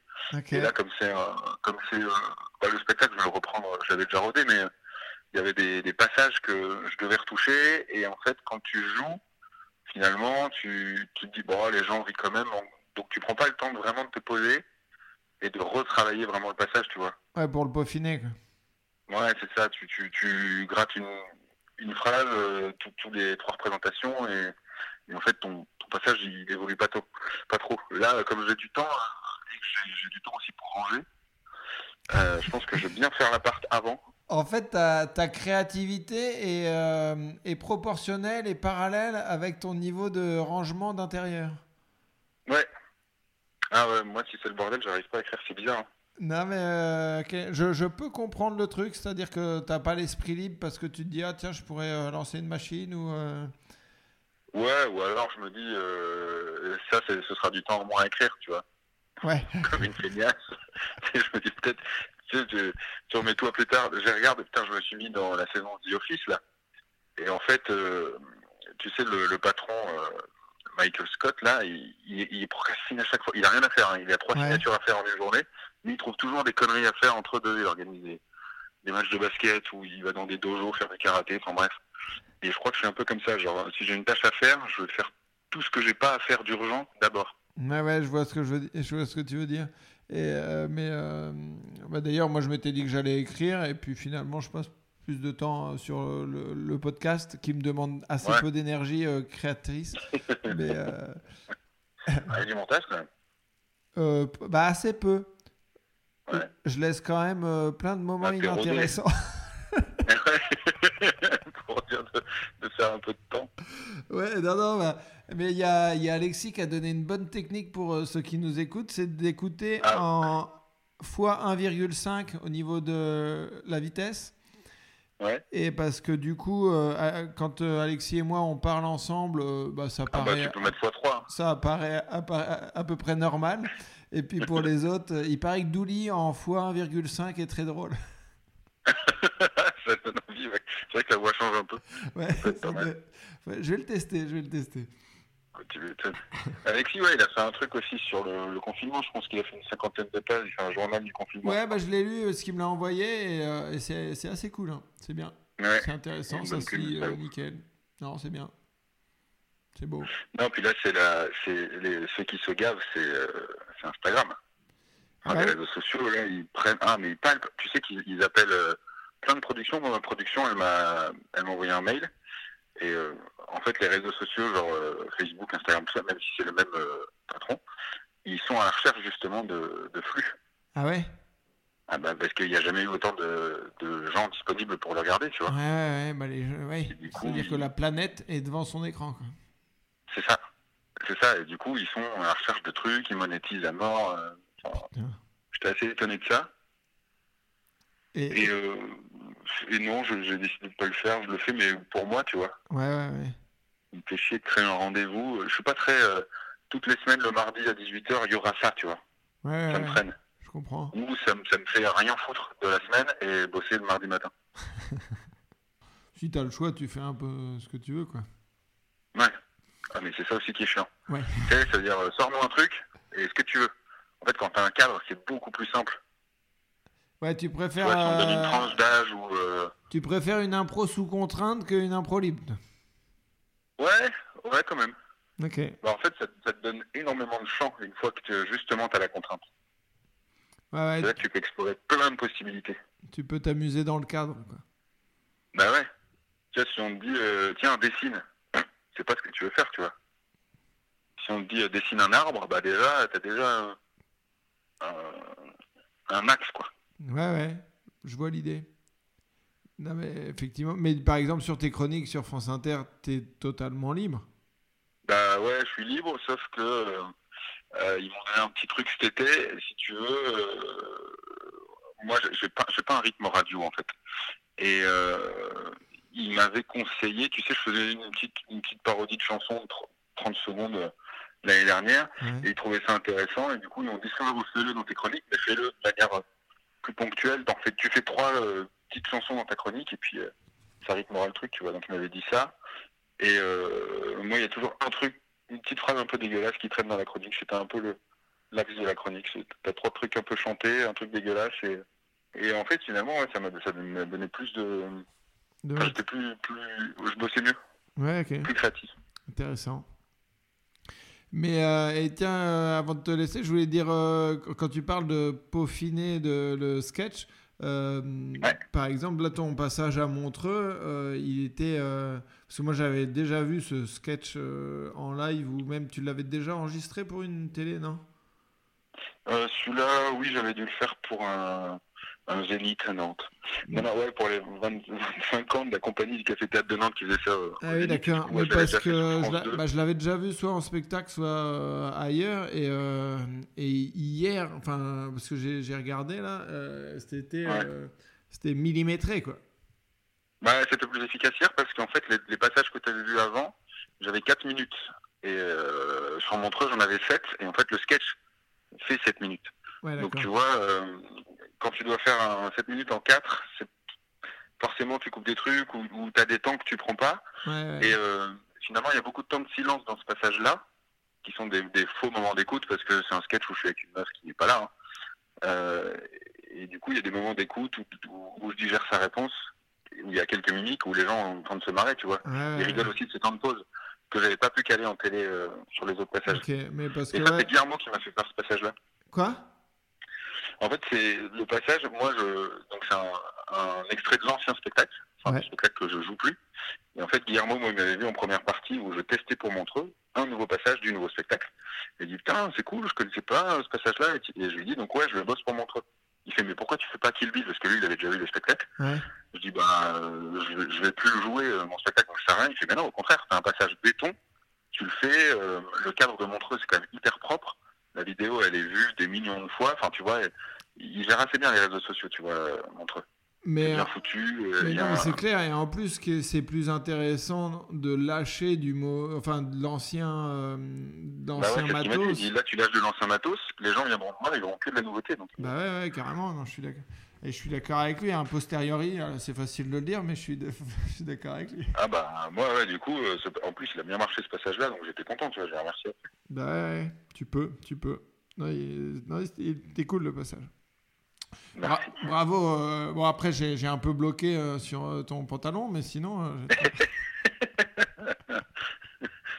Et là, comme c'est comme c'est euh, bah, le spectacle, je vais le reprendre. Je l'avais déjà rodé, mais euh, il y avait des, des passages que je devais retoucher. Et en fait, quand tu joues, finalement, tu, tu te dis bon, les gens rient quand même. Donc, tu prends pas le temps de vraiment de te poser et de retravailler vraiment le passage, tu vois. Ouais, pour le peaufiner. Quoi. Ouais, c'est ça. Tu, tu, tu grattes une, une phrase, euh, tous les trois représentations, et, et en fait, ton passage, il évolue pas, tôt, pas trop. Là, comme j'ai du temps, euh, et que j'ai du temps aussi pour ranger, euh, je pense que je vais bien faire l'appart avant. En fait, ta, ta créativité est, euh, est proportionnelle et parallèle avec ton niveau de rangement d'intérieur. Ouais. Ah ouais, moi, si c'est le bordel, j'arrive pas à écrire, c'est bizarre. hein. Non, mais euh, je, je peux comprendre le truc, c'est-à-dire que t'as pas l'esprit libre parce que tu te dis, ah tiens, je pourrais lancer une machine ou. Ouais, ou alors je me dis, euh, ça, ce sera du temps en moins à écrire, tu vois. Ouais. comme une feignasse. Je me dis peut-être, tu sais, tu, tu remets toi plus tard. Je regarde, putain, je me suis mis dans la saison The Office là. Et en fait, euh, tu sais, le, le patron euh, Michael Scott là, il, il, il procrastine à chaque fois. Il a rien à faire. hein. Il a trois Ouais. signatures à faire en une journée. Mais il trouve toujours des conneries à faire entre deux. Il organise des, des matchs de basket ou il va dans des dojos faire du karaté. Enfin bref. Et je crois que je suis un peu comme ça. Genre, si j'ai une tâche à faire, je veux faire tout ce que j'ai pas à faire d'urgent d'abord. Ouais, ouais, je vois ce que, je veux, di- je vois ce que tu veux dire. Et, euh, mais euh, bah, d'ailleurs, moi, je m'étais dit que j'allais écrire, et puis finalement, je pense, plus de temps euh, sur le, le podcast qui me demande assez Ouais. peu d'énergie euh, créatrice. mais du montage quand même. bah, assez peu. Ouais. Je laisse quand même plein de moments Ah, inintéressants. de, faire un peu de temps. Ouais, non, non, bah, mais il y a, y a Alexis qui a donné une bonne technique pour euh, ceux qui nous écoutent, c'est d'écouter Ah. en fois 1,5 au niveau de la vitesse. Ouais. Et parce que du coup, euh, quand euh, Alexis et moi on parle ensemble, euh, bah, ça Ah bah paraît, tu peux mettre x3. ça apparaît à, à- à peu près normal. Et puis pour les autres, il paraît que Douli en fois 1,5 est très drôle. C'est vrai que la voix change un peu. Ouais, ça ouais, je vais le tester, je vais le tester. Alexis, ouais, il a fait un truc aussi sur le, le confinement. Je pense qu'il a fait une cinquantaine de pages. Il fait un journal du confinement. Ouais, bah, je l'ai lu, euh, ce qu'il me l'a envoyé, et, euh, et c'est assez cool. hein. C'est bien. Ouais. C'est intéressant, ça se lit euh, nickel. Non, c'est bien. C'est beau. Non, puis là, c'est la, c'est les, ceux qui se gavent, c'est, euh, Instagram. Enfin, Ouais? Les réseaux sociaux, là, ils prennent. Ah, mais ils palpent. Tu sais qu'ils ils appellent plein de productions. Dans ma production, elle m'a, elle m'a envoyé un mail. Et euh, en fait, les réseaux sociaux, genre euh, Facebook, Instagram, tout ça, même si c'est le même euh, patron, ils sont à la recherche justement de, de flux. Ah ouais? Ah bah, parce qu'il n'y a jamais eu autant de, de gens disponibles pour le regarder, tu vois. ouais, ouais. Bah, les jeux- ouais. C'est-à-dire que la planète est devant son écran. Quoi. C'est ça. C'est ça. Et du coup, ils sont à la recherche de trucs, ils monétisent à mort. enfin. J'étais assez étonné de ça. Et, Et, et non, j'ai décidé de pas le faire. Je le fais, mais pour moi, tu vois. Ouais, ouais, ouais. Il me fait chier de créer un rendez-vous. Je suis pas très. euh, toutes les semaines, le mardi à 18h, il y aura ça, tu vois. Ouais, Ça me ouais. freine. Je comprends. Ou ça, me- ça me fait rien foutre de la semaine et bosser le mardi matin. Si t'as le choix, tu fais un peu ce que tu veux, quoi. Ouais. Ah, mais c'est ça aussi qui est chiant. Ouais. Tu sais, ça veut dire, euh, sors-nous un truc et ce que tu veux. En fait, quand t'as un cadre, c'est beaucoup plus simple. Ouais, tu préfères, on donne une euh, tranche d'âge ou. euh, tu préfères une impro sous contrainte qu'une impro libre? Ouais, ouais, quand même. Ok. Bah, en fait, ça, ça te donne énormément de champ une fois que tu- justement tu as la contrainte. Ouais, ouais, là tu peux explorer plein de possibilités. tu peux t'amuser dans le cadre, quoi. Bah ouais. Tu vois, si on te dit, euh, tiens, dessine, c'est pas ce que tu veux faire, tu vois. Si on te dit, euh, dessine un arbre, bah déjà, t'as déjà euh, un, un axe, quoi. Ouais, ouais, je vois l'idée. Non, mais effectivement. Mais par exemple, sur tes chroniques sur France Inter, t'es totalement libre. Bah ouais, je suis libre, sauf que euh, ils m'ont donné un petit truc cet été. Si tu veux, euh, moi j'ai- j'ai pas, pas un rythme radio en fait. Et euh, ils m'avaient conseillé, tu sais, je faisais une petite, une petite parodie de chanson de tr- 30 secondes l'année dernière, et ils trouvaient ça intéressant. Et du coup, ils m'ont dit ça, fais-le dans tes chroniques, mais fais-le de manière plus ponctuelle. T'en fais, tu fais trois euh, petites chansons dans ta chronique, et puis euh, ça rythmera le truc, tu vois. Donc ils m'avaient dit ça. Et euh, moi, il y a toujours un truc, une petite phrase un peu dégueulasse qui traîne dans la chronique. C'était un peu le l'axe de la chronique. T'as trois trucs un peu chantés, un truc dégueulasse. Et, et en fait, finalement, ouais, ça m'a ça m'a donné plus de. De- enfin, J'étais plus, plus. Je bossais mieux, Ouais, ok. plus créatif. Intéressant. Mais euh, et tiens, euh, avant de te laisser, je voulais dire, euh, qu- quand tu parles de peaufiner de, le sketch, euh, Ouais. par exemple, là, ton passage à Montreux, il était... parce que moi, j'avais déjà vu ce sketch en live, ou même tu l'avais déjà enregistré pour une télé, non? Celui-là, oui, j'avais dû le faire pour un, un Zénith à Nantes. Non, non, ouais, pour les 20 25 ans de la compagnie du Café Théâtre de Nantes qui faisait ça. euh, Ah oui, d'accord. Mais parce que je 2. bah, je l'avais déjà vu soit en spectacle, soit euh, ailleurs. Et, euh, et hier, enfin, parce que j'ai regardé là, euh, c'était Ouais. euh, millimétré quoi. Bah, c'était plus efficace hier parce qu'en fait, les, les passages que tu avais vus avant, j'avais 4 minutes. Et euh, sur Montreux, j'en avais 7. Et en fait, le sketch fait 7 minutes. Ouais, Donc, tu vois, euh, quand tu dois faire un 7 minutes en 4, c'est forcément, tu coupes des trucs ou, ou tu as des temps que tu prends pas. Ouais, ouais. Et euh, finalement, il y a beaucoup de temps de silence dans ce passage-là, qui sont des, des faux moments d'écoute parce que c'est un sketch où je suis avec une meuf qui n'est pas là. hein. Euh, et du coup, il y a des moments d'écoute où, où, où je digère sa réponse, où il y a quelques mimiques, où les gens sont en train de se marrer, tu vois. Ouais, Ils rigolent aussi de ces temps de pause que j'avais pas pu caler en télé euh, sur les autres passages. Ok, mais parce que Et ça, c'est Guillermo qui m'a fait faire ce passage-là. quoi? En fait, c'est le passage. Moi, je donc c'est un, un extrait de l'ancien spectacle, enfin Ouais. le spectacle que je joue plus. Et en fait, Guillermo, moi, il m'avait vu en première partie où je testais pour Montreux un nouveau passage du nouveau spectacle. Et il dit, putain, c'est cool, je connaissais pas ce passage-là. Et je lui dis, donc ouais, je le bosse pour Montreux. Il fait, mais pourquoi tu fais pas Kill Bill? Parce que lui, il avait déjà vu le spectacle. Ouais. Je dis, bah, euh, je, vais- je vais plus le jouer, euh, mon spectacle, donc ça rien. Il fait, mais non, au contraire, c'est un passage béton. Tu le fais, euh, le cadre de Montreux, c'est quand même hyper propre. La vidéo, elle est vue des millions de fois. Enfin, tu vois, il gère assez bien les réseaux sociaux, tu vois, euh, Montreux. C'est Mais, bien foutu. euh, mais non, un- c'est clair. Et en plus, que c'est plus intéressant de lâcher du mot, enfin, de l'ancien, euh, Bah ouais, matos. là, tu lâches de l'ancien matos, les gens viendront voir, ils verront que de la nouveauté. Donc, Bah ouais, ouais, carrément. Non, je suis d'accord. Et je suis d'accord avec lui. Un posteriori, euh, c'est facile de le dire, mais je suis, d'accord avec lui. ah bah, moi, ouais, du coup, euh, en plus, il a bien marché ce passage-là, donc j'étais content, tu vois, j'ai remercié. Bah ouais, tu peux, tu peux. Non, il, non, il- il était cool le passage. Bra- bravo. euh, bon, après, j'ai un peu bloqué euh, sur euh, ton pantalon, mais sinon.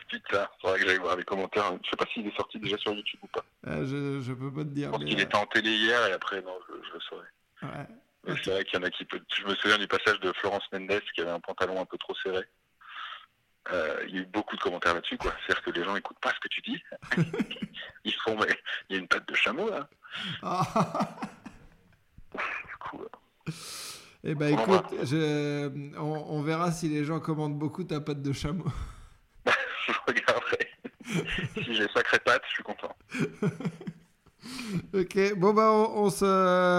Putain, faudrait que j'aille voir les commentaires. Je sais pas s'il est sorti déjà sur YouTube ou pas. je, je peux pas te dire. Je pense mais, qu'il était en télé hier et après, non, je, je le saurais. Ouais. C'est vrai qu'il y en a qui peut... Je me souviens du passage de Florence Mendes qui avait un pantalon un peu trop serré. Euh, il y a eu beaucoup de commentaires là-dessus, quoi. C'est-à-dire que les gens écoutent pas ce que tu dis. Ils font, mais il y a une patte de chameau, là. Ah. Du coup, euh, Eh ben On écoute, je- on, on verra si les gens commandent beaucoup ta patte de chameau. je regarderai. si j'ai sacré patte, je suis content. ok, bon bah on, on se,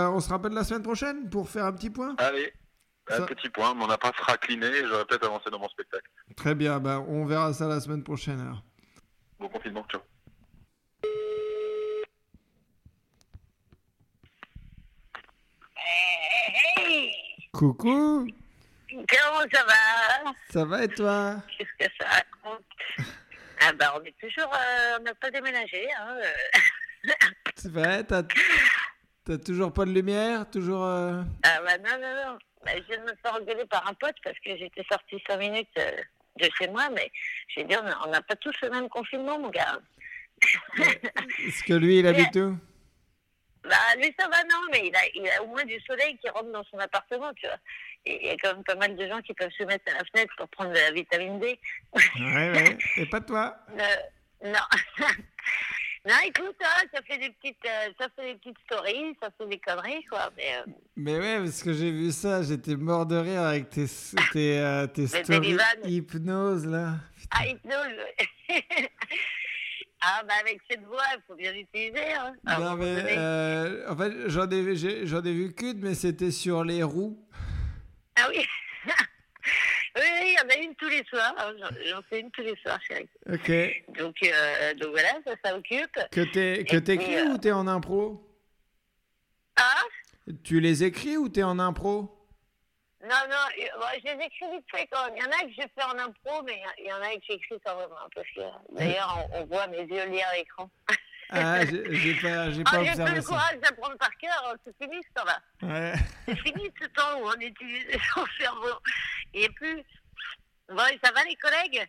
on se rappelle la semaine prochaine pour faire un petit point. Allez, un Ça- petit point, mon appart sera cliné et j'aurai peut-être avancé dans mon spectacle. Très bien, bah on verra ça la semaine prochaine alors. Bon confinement, ciao. Hey, Coucou, comment ça va? Ça va et toi? Qu'est-ce que ça raconte? Ah bah on est toujours, euh, on n'a pas déménagé. Hein, euh. C'est vrai, t'as t'as toujours pas de lumière, toujours. euh, Ah bah non, non, non. Bah, je viens de me faire engueuler par un pote parce que j'étais sortie 5 minutes euh, de chez moi, mais j'ai dit on n'a pas tous le même confinement, mon gars. Est-ce que lui il habite où? Bah lui ça va non, mais il a, il a au moins du soleil qui rentre dans son appartement, tu vois. Il y a quand même pas mal de gens qui peuvent se mettre à la fenêtre pour prendre de la vitamine D. Ouais, ouais. Et pas toi? Euh, non. non, écoute, hein, ça fait des petites, euh, ça fait des petites stories, ça fait des conneries, quoi. Mais, euh, Mais ouais, parce que j'ai vu ça, j'étais mort de rire avec tes, tes, euh, tes stories hypnose là. ah, hypnose. ah, bah avec cette voix, il faut bien l'utiliser. Hein, Non mais euh, en fait j'en ai, j'en ai vu qu'une, mais c'était sur les roues. Ah oui. oui, il y en a une tous les soirs. hein, J'en fais une tous les soirs, chérie. Ok. Donc, euh, donc voilà, ça, ça occupe. Que t'es que t'écris euh, ou t'es en impro? Ah Tu les écris ou t'es en impro? Non, non, euh, bon, je les écris vite fait quand. Il y en a que je fais en impro, mais il y en a que j'écris quand même. hein, parce que d'ailleurs, on, on voit mes yeux lire à l'écran. Ah, j'ai pas, j'ai Ah, pas le ça. courage d'apprendre par cœur, hein, c'est fini temps-là. Ouais. C'est fini ce temps où on utilise son cerveau. Et plus. Bon, et ça va les collègues?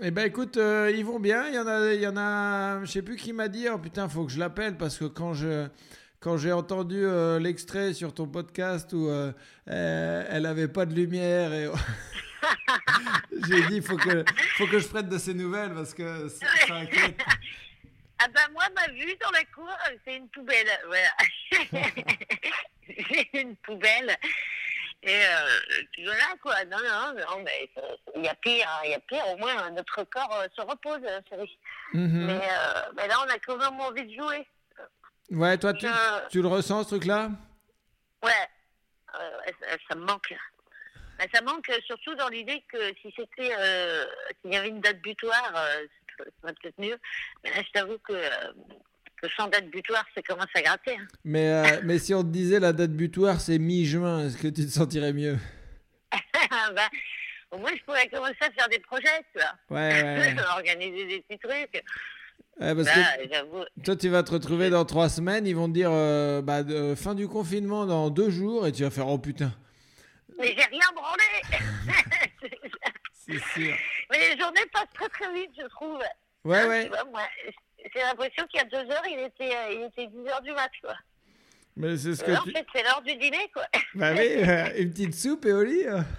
Eh ben écoute, euh, ils vont bien. Il y en a, il y en a, je sais plus qui m'a dit. Oh putain, faut que je l'appelle parce que quand je, quand j'ai entendu euh, l'extrait sur ton podcast où euh, elle avait pas de lumière et j'ai dit faut que, faut que je prenne de ses nouvelles parce que ça ça inquiète. Ah ben moi, ma vue dans la cour, euh, c'est une poubelle. Voilà. c'est une poubelle. Et euh, voilà quoi. Non, non, non, mais euh, il y a pire, hein, il y a pire. Au moins, notre corps euh, se repose, chérie. Mhm. Mais, euh, mais là, on a quand même envie de jouer. Ouais, toi tu, Je- tu le ressens ce truc-là? Ouais, ouais, ça, ça me manque. Ben, ça manque surtout dans l'idée que si c'était, s'il y avait une date butoir, serait peut-être mieux. Mais là, je t'avoue que, euh, que sans date butoir, ça commence à gratter. hein. Mais, euh, mais si on te disait la date butoir c'est mi-juin, est-ce que tu te sentirais mieux? Ben, au moins, je pourrais commencer à faire des projets, tu vois. Ouais, ouais. Organiser des petits trucs. Ouais, parce Là, que toi, tu vas te retrouver dans trois semaines, ils vont te dire euh, bah, de- fin du confinement dans deux jours, et tu vas faire oh putain. Mais j'ai rien branlé. C'est sûr. Mais les journées passent très très vite, je trouve. Ouais, Hein, ouais. j'ai l'impression qu'il y a deux heures, il était, euh, il était 10 heures du match, quoi. Mais c'est ce que En tu... fait, c'est l'heure du dîner, quoi. Bah oui, euh, une petite soupe et au lit. euh.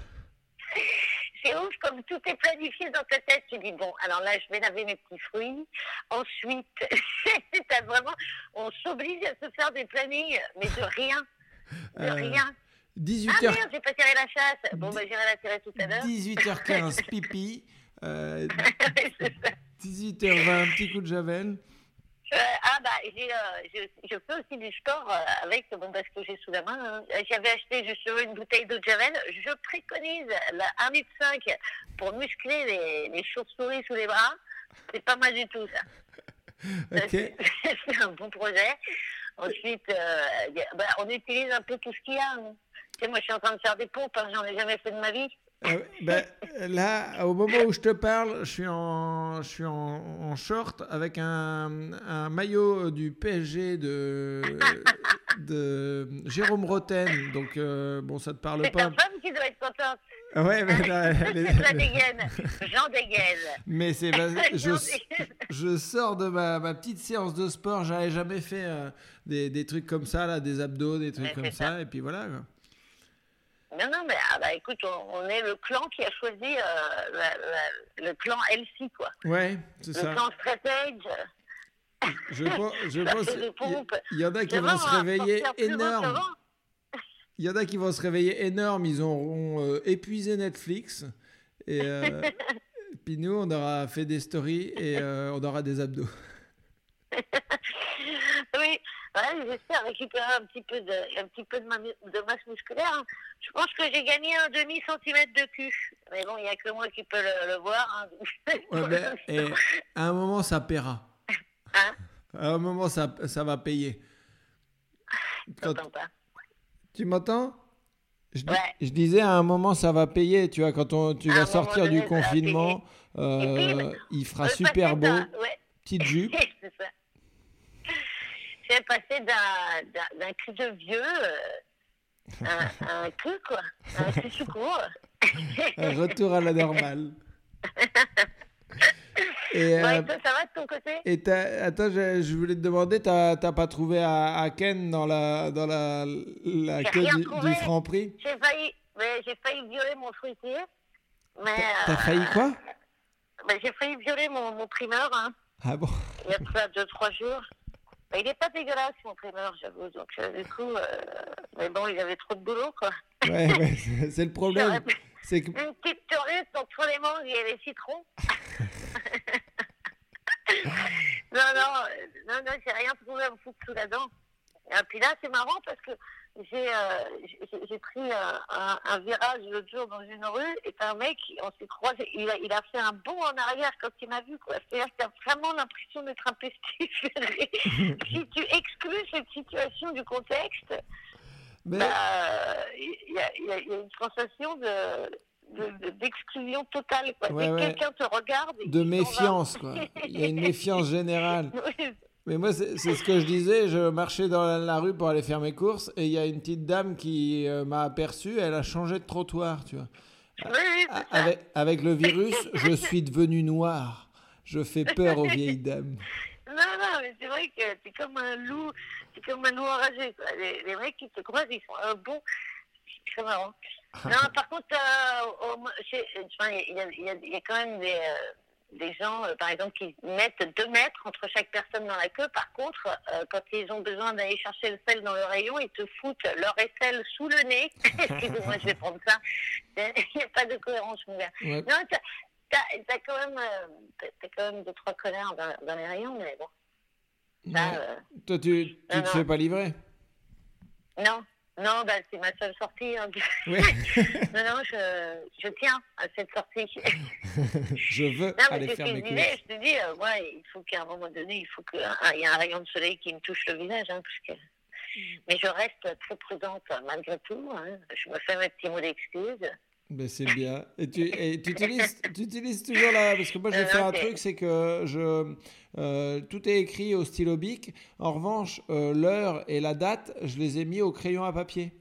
C'est ouf, comme tout est planifié dans ta tête. Tu dis, bon, alors là, je vais laver mes petits fruits. Ensuite, vraiment, on s'oblige à se faire des plannings, mais de rien. De Euh, rien. Ah 18h... merde, j'ai pas tiré la chasse. Bon, bah, j'irai la tirer tout à l'heure. 18h15, pipi. euh, C'est ça. 18h20, petit coup de javel. Euh, ah bah j'ai, euh, je, je fais aussi du sport euh, avec bon parce que j'ai sous la main. hein. J'avais acheté justement une bouteille d'eau de javel. Je préconise la 1,5 litre pour muscler les, les chauves-souris sous les bras. C'est pas mal du tout ça. Ok. C'est un bon projet. Ensuite, euh, bah, on utilise un peu tout ce qu'il y a. hein. Sais, moi je suis en train de faire des pompes, hein, j'en ai jamais fait de ma vie. Euh, ben, là, au moment où je te parle, je suis en, je suis en, en short avec un, un maillot du PSG de, de Jérôme Roten. Donc, euh, bon, ça te parle C'est pas. ta femme qui doit être contente. Ouais, mais, là, les- C'est la dégaine. Jean dégaine. mais c'est je, je sors de ma, ma petite séance de sport. J'avais jamais fait euh, des, des trucs comme ça, là, des abdos, des trucs Ouais, comme c'est ça. ça. Et puis voilà. quoi. Non, non, mais ah bah, écoute, on, on est le clan qui a choisi euh, la- la- le clan Elsie, quoi. Ouais, c'est Le ça. clan Stratège. Je pense, je pense il y, en a qui vont se réveiller qu'avant. Il y en a qui vont se réveiller énormes, ils auront euh, épuisé Netflix. Et euh, puis nous, on aura fait des stories et on aura des abdos. Oui, ouais, j'espère récupérer un petit peu de, un petit peu de, ma- de masse musculaire. hein. Je pense que j'ai gagné un demi-centimètre de cul. Mais bon, il n'y a que moi qui peux le, le voir. hein. Ouais, ben, et à un moment, ça paiera. Hein? À un moment, ça, ça va payer. Quand- pas. tu m'entends? Je, dis- Ouais. je disais à un moment, ça va payer. Tu vois, quand on, tu À vas sortir du confinement, euh, il fera super beau. Ouais, Petite jupe. C'est passé d'un- cul de vieux euh, à un, un cul, quoi. Un cul sous court. Un retour à la normale. Et, Ouais, euh, toi, ça va de ton côté? Et attends, je, je voulais te demander, t'as pas trouvé à, à Ken dans la, dans la, la queue du, franc prix? J'ai failli, mais j'ai failli violer mon fruitier. T'as euh, failli quoi? ben, J'ai failli violer mon, mon primeur hein, Ah bon? Il y a deux, trois jours. Ben, il n'est pas dégueulasse, mon primeur, j'avoue. Donc, euh, du coup, euh, mais bon, il avait trop de boulot, quoi. Ouais, ouais, c'est- le problème. C'est que Une petite touriste entre les mangues et les citrons. non, non, euh, non, non, j'ai rien trouvé à me foutre sous la dent. Et puis là, c'est marrant parce que j'ai euh, pris un, un- un virage l'autre jour dans une rue et un mec, on s'est croisé, il a, il a fait un bond en arrière quand il m'a vu. quoi. C'est-à-dire que tu as vraiment l'impression d'être un pestiféré. si tu exclus cette situation du contexte, bah, il y, a- y a- y a une sensation de de- de- d'exclusion totale. Quoi. Ouais, ouais. quelqu'un te regarde, de méfiance, quoi. Il y a une méfiance générale. Mais moi, c'est ce que je disais. Je marchais dans la, la rue pour aller faire mes courses et il y a une petite dame qui euh, m'a aperçu. Elle a changé de trottoir, tu vois. oui, oui, A- c'est ça. Avec, avec le virus, je suis devenu noir. Je fais peur aux vieilles dames. Non, non, mais c'est vrai que c'est comme un loup, c'est comme un loup enragé. Les, les mecs qui te croisent, ils sont un bon. C'est très marrant. Non, par contre, euh, au- chez- enfin, il y, a- il y a- il y a quand même des, euh, des gens, euh, par exemple, qui mettent deux mètres entre chaque personne dans la queue. Par contre, euh, quand ils ont besoin d'aller chercher le sel dans le rayon, ils te foutent leur aisselle sous le nez. Excusez-moi, je vais prendre ça. Il n'y a pas de cohérence, mon gars. Ouais. Non, t'as, t'as quand même, euh, quand même deux trois connards dans, dans les rayons, mais bon. Ça, Ouais. Toi, tu, tu Non, te non. fais pas livrer? Non, non, bah, c'est ma seule sortie. hein. Ouais. non, non, je, je tiens à cette sortie. je veux Non, mais aller faire que mes je courses. disais, je te dis, euh, moi, il faut qu'à un moment donné, il faut qu'il y ait un rayon de soleil qui me touche le visage. Hein, parce que... Mais je reste très prudente malgré tout. Hein. Je me fais mes petits mots d'excuses. Ben, c'est bien. Et tu, et utilises, toujours la... Parce que moi, j'ai Euh, fait non, un truc, c'est que je, euh, tout est écrit au stylo bic. En revanche, euh, l'heure et la date, je les ai mis au crayon à papier.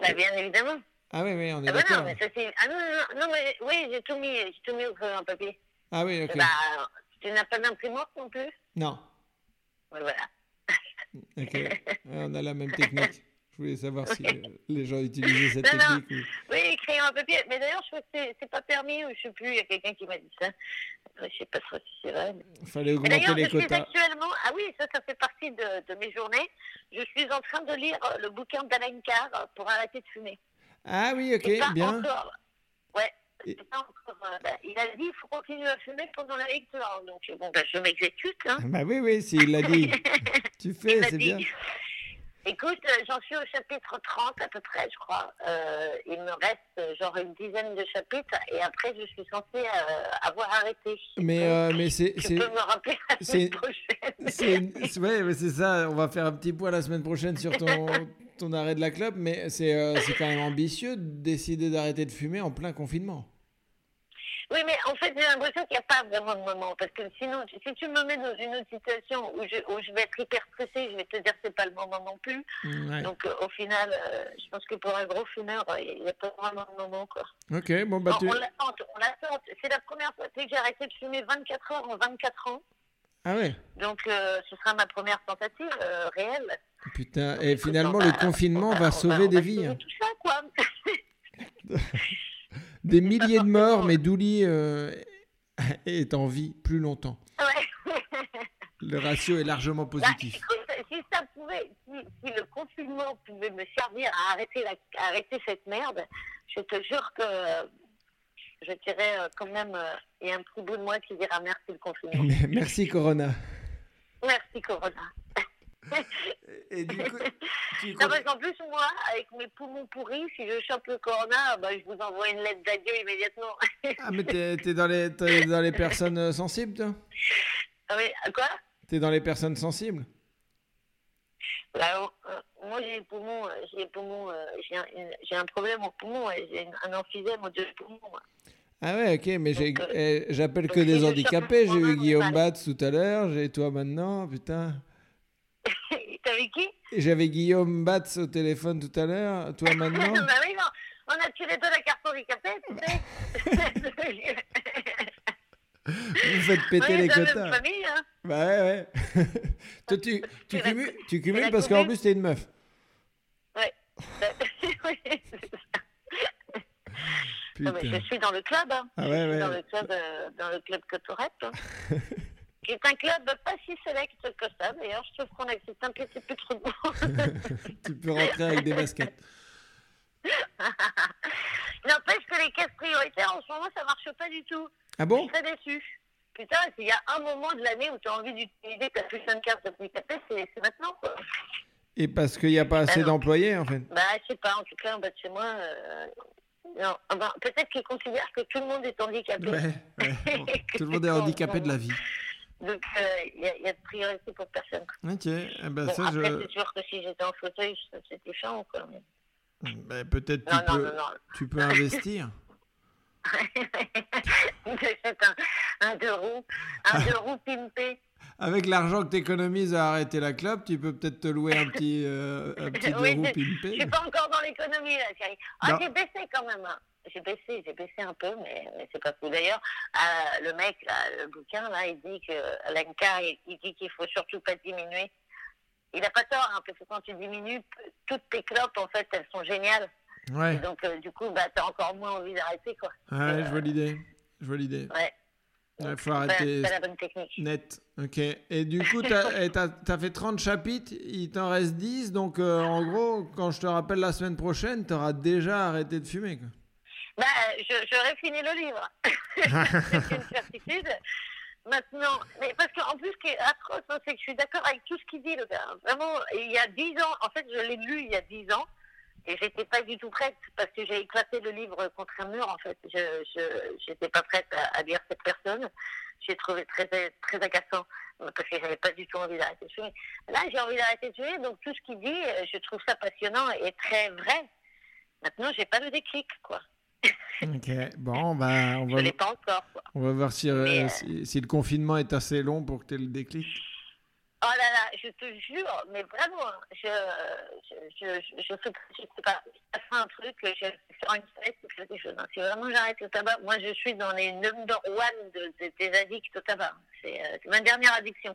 Bah, bien évidemment. Ah oui, oui, on est Ah, bah non, d'accord. mais ça c'est. Ah non, non, non, non, mais oui, j'ai tout mis, tout mis au crayon à papier. Ah oui, ok. Bah, tu n'as pas d'imprimante non plus? Non. Ouais, Voilà. Ok, Ouais, on a la même technique. Je voulais savoir si euh, les gens utilisaient cette Non, non. technique. ou- Oui, crayon à papier. Mais d'ailleurs, je crois que c'est- pas permis, ou je sais plus, il y a quelqu'un qui m'a dit ça. Euh, Je sais pas trop si c'est vrai. Il fallait augmenter D'ailleurs, les je suis actuellement, ah oui, ça, ça fait partie de, de mes journées. Je suis en train de lire euh, le bouquin d'Alain Carr euh, pour arrêter de fumer. Ah oui, ok, bien. encore. Ouais. Et- bah, il a dit qu'il faut continuer à fumer pendant la lecture. Donc, bon, bah, je m'exécute. Hein. Bah oui, oui, s'il l'a dit. tu Il fais, c'est bien. Écoute, euh, j'en suis au chapitre 30 à peu près, je crois. Euh, il me reste euh, genre une dizaine de chapitres et après, je suis censée euh, avoir arrêté. Mais, euh, mais c'est. Tu c'est- peux me rappeler la semaine prochaine. Ouais, mais c'est ça. On va faire un petit point la semaine prochaine sur ton, ton arrêt de la clope, mais c'est c'est quand même ambitieux de décider d'arrêter de fumer en plein confinement. Oui, mais en fait, j'ai l'impression qu'il n'y a pas vraiment de moment. Parce que sinon, si tu me mets dans une autre situation où je, où je vais être hyper stressée, je vais te dire que c'est pas le moment non plus. Ouais. Donc, euh, au final, euh, je pense que pour un gros fumeur, euh, il n'y a pas vraiment de moment, quoi. Ok, bon, bah On- tu. On l'attend, on l'attend. C'est la première fois que j'ai arrêté de fumer 24 heures en 24 ans. Ah ouais, Donc, ce sera ma première tentative réelle. putain. Donc, Et finalement, le confinement on va sauver des vies. hein. tout ça, quoi. Des milliers de morts, mais Douli euh, est en vie plus longtemps. Ouais. Le ratio est largement Bah, positif. écoute, si ça pouvait, si, si le confinement pouvait me servir à arrêter, la, à arrêter cette merde, je te jure que je dirais euh, quand même, euh, il y a un petit bout de moi qui dira merci le confinement. Merci Corona. merci Corona. Et du coup, tu Non, parce qu'en plus, moi, avec mes poumons pourris, si je chope le Corona, bah, je vous envoie une lettre d'adieu immédiatement. Ah, mais t'es t'es dans, les- t'es dans les personnes euh, sensibles, toi? Ah oui, à quoi? T'es dans les personnes sensibles? Bah, euh, Moi, j'ai les poumons, euh, j'ai les poumons, euh, j'ai un, j'ai un problème au poumon, ouais, j'ai un emphysème aux deux poumons. Ah ouais, ok, mais j'ai- euh, eh, j'appelle que des handicapés. J'ai eu Guillaume Batz tout à l'heure, j'ai toi maintenant, putain. T'avais qui? J'avais Guillaume Batz au téléphone tout à l'heure, toi maintenant? bah oui, non. On a tiré de la carte handicapée, tu sais. Vous faites péter les quotas. famille, hein. Bah ouais, ouais. Toi, tu, cumules, tu cumules parce qu'en plus, t'es une meuf. Ouais. Non, mais Putain. je suis dans le club, hein. Ah ouais, Je suis ouais. Dans le club, euh, dans le club Cotorette. hein. Qui est un club pas si select que ça. D'ailleurs, je trouve qu'on accepte un petit peu trop de tu peux rentrer avec des baskets. N'empêche que les caisses prioritaires, en ce moment, ça marche pas du tout. Ah Je bon suis très déçue. Putain, s'il y a un moment de l'année où tu as envie d'utiliser ta putain de carte handicapée, c'est c'est maintenant, quoi. Et parce qu'il n'y a pas assez non. d'employés, en fait. Bah, je sais pas, en tout cas, en bas de chez moi, euh, non. Ben, Peut-être qu'ils considèrent que tout le monde est handicapé. Ouais, ouais. Bon, Tout le monde est handicapé de la vie. Donc, euh, il y, il y a de priorité pour personne. Ok, eh ben Bon, ça, après, je... c'est sûr que si j'étais en fauteuil, ça, c'était chiant, quoi. Ben, peut-être tu Non, non, peux, non, non. tu peux investir. C'est un, un deux roues, un deux roues pimpé. Avec l'argent que tu économises à arrêter la clope, tu peux peut-être te louer un petit, euh, un petit deux roues pimpé. Je suis pas encore dans l'économie, là, chérie. Ah, Non. j'ai baissé quand même. hein. J'ai baissé, j'ai baissé un peu, mais, mais c'est pas fou. D'ailleurs, euh, le mec, là, le bouquin, là, il dit que Lenka, il, il dit qu'il faut surtout pas diminuer. Il a pas tort, hein, parce que quand tu diminues, toutes tes clopes, en fait, elles sont géniales. Ouais, Et donc, euh, du coup, bah, t'as encore moins envie d'arrêter, quoi. ouais, je vois l'idée. Je vois l'idée. Ouais. Il faut pas- arrêter C'est pas la bonne technique. net. Ok. Et du coup, tu as, fait 30 chapitres, il t'en reste 10. Donc, euh, en gros, quand je te rappelle la semaine prochaine, tu auras déjà arrêté de fumer. Quoi. Bah, je- j'aurais fini le livre. c'est une certitude. Maintenant, mais parce qu'en plus, ce qui est atroce, hein, c'est que je suis d'accord avec tout ce qu'il dit, le gars. Vraiment, il y a dix ans, en fait, je l'ai lu il y a dix ans, et j'étais pas du tout prête, parce que j'ai éclaté le livre contre un mur, en fait. Je j'étais pas prête à, lire cette personne. J'ai trouvé très, très agaçant, parce que j'avais pas du tout envie d'arrêter de fumer. Là, j'ai envie d'arrêter de fumer, donc tout ce qu'il dit, je trouve ça passionnant et très vrai. Maintenant, j'ai pas le déclic, quoi. Ok. Bon, bah, on Je va, l'ai pas encore, quoi. on va voir si, euh, euh, si, si le confinement est assez long pour que tu aies le déclic. Oh là là, je te jure, mais vraiment, je, je, je, je, je sais pas, je fait un truc, je vais faire une fête ou quelque chose. Si vraiment j'arrête le tabac, moi je suis dans les number one de, de- des addicts au tabac. C'est euh, ma dernière addiction.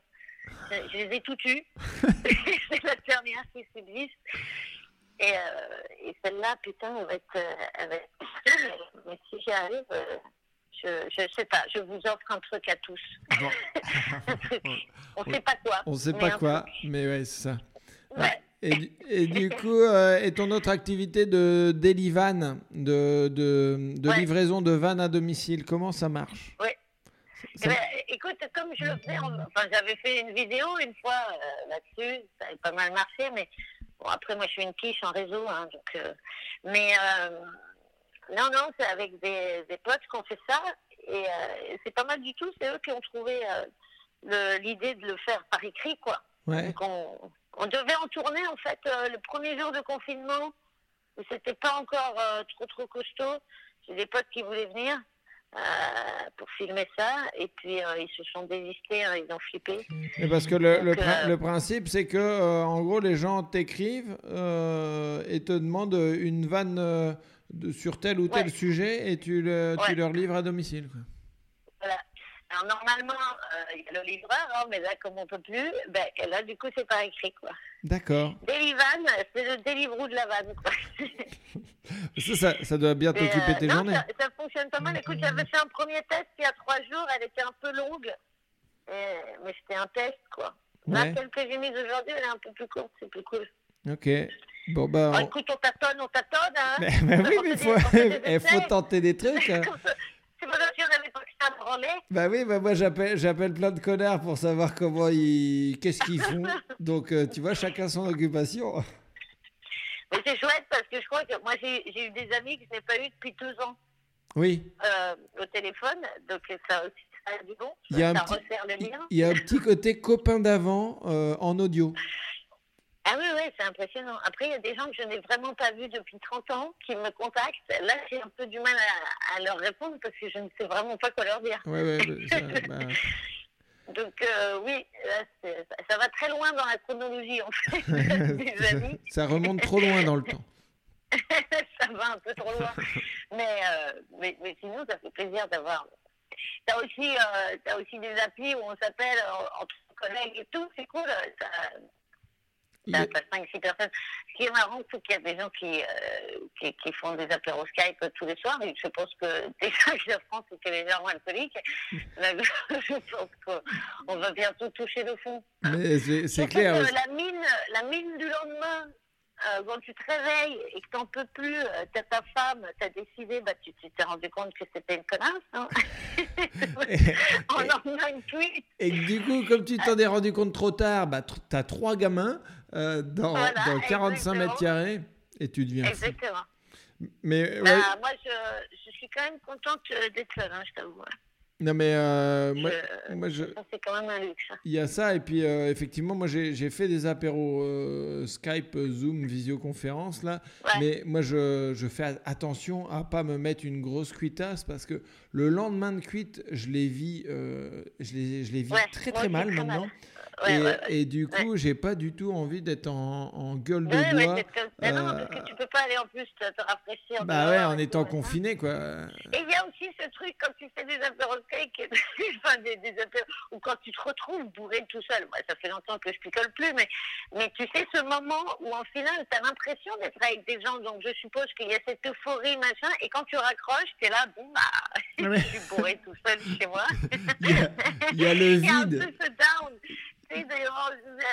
Je, je les ai toutes eues. c'est la dernière qui subsiste. Et, euh, et celle-là, putain, elle va être, euh, elle va être difficile, mais, mais si j'y arrive, euh, je, je sais pas, je vous offre un truc à tous. Bon. On sait pas quoi. On sait mais pas quoi, truc. mais ouais, c'est ça. Ouais. Et, du- et du coup, euh, et ton autre activité de Delivan, de, de, de Ouais. livraison de vannes à domicile, comment ça marche? Ça- Eh ben, écoute, comme je le faisais, en- enfin, j'avais fait une vidéo une fois euh, là-dessus, ça avait pas mal marché, mais bon, après, moi, je suis une quiche en réseau, hein, donc, euh, mais euh, non, non, c'est avec des, des potes qu'on fait ça, et euh, c'est pas mal du tout, c'est eux qui ont trouvé l'idée de le faire par écrit, quoi. Ouais. Donc, on, on devait en tourner, en fait, le premier jour de confinement, où c'était pas encore trop, trop costaud. J'ai des potes qui voulaient venir pour filmer ça, et puis euh, ils se sont désistés, hein, ils ont flippé. Et parce que le, euh, le principe, c'est que, euh, en gros, les gens t'écrivent euh, et te demandent une vanne euh, de- sur tel ou tel Ouais. sujet et tu, le, tu leur livres à domicile. quoi. Alors normalement, euh, il y a le livreur, hein, mais là, comme on peut plus, ben, là, du coup, c'est par écrit, quoi. D'accord. Delivan, c'est le Deliveroo de la vanne, quoi. Ça, ça, ça doit bien Et, t'occuper euh, tes non, journées. Ça, ça fonctionne pas mal. Écoute, j'avais fait un premier test il y a trois jours, elle était un peu longue, et- mais c'était un test, quoi. Là, Ouais. celle que j'ai mise aujourd'hui, elle est un peu plus courte, c'est plus cool. Ok. Bon, bah. Écoute, on tâtonne, on tâtonne, hein. Mais, mais oui, mais faut, il faut essais. tenter des trucs. hein. C'est. Bah oui, bah moi j'appelle, j'appelle plein de connards pour savoir comment ils, qu'est-ce qu'ils font. Donc euh, tu vois, chacun son occupation. Mais c'est chouette parce que je crois que moi, j'ai j'ai eu des amis que je n'ai pas eu depuis deux ans Oui, euh, au téléphone, donc ça aussi, ça a du bon. Il y a un ça petit- resserre le lien. il y a un petit côté copain d'avant euh, en audio. Ah oui, oui, c'est impressionnant. Après, il y a des gens que je n'ai vraiment pas vus depuis 30 ans qui me contactent. Là, j'ai un peu du mal à, à leur répondre parce que je ne sais vraiment pas quoi leur dire. Ouais, ouais, bah, ça, bah, Donc, euh, oui, là, ça, va très loin dans la chronologie, en fait, des amis. ça remonte trop loin dans le temps. ça va un peu trop loin. Mais, euh, mais, mais sinon, ça fait plaisir d'avoir. T'as aussi, euh, t'as aussi des applis où on s'appelle euh, entre collègues et tout, c'est cool. Ça, Il y a- T'as t'as 5-6 personnes. Ce qui est marrant, c'est qu'il y a des gens qui, euh, qui, qui font des apéros Skype tous les soirs. Et je pense que déjà que la France était légèrement alcoolique. Là, je pense qu'on va bientôt toucher le fond. Mais c'est, clair. que la mine, la mine du lendemain, euh, quand tu te réveilles et que t'en peux plus, euh, t'as ta femme, t'as décidé, bah, tu tu t'es rendu compte que c'était une connasse. Hein en envoyant une. Et du coup, comme tu t'en es rendu compte trop tard, bah, t'as trois gamins euh, dans, Voilà, dans 45 mètres carrés et tu deviens fou. Exactement. Mais Bah, ouais, moi, je, je suis quand même contente euh, d'être seule, hein, je t'avoue. non mais euh, moi, Je- moi, je, c'est quand même un luxe. hein. Il y a ça, et puis euh, effectivement, moi j'ai fait des apéros euh, Skype, Zoom, visioconférence là, Ouais. mais moi je, je fais attention à pas me mettre une grosse cuitasse parce que le lendemain de cuite, je les vis, je les, je les vis Ouais, très très mal très maintenant. mal. Ouais, et, ouais, ouais. et du coup, j'ai pas du tout envie d'être en, en gueule de bois. mais non, euh, parce que tu peux pas aller en plus te, rafraîchir. Bah ouais, en étant machin. confiné quoi. Et il y a aussi ce truc quand tu fais des apéros cake, enfin des, des apéros, ou quand tu te retrouves bourré tout seul. Moi, ça fait longtemps que je picole plus, mais, mais tu sais ce moment où en final, tu as l'impression d'être avec des gens, donc je suppose qu'il y a cette euphorie, machin, et quand tu raccroches, tu es là, bon bah, je suis bourré tout seul chez moi. Il y a, il y a le Il y a un vide. peu ce down. Sais, d'ailleurs,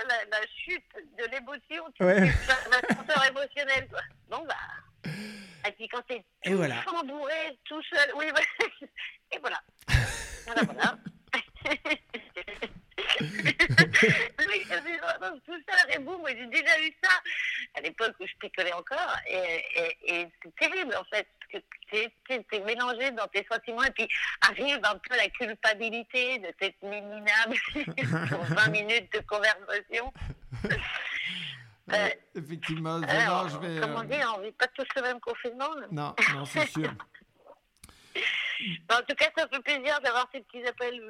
la, la chute de l'émotion, tu Ouais. l'ascenseur émotionnel, quoi. Bon, bah. Et puis quand t'es Et voilà. tout bourré, tout seul, oui, bah, et voilà. Voilà, voilà. Vraiment tout seul, et boum, moi j'ai déjà eu ça à l'époque où je picolais encore, et, et, et c'est terrible en fait, que t'es- t'es t'es mélangé dans tes sentiments, et puis arrive un peu la culpabilité de t'être minable pour 20 minutes de conversation. Euh, effectivement, Alors, je vais. comment euh, dire, on vit pas tous le même confinement. Non, non, c'est sûr. En tout cas, ça fait plaisir d'avoir ces petits appels.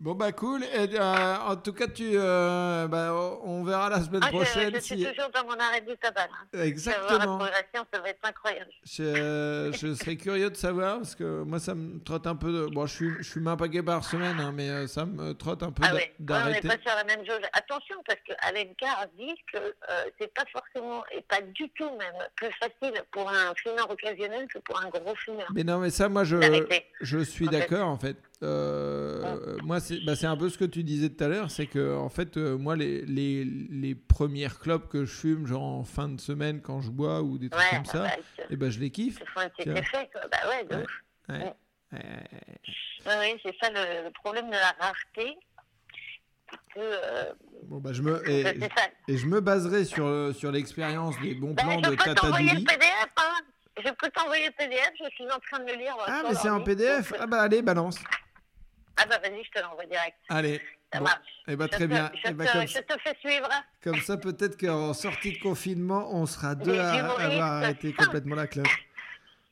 Bon bah cool. Et, euh, en tout cas, tu, euh, bah, on verra la semaine Ah, je, prochaine. je suis si- toujours dans mon arrêt du tabac. Vas voir la Exactement. progression, ça va être incroyable. Je, je serais curieux de savoir parce que moi ça me trotte un peu. De... Bon, je suis, je un paquet par semaine, hein, mais euh, ça me trotte un peu Ah d'a- ouais, Ouais, on n'est d'arrêter. pas sur la même jauge. Attention, parce que Alain Carr dit que euh, c'est pas forcément, et pas du tout même, plus facile pour un fumeur occasionnel que pour un gros fumeur. Mais non, mais ça, moi, je, D'arrêter. je suis d'accord, en fait. Euh, Moi, c'est bah, c'est un peu ce que tu disais tout à l'heure, c'est que, en fait, euh, moi, les, les, les premières clopes que je fume, genre en fin de semaine quand je bois ou des trucs Ouais, comme ça, bah, ils te- et ben je les kiffe. un effet, quoi. Bah ouais, Ouais. Ouais. C'est ça le, le problème de la rareté. C'est que, euh, Bon, bah, je me, et, c'est ça. et je me baserai sur, sur l'expérience des bons Bah, plans de peux Tata t'envoyer le Douli. PDF, hein. Je peux t'envoyer le PDF, je suis en train de le lire. Ah, mais c'est en l'ordi. PDF Donc, Ah, bah, allez, balance. Ah bah vas-y, je te l'envoie direct. Allez. Ça Bon. marche. Eh Je très te- bien. Je, Eh ben, te, je te fais suivre. comme ça, peut-être qu'en sortie de confinement, on sera deux Les à avoir arrêté complètement la clope.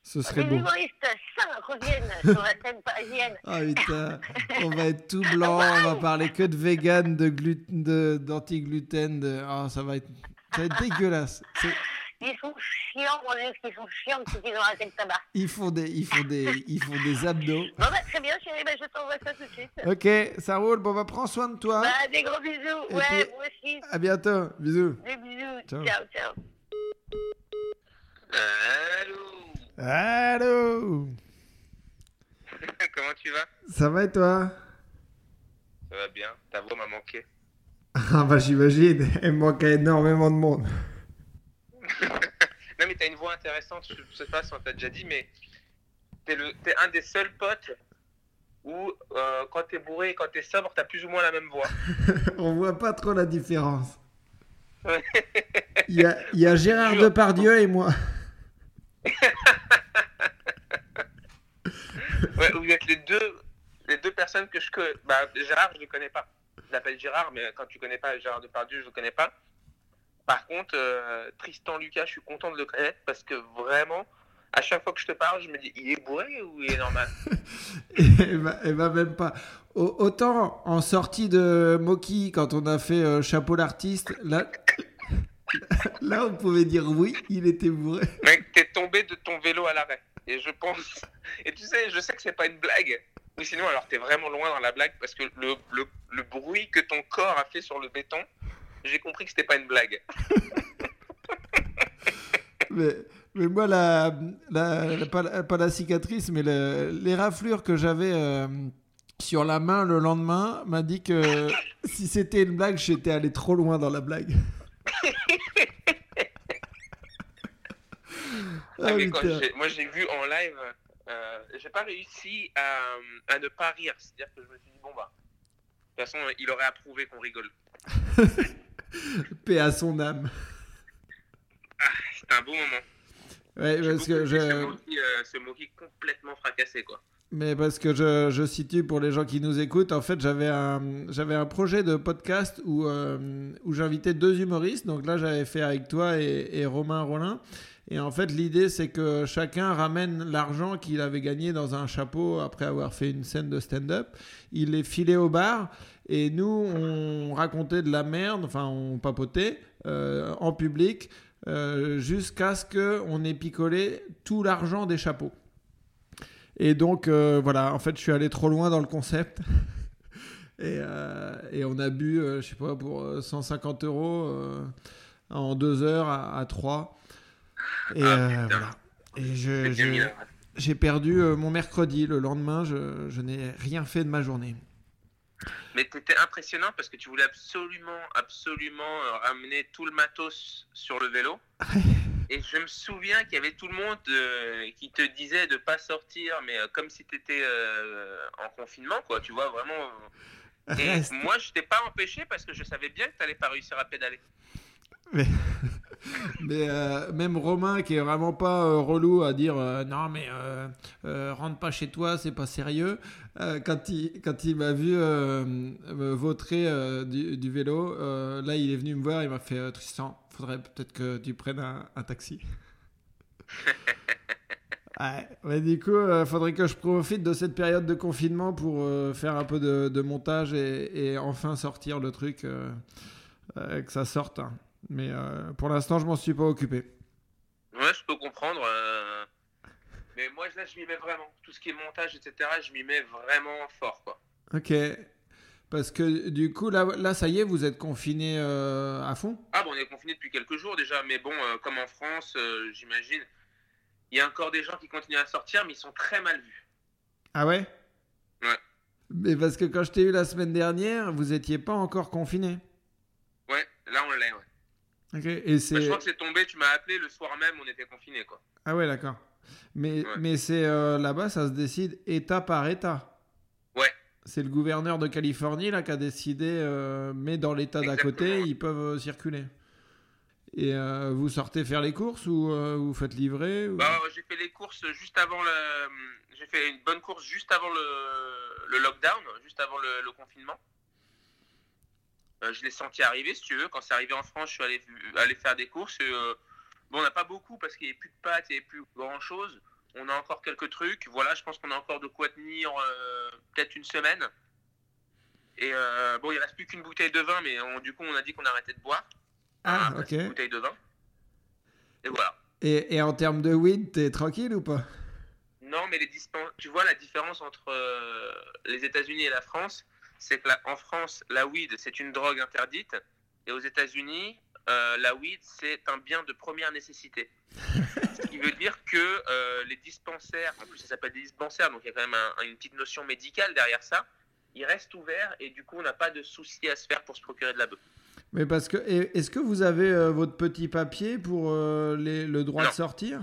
Ce serait Les beau. humoristes sains reviennent sur la scène parisienne. Ah putain, on va être tout blanc, on va parler que de vegan, de gluten, de d'anti-gluten, de... ah, ça va être, ça va être dégueulasse. C'est- Ils sont chiants, mon Dieu, qu'ils sont chiants depuis qu'ils ont arrêté le tabac. Ils font des, ils font des, ils font des abdos. Bon bah très bien chérie, bah, je t'envoie ça tout de suite. Ok, ça roule. Bon bah prends soin de toi. Bah, des gros bisous. Et ouais, puis- moi aussi. À bientôt. Bisous. Des bisous. Ciao. ciao. ciao. Allô? Allô? Comment tu vas? Ça va et toi? Ça va bien. Ta voix m'a manqué. Ah bah j'imagine. Il me manque énormément de monde. Non, mais t'as une voix intéressante. Je sais pas si on t'a déjà dit, mais t'es, le, t'es un des seuls potes où, euh, quand t'es bourré et quand t'es sobre, t'as plus ou moins la même voix. On voit pas trop la différence. Il y a, il y a Gérard Depardieu et moi. Ouais, vous êtes les deux, les deux personnes que je connais. Bah, Gérard, je le connais pas. Je l'appelle Gérard, mais quand tu connais pas Gérard Depardieu, je le connais pas. Par contre, euh, Tristan Lucas, je suis content de le connaître parce que vraiment, à chaque fois que je te parle, je me dis, il est bourré ou il est normal? Et bah, et bah même pas. Au- Autant en sortie de Moki, quand on a fait euh, Chapeau l'artiste, là, là on pouvait dire oui, il était bourré. Mec, t'es tombé de ton vélo à l'arrêt. Et je pense. Et tu sais, je sais que c'est pas une blague. Ou sinon, alors t'es vraiment loin dans la blague parce que le, le, le bruit que ton corps a fait sur le béton, j'ai compris que c'était pas une blague. Mais, mais moi, la, la- la- pas, la- pas la cicatrice, mais le- les raflures que j'avais euh, sur la main le lendemain m'a dit que si c'était une blague, j'étais allé trop loin dans la blague. Ah, Ah, mais quand moi, j'ai vu en live, euh, j'ai pas réussi à, à ne pas rire. C'est-à-dire que je me suis dit, bon, bah, de toute façon, il aurait approuvé qu'on rigole. Paix à son âme. C'était un beau moment. Ouais, parce que je... Ce Moki, euh, ce Moki complètement fracassé, quoi. Mais parce que je, je situe pour les gens qui nous écoutent, en fait, j'avais un, j'avais un projet de podcast où, euh, où j'invitais deux humoristes. Donc là, j'avais fait avec toi et, et Romain Rollin. Et en fait, l'idée, c'est que chacun ramène l'argent qu'il avait gagné dans un chapeau après avoir fait une scène de stand-up. Il les filait au bar. Et nous, on racontait de la merde, enfin, on papotait euh, en public euh, jusqu'à ce qu'on ait picolé tout l'argent des chapeaux. Et donc, euh, voilà, en fait, je suis allé trop loin dans le concept. et, on a bu, je sais pas, pour euh, 150 euros en deux heures à trois. Et euh, voilà. Et je- j'ai perdu euh, mon mercredi. Le lendemain, je, je n'ai rien fait de ma journée. Mais t'étais impressionnant parce que tu voulais absolument, absolument euh, ramener tout le matos sur le vélo. Et je me souviens qu'il y avait tout le monde euh, qui te disait de pas sortir, mais euh, comme si tu étais en confinement, quoi. Tu vois, vraiment. euh. Et Reste. moi, je t'ai pas empêché parce que je savais bien que t'allais pas réussir à pédaler. Mais, mais, euh, même Romain, qui est vraiment pas euh, relou à dire euh, non, mais rentre pas chez toi, c'est pas sérieux. quand il, quand il m'a vu me vautrer du, du vélo, là, il est venu me voir, il m'a fait Tristan, faudrait peut-être que tu prennes un, un taxi. Ouais, du coup, il faudrait que je profite de cette période de confinement pour euh, faire un peu de, de montage et, et enfin sortir le truc, euh, que ça sorte. hein. Mais euh, pour l'instant, je m'en suis pas occupé. Ouais, je peux comprendre. euh, Mais moi, là, je m'y mets vraiment. Tout ce qui est montage, etc., je m'y mets vraiment fort, quoi. Ok. Parce que du coup, là, là ça y est, vous êtes confiné euh, à fond? Ah, bon, on est confiné depuis quelques jours déjà, mais bon, comme en France, j'imagine, il y a encore des gens qui continuent à sortir, mais ils sont très mal vus. Ah ouais? Ouais. Mais parce que quand je t'ai eu la semaine dernière, vous étiez pas encore confiné. Ouais, là, on l'est, ouais. Et Bah, je crois que c'est tombé, tu m'as appelé le soir même, on était confinés, quoi. Ah ouais, d'accord. Mais, Ouais. mais c'est euh, là-bas, ça se décide État par État. Ouais. C'est le gouverneur de Californie là qui a décidé, euh, mais dans l'État d'à côté, ils peuvent euh, circuler. Et euh, vous sortez faire les courses ou vous faites livrer ou- Bah, j'ai fait les courses juste avant le. J'ai fait une bonne course juste avant le, le lockdown, juste avant le, le confinement. Euh, je l'ai senti arriver, si tu veux. Quand c'est arrivé en France, je suis allé, allé faire des courses. euh, bon, on n'a pas beaucoup parce qu'il n'y avait plus de pâtes, il n'y avait plus grand chose. On a encore quelques trucs. Voilà, je pense qu'on a encore de quoi tenir euh, peut-être une semaine. Et bon, il reste plus qu'une bouteille de vin, mais on- du coup, on a dit qu'on arrêtait de boire. Ah, ok. une bouteille de vin. Et voilà. Et, et en termes de weed, t'es tranquille ou pas? Non, mais les tu vois la différence entre les États-Unis et la France, c'est que la- en France, la weed c'est une drogue interdite, et aux États-Unis, euh, la weed c'est un bien de première nécessité. Ce qui veut dire que euh, les dispensaires, en plus ça s'appelle des dispensaires, donc il y a quand même un- une petite notion médicale derrière ça, ils restent ouverts et du coup on n'a pas de souci à se faire pour se procurer de la bœuf. Mais parce que est-ce que vous avez euh, votre petit papier pour les- le droit Non. de sortir?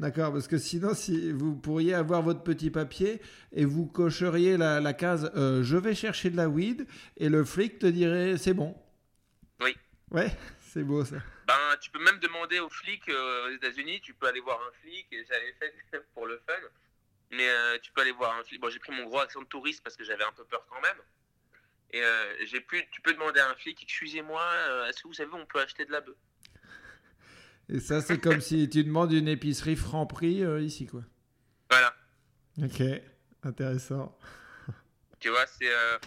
D'accord, parce que sinon, si vous pourriez avoir votre petit papier et vous cocheriez la, la case euh, je vais chercher de la weed et le flic te dirait c'est bon. Oui. Ouais, c'est beau ça. Ben, tu peux même demander aux flics euh, aux États-Unis, tu peux aller voir un flic, et j'avais fait pour le fun, mais euh, tu peux aller voir un flic. Bon, j'ai pris mon gros accent de touriste parce que j'avais un peu peur quand même. Et j'ai pu, tu peux demander à un flic, excusez-moi, est-ce que vous savez, on peut acheter de la bœuf? Et ça, c'est comme si tu demandes une épicerie franc prix euh, ici, quoi. Voilà, Ok, intéressant. tu vois, c'est. euh,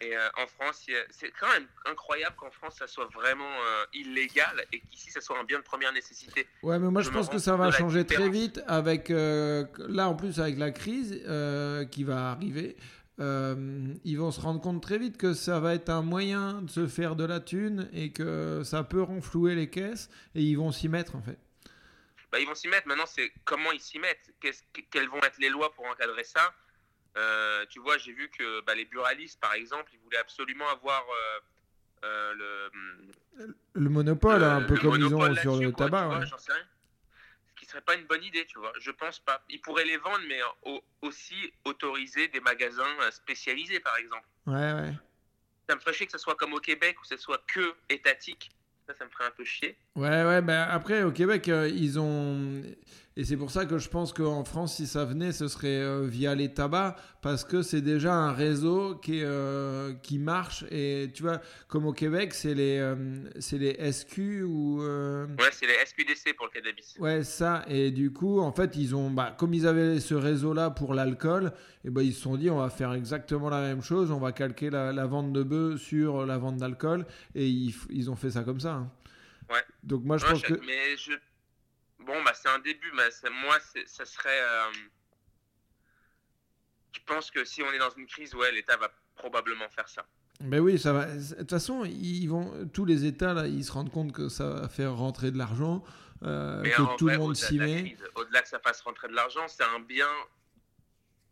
et euh, en France, c'est quand même incroyable qu'en France, ça soit vraiment illégal et qu'ici, ça soit un bien de première nécessité. Ouais, mais moi je pense que ça va changer très vite avec là en plus avec la crise qui va arriver. Euh, ils vont se rendre compte très vite que ça va être un moyen de se faire de la thune et que ça peut renflouer les caisses et ils vont s'y mettre en fait. Bah, ils vont s'y mettre. Maintenant, c'est comment ils s'y mettent. Quelles vont être les lois pour encadrer ça? Euh, Tu vois, j'ai vu que bah, les buralistes, par exemple, ils voulaient absolument avoir euh, le, Le monopole, le- un peu comme ils ont sur le tabac. tu vois, ouais. j'en sais rien. Ce serait pas une bonne idée, tu vois. Je pense pas. Ils pourraient les vendre, mais au- aussi autoriser des magasins euh, spécialisés, par exemple. Ouais, ouais. Ça me ferait chier que ce soit comme au Québec, où ce soit que étatique. Ça, ça me ferait un peu chier. Ouais, ouais, ben après au Québec, euh, ils ont. Et c'est pour ça que je pense qu'en France, si ça venait, ce serait euh, via les tabacs, parce que c'est déjà un réseau qui, euh, qui marche. Et tu vois, comme au Québec, c'est les, euh, c'est les SQ ou. Ouais, c'est les SQDC pour le cannabis. Ouais, ça. Et du coup, en fait, ils ont, bah, comme ils avaient ce réseau-là pour l'alcool, et ben ils se sont dit, on va faire exactement la même chose. On va calquer la, la vente de bœufs sur la vente d'alcool. Et ils, ils ont fait ça comme ça. hein. Ouais. Donc moi, je Ouais, pense je- que. Mais je. Bon, bah, c'est un début. Mais moi, ça serait. euh, Je pense que si on est dans une crise, ouais, l'État va probablement faire ça. Ben oui, ça va. De toute façon, ils vont, tous les États là, ils se rendent compte que ça va faire rentrer de l'argent, euh, que tout vrai, le monde s'y met. Au-delà que ça fasse rentrer de l'argent, c'est un bien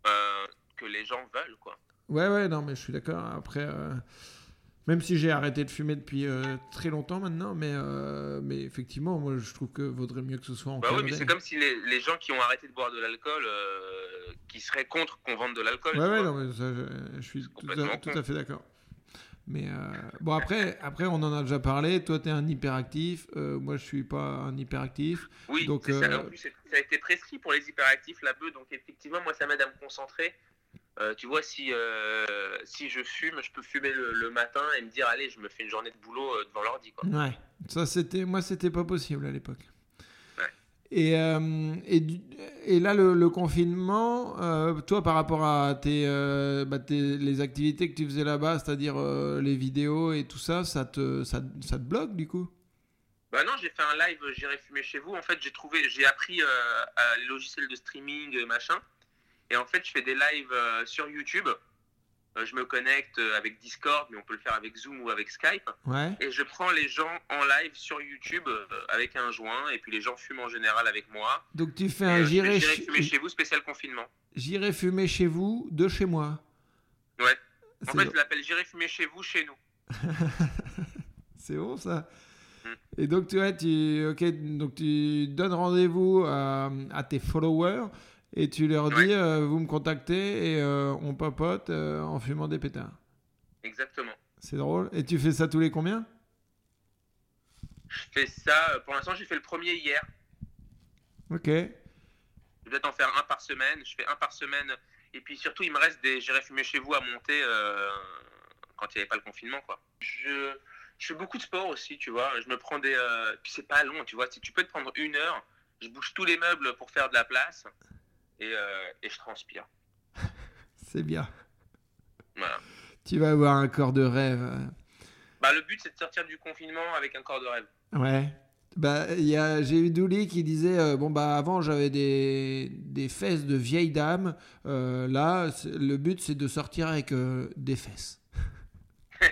euh, que les gens veulent, quoi. Ouais, ouais, non, mais je suis d'accord. Après, euh, même si j'ai arrêté de fumer depuis euh, très longtemps maintenant, mais, euh, mais effectivement, moi, je trouve que vaudrait mieux que ce soit Bah encadré. oui, mais c'est comme si les, les gens qui ont arrêté de boire de l'alcool, euh, qui seraient contre qu'on vende de l'alcool. Ouais, ouais, non, mais ça, je, je suis tout à, tout con. à fait d'accord. Mais bon, après, après, on en a déjà parlé. Toi, tu es un hyperactif. moi, je suis pas un hyperactif. Oui, Donc, ça. En plus, ça a été prescrit pour les hyperactifs, la bœuf. Donc, effectivement, moi, ça m'aide à me concentrer. Euh, tu vois, si, euh, si je fume, je peux fumer le, le matin et me dire, allez, je me fais une journée de boulot euh, devant l'ordi. quoi. Ouais, ça c'était moi c'était pas possible à l'époque. Ouais. Et, et, et là, le, le confinement, toi, par rapport à tes, bah, tes- les activités que tu faisais là-bas, c'est-à-dire les vidéos et tout ça, ça te, ça, ça te bloque du coup? Bah non, j'ai fait un live, j'irai fumer chez vous. En fait, j'ai trouvé, j'ai appris à les logiciels de streaming, machin. Et en fait, je fais des lives euh, sur YouTube. Euh, je me connecte euh, avec Discord, mais on peut le faire avec Zoom ou avec Skype. Ouais. Et je prends les gens en live sur YouTube avec un joint. Et puis les gens fument en général avec moi. Donc tu fais un j'irai ch- fumer chez vous spécial confinement. j'irai fumer chez vous de chez moi. Ouais. En fait, je l'appelle J'irai fumer chez vous, chez nous. C'est bon ça. Mm. Et donc tu, ouais, tu, ok, donc tu donnes rendez-vous à, à tes followers et tu leur dis Ouais. euh, vous me contactez et euh, on papote euh, en fumant des pétards. Exactement. C'est drôle. Et tu fais ça tous les combien? Je fais ça. Pour l'instant, j'ai fait le premier hier. Ok. Je vais peut-être en faire un par semaine. Je fais un par semaine. Et puis surtout, il me reste des J'irai fumer chez vous à monter quand il n'y avait pas le confinement. quoi. Je, je fais beaucoup de sport aussi, tu vois. Je me prends des. Puis c'est pas long, tu vois. Si tu peux te prendre une heure, je bouge tous les meubles pour faire de la place. Et, euh, et je transpire. C'est bien. Voilà. Tu vas avoir un corps de rêve. euh. Bah, le but, c'est de sortir du confinement avec un corps de rêve. Ouais. Bah, il y a, j'ai eu Douli qui disait euh, bon bah avant j'avais des, des fesses de vieille dame. Euh, là, le but c'est de sortir avec euh, des fesses.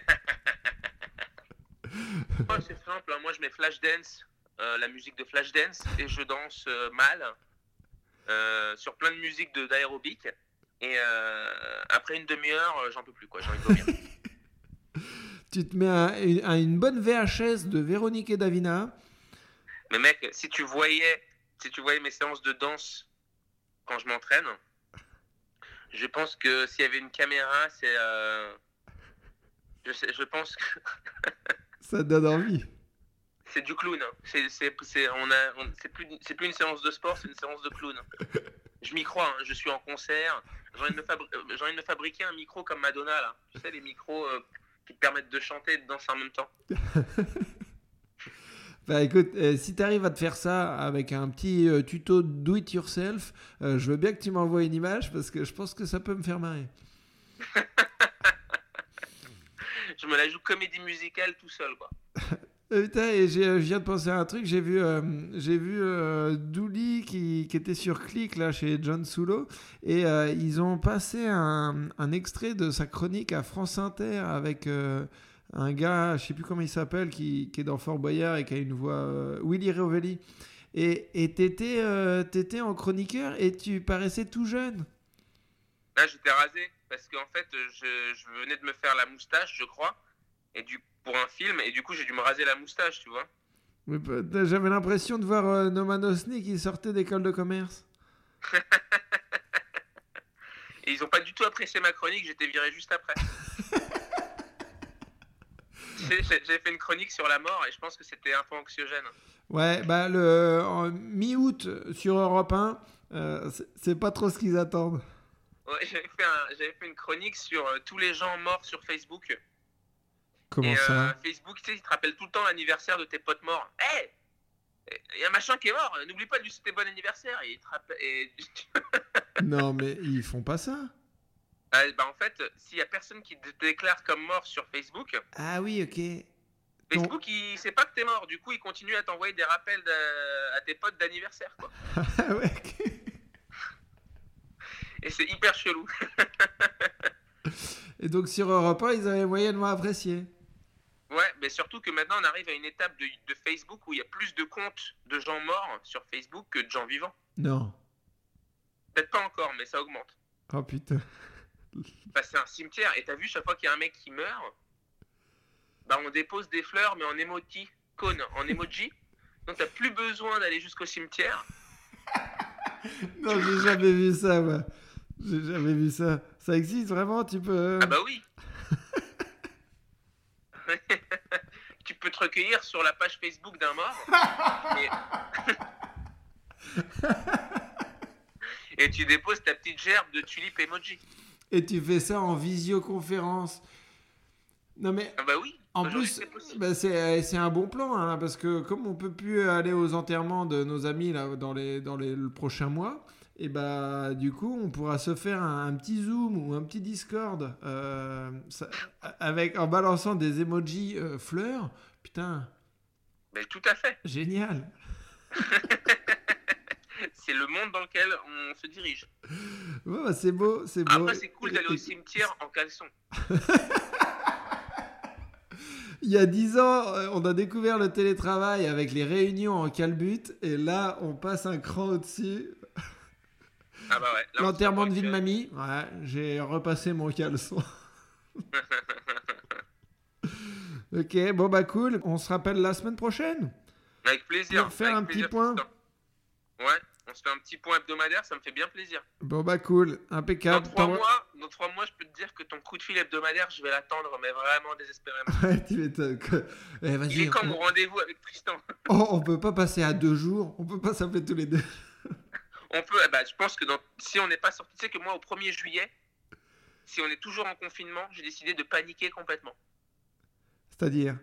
Oh, c'est simple, hein. moi je mets Flashdance, la musique de Flashdance, et je danse mal sur plein de musiques de- d'aérobic. Et euh, après une demi-heure, euh, j'en peux plus, quoi. J'ai envie de vomir. Tu te mets un- une, un- une bonne VHS de Véronique et Davina. Mais mec, si tu voyais, si tu voyais mes séances de danse quand je m'entraîne, je pense que s'il y avait une caméra, c'est, euh, je, je pense que Ça te donne envie. C'est du clown. hein. C'est, c'est, c'est, on a, on- c'est plus, c'est plus une séance de sport, c'est une séance de clown. Je m'y crois. hein. Je suis en concert. J'ai envie, de me fabri- euh, j'ai envie de me fabriquer un micro comme Madonna là. Tu sais les micros euh, qui te permettent de chanter et de danser en même temps. Bah écoute, euh, si tu arrives à te faire ça avec un petit euh, tuto do it yourself, euh, je veux bien que tu m'envoies une image parce que je pense que ça peut me faire marrer. Je me la joue comédie musicale tout seul quoi. Euh, putain, et j'ai- je viens de penser à un truc, j'ai vu, euh, j'ai vu euh, qui, qui était sur Click là chez John Sulo et euh, ils ont passé un, extrait de sa chronique à France Inter avec euh, un gars, je sais plus comment il s'appelle, qui, qui est dans Fort Boyard et qui a une voix, euh, Willy Rovelli. Et t'étais euh, t'étais en chroniqueur et tu paraissais tout jeune. Là j'étais rasé parce qu'en fait je, je venais de me faire la moustache je crois et du pour un film et du coup j'ai dû me raser la moustache tu vois. J'avais l'impression de voir euh, Noman Osni qui sortait d'école de commerce. Et ils ont pas du tout apprécié ma chronique, j'étais viré juste après. J'ai- J'avais fait une chronique sur la mort et je pense que c'était un peu anxiogène. Ouais, bah le en mi-août sur Europe 1, euh, c'est- pas trop ce qu'ils attendent. Ouais, j'avais fait, un- j'avais fait une chronique sur euh, tous les gens morts sur Facebook. Comment et ça euh, Facebook, tu sais, il te rappelle tout le temps l'anniversaire de tes potes morts. Hé Il y a un machin qui est mort, n'oublie pas de lui souhaiter bon anniversaire. Et il te rappelle. et- Non, mais ils font pas ça. Ah, bah, en fait, s'il y a personne qui te déclare comme mort sur Facebook, Ah oui, ok. Facebook, il sait pas que t'es mort. Du coup, il continue à t'envoyer des rappels de- à tes potes d'anniversaire. quoi. Ah ouais. Et c'est hyper chelou. Et donc sur Europe 1, ils avaient moyennement apprécié. Ouais, mais surtout que maintenant, on arrive à une étape de, de Facebook où il y a plus de comptes de gens morts sur Facebook que de gens vivants. Non. Peut-être pas encore, mais ça augmente. Oh putain. Bah, c'est un cimetière. Et t'as vu, chaque fois qu'il y a un mec qui meurt, bah, on dépose des fleurs, mais en emoji, cône, en emoji. Donc t'as plus besoin d'aller jusqu'au cimetière. Non, j'ai jamais vu ça, moi. J'ai jamais vu ça. Ça existe vraiment Tu peux. Ah bah oui. tu peux te recueillir sur la page Facebook d'un mort. Et... et tu déposes ta petite gerbe de tulipe emoji. Et tu fais ça en visioconférence. Non mais Ah bah oui. En plus, c'est bah, c'est c'est un bon plan, hein, parce que comme on peut plus aller aux enterrements de nos amis là, dans, les, dans les, le prochain mois, et bah du coup, on pourra se faire un, un petit Zoom ou un petit Discord euh, ça- avec, en balançant des emojis euh, fleurs. Putain, Mais tout à fait. génial. C'est le monde dans lequel on se dirige. Ouais, bah, c'est beau, c'est beau. Après, c'est cool d'aller au Et- cimetière en caleçon. Il y a 10 ans, euh, on a découvert le télétravail avec les réunions en calbut, et là, on passe un cran au-dessus. Ah bah ouais. L'enterrement de vie de mamie, ouais, j'ai repassé mon caleçon. ok, bon bah cool, on se rappelle la semaine prochaine. que- Avec plaisir. Pour faire avec un petit point. Ouais, on se fait un petit point hebdomadaire, ça me fait bien plaisir. Bon bah cool, Dans impeccable. trois, T'envoies- mois, dans trois mois, je peux te dire que ton coup de fil hebdomadaire, je vais l'attendre, mais vraiment désespérément. Ouais, tu m'étonnes. Eh, Il est quand mon rendez-vous avec Tristan Oh, on peut pas passer à deux jours, on peut pas s'appeler tous les deux. On peut, eh ben, je pense que dans- si on n'est pas sorti, tu sais que moi, au 1er juillet, si on est toujours en confinement, j'ai décidé de paniquer complètement. C'est-à-dire?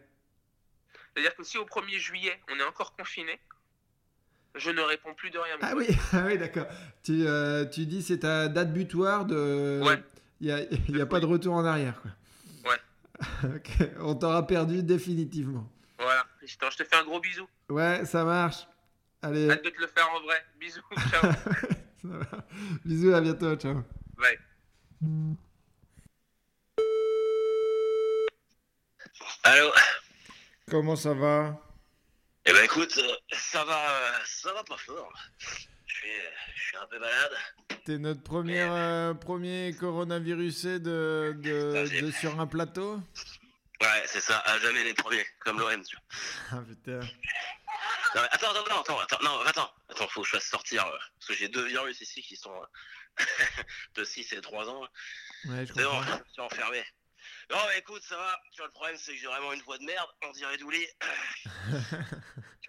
C'est-à-dire que si au 1er juillet, on est encore confiné, je ne réponds plus de rien. Ah oui, ah oui d'accord. Tu, euh, tu dis c'est ta date butoir de... Ouais. Il n'y a, y a pas de retour en arrière, quoi. Ouais. ok, on t'aura perdu définitivement. Voilà, je te fais un gros bisou. Ouais, ça marche. Allez, Hâte de te le faire en vrai. Bisous, ciao. ça va. bisous, à bientôt, ciao. Bye. Allô? Comment ça va? Eh ben écoute, euh, ça va, euh, ça va pas fort. Je suis, je suis un peu malade. T'es notre premier, euh, premier coronavirusé de, de, sur un plateau? Ouais, c'est ça, à jamais les premiers, comme l'OM, tu vois. Ah putain. Non, mais attends, attends, attends, attends, non, attends, attends, faut que je fasse sortir, euh, parce que j'ai deux virus ici qui sont euh, de 6 et 3 ans. Ouais, je C'est bon, je suis enfermé. Non, mais écoute, ça va. Tu vois, le problème, c'est que j'ai vraiment une voix de merde. On dirait Douli.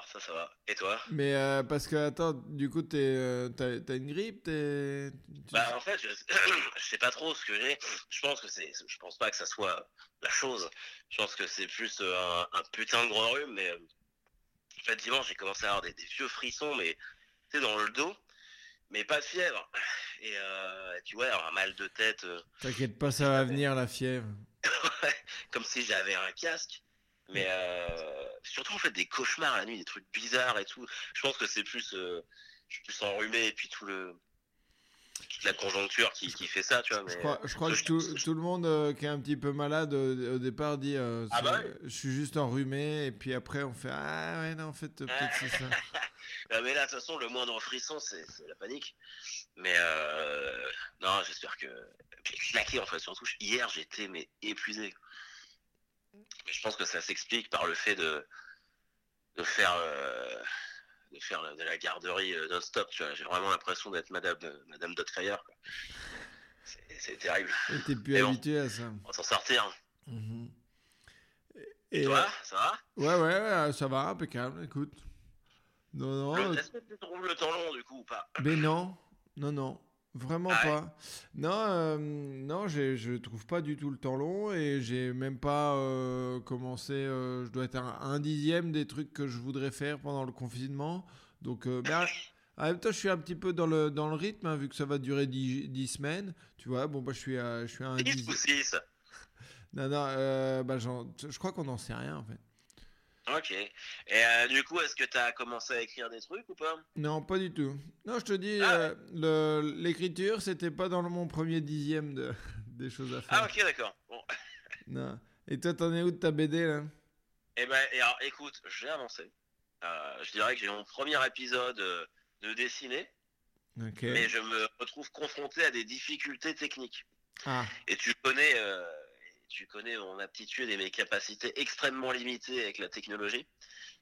part ça, ça va. Et toi? Mais euh, parce que, attends, du coup, t'es, euh, t'as, une grippe t'es... tu- Bah, en fait, je, je sais pas trop ce que j'ai. Je pense que c'est. Je pense pas que ça soit la chose. Je pense que c'est plus euh, un, un putain de gros rhume. Mais en fait, dimanche, j'ai commencé à avoir des, des vieux frissons, mais tu sais, dans le dos. Mais pas de fièvre. Et euh, tu vois, un mal de tête. T'inquiète pas, ça va venir, la fièvre. comme si j'avais un casque. Mais euh, surtout, en fait, des cauchemars la nuit, des trucs bizarres et tout. Je pense que c'est plus, euh, je suis plus enrhumé et puis tout le, toute la conjoncture qui, qui fait ça, tu vois. Mais, Je crois, je crois que tout, tout le monde euh, qui est un petit peu malade au, au départ dit euh, Ah bah Je suis juste enrhumé, et puis après on fait Ah ouais, non, en fait, euh, peut-être c'est ça. Ah, mais là, de toute façon, le moindre frisson, c'est la panique. Mais euh, non, j'espère que. Puis claqué, en fait, surtout. Hier, j'étais mais épuisé. Mais je pense que ça s'explique par le fait de, de faire. euh, de faire de la garderie euh, non-stop. J'ai vraiment l'impression d'être Madame, Madame Dotfire. quoi. C'est terrible. T'es plus Mais bon. habitué à ça. On s'en sortir. Et Et, toi, euh, ça va? Ouais, ouais, ouais, ça va, impeccable, écoute. Non, non, euh, Est-ce que tu trouves le temps long, du coup, ou pas? Mais non, non, non, vraiment Ah ouais pas. Non, euh, non, je trouve pas du tout le temps long et j'ai même pas euh, commencé. euh, je dois être un, un dixième des trucs que je voudrais faire pendant le confinement. Donc, euh, ben, en même temps, je suis un petit peu dans le, dans le rythme, hein, vu que ça va durer dix, dix semaines. Tu vois, bon, bah, je suis à, je suis à un 10 dixième. ou 6 Non, non, euh, bah, je crois qu'on n'en sait rien en fait. Ok. Et euh, du coup, est-ce que tu as commencé à écrire des trucs ou pas? Non, pas du tout. Non, je te dis, Ah euh, l'écriture, c'était pas dans mon premier dixième de, des choses à faire. Ah, ok, d'accord. Bon. Non. Et toi, t'en es où de ta BD là? Eh ben, et alors, écoute, j'ai avancé. Euh, je dirais que j'ai mon premier épisode de dessiné, Ok. mais je me retrouve confronté à des difficultés techniques. Ah, Et tu connais, tu connais mon aptitude et mes capacités extrêmement limitées avec la technologie.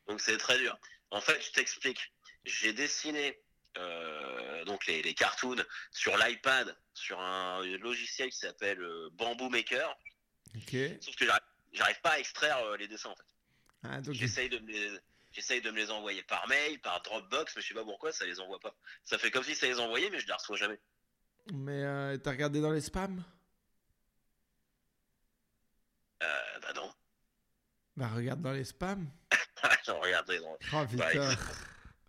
Donc c'est très dur. En fait, je t'explique. J'ai dessiné euh, donc les, les cartoons sur l'iPad, sur un logiciel qui s'appelle euh, Bamboo Maker. ok. Sauf que j'arrive- pas à extraire euh, les dessins en fait. Ah, donc, J'essaye de me les J'essaye de me les envoyer par mail, par Dropbox, mais je sais pas pourquoi ça les envoie pas. Ça fait comme si ça les envoyait, mais je les reçois jamais. mais euh, t'as regardé dans les spams? Euh, bah non. Bah, regarde dans les spams. J'en regardais dans. Oh Bah,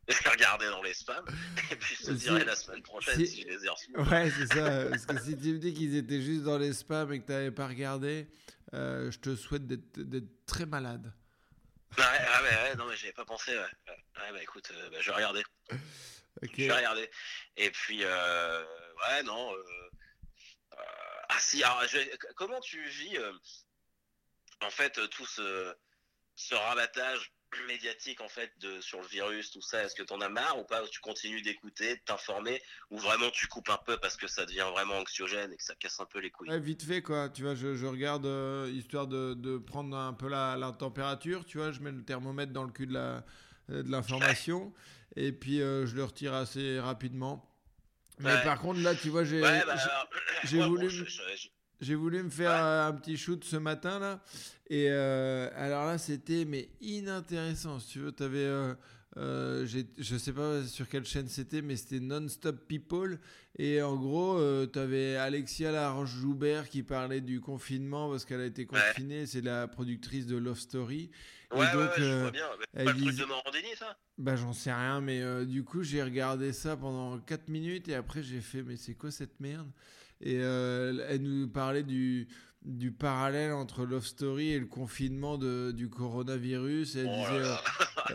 je vais regarder dans les spams. Et puis je te dirai la semaine prochaine si- je les ai reçus. Ouais, c'est ça. Parce que si tu me dis qu'ils étaient juste dans les spams et que tu n'avais pas regardé, euh, je te souhaite d'être très malade. Ouais, ah ouais, ouais, non, mais j'avais pas pensé, ouais. Bah écoute, euh, bah, je vais regarder. Je vais regarder. Et puis, euh, ouais, non. euh, ah si, alors, je- comment tu vis, en fait, euh, tout ce, ce rabattage médiatique, en fait, de, sur le virus, tout ça Est-ce que t'en as marre ou pas? Ou tu continues d'écouter, de t'informer? Ou vraiment tu coupes un peu parce que ça devient vraiment anxiogène et que ça casse un peu les couilles? Ouais, vite fait, quoi. Tu vois, je, je regarde euh, histoire de, de prendre un peu la, la température. Tu vois, je mets le thermomètre dans le cul de la euh, de l'information et puis euh, je le retire assez rapidement. Mais Ouais. par contre, là, tu vois, j'ai Ouais, bah, voulu bon, je- j'ai voulu me faire euh, un petit shoot ce matin là. Et euh, alors là c'était mais inintéressant. Si tu veux t'avais euh, euh, je sais pas sur quelle chaîne c'était mais c'était Non-Stop People. Et en gros euh, t'avais Alexia Laroche-Joubert qui parlait du confinement parce qu'elle a été confinée. C'est la productrice de Love Story. Et Ouais, ouais, donc ouais, je vois bien. Elle pas le truc de Morandini, ça? Bah j'en sais rien, mais du coup j'ai regardé ça pendant 4 minutes et après j'ai fait mais c'est quoi cette merde? Et euh, elle nous parlait du, du parallèle entre Love Story et le confinement de, du coronavirus. Et elle Oh disait euh,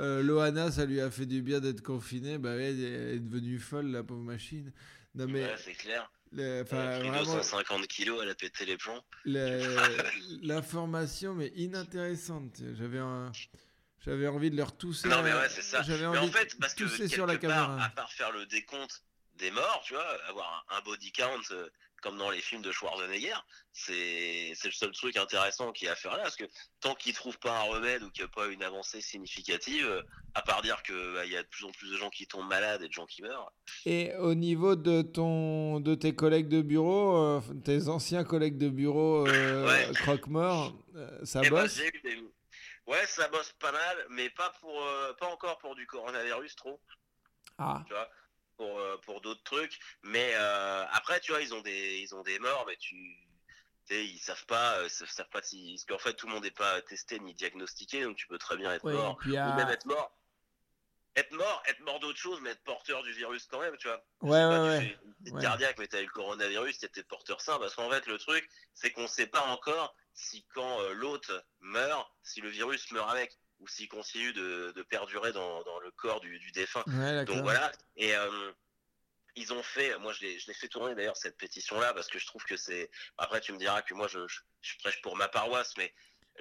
euh, Loana ça lui a fait du bien d'être confinée, bah elle est devenue folle la pauvre machine. Non mais Ouais, c'est clair. le- enfin, Elle a pris vraiment 250 kilos, elle a pété les plombs. l'information mais inintéressante. J'avais un- j'avais envie de leur tousser. Non, mais ouais, c'est ça. J'avais envie en fait, parce de que tousser sur la part, caméra. à part faire le décompte des morts, tu vois, avoir un, un body count euh, comme dans les films de Schwarzenegger, c'est le seul truc intéressant qu'il y a à faire là, parce que tant qu'ils trouvent pas un remède ou qu'il n'y a pas une avancée significative, à part dire que bah, il y a de plus en plus de gens qui tombent malades et de gens qui meurent. Et au niveau de ton, de tes collègues de bureau, euh, tes anciens collègues de bureau euh, Ouais. croque-mort, euh, ça Eh ben, bosse? des- Ouais, ça bosse pas mal, mais pas pour euh, pas encore pour du coronavirus trop. Ah. tu vois, pour, euh, pour d'autres trucs. Mais euh, après, tu vois, ils ont des, ils ont des morts, mais tu, ils savent pas, euh, ils savent pas si, parce qu'en fait, tout le monde n'est pas testé ni diagnostiqué, donc tu peux très bien être mort, puis, ah. ou même être mort. Être mort, être mort d'autre chose, mais être porteur du virus quand même, tu vois. Ouais, Je sais pas, ouais, tu ouais. fais Ouais. cardiaque, mais t'as eu le coronavirus, t'étais porteur sain, parce qu'en fait, le truc, c'est qu'on sait pas encore si quand euh, l'hôte meurt, si le virus meurt avec, ou s'il continue de, de perdurer dans, dans le corps du, du défunt. Ouais. Donc voilà, et euh, ils ont fait, moi je l'ai je l'ai fait tourner d'ailleurs cette pétition-là, parce que je trouve que c'est... Après tu me diras que moi je, je, je prêche pour ma paroisse, mais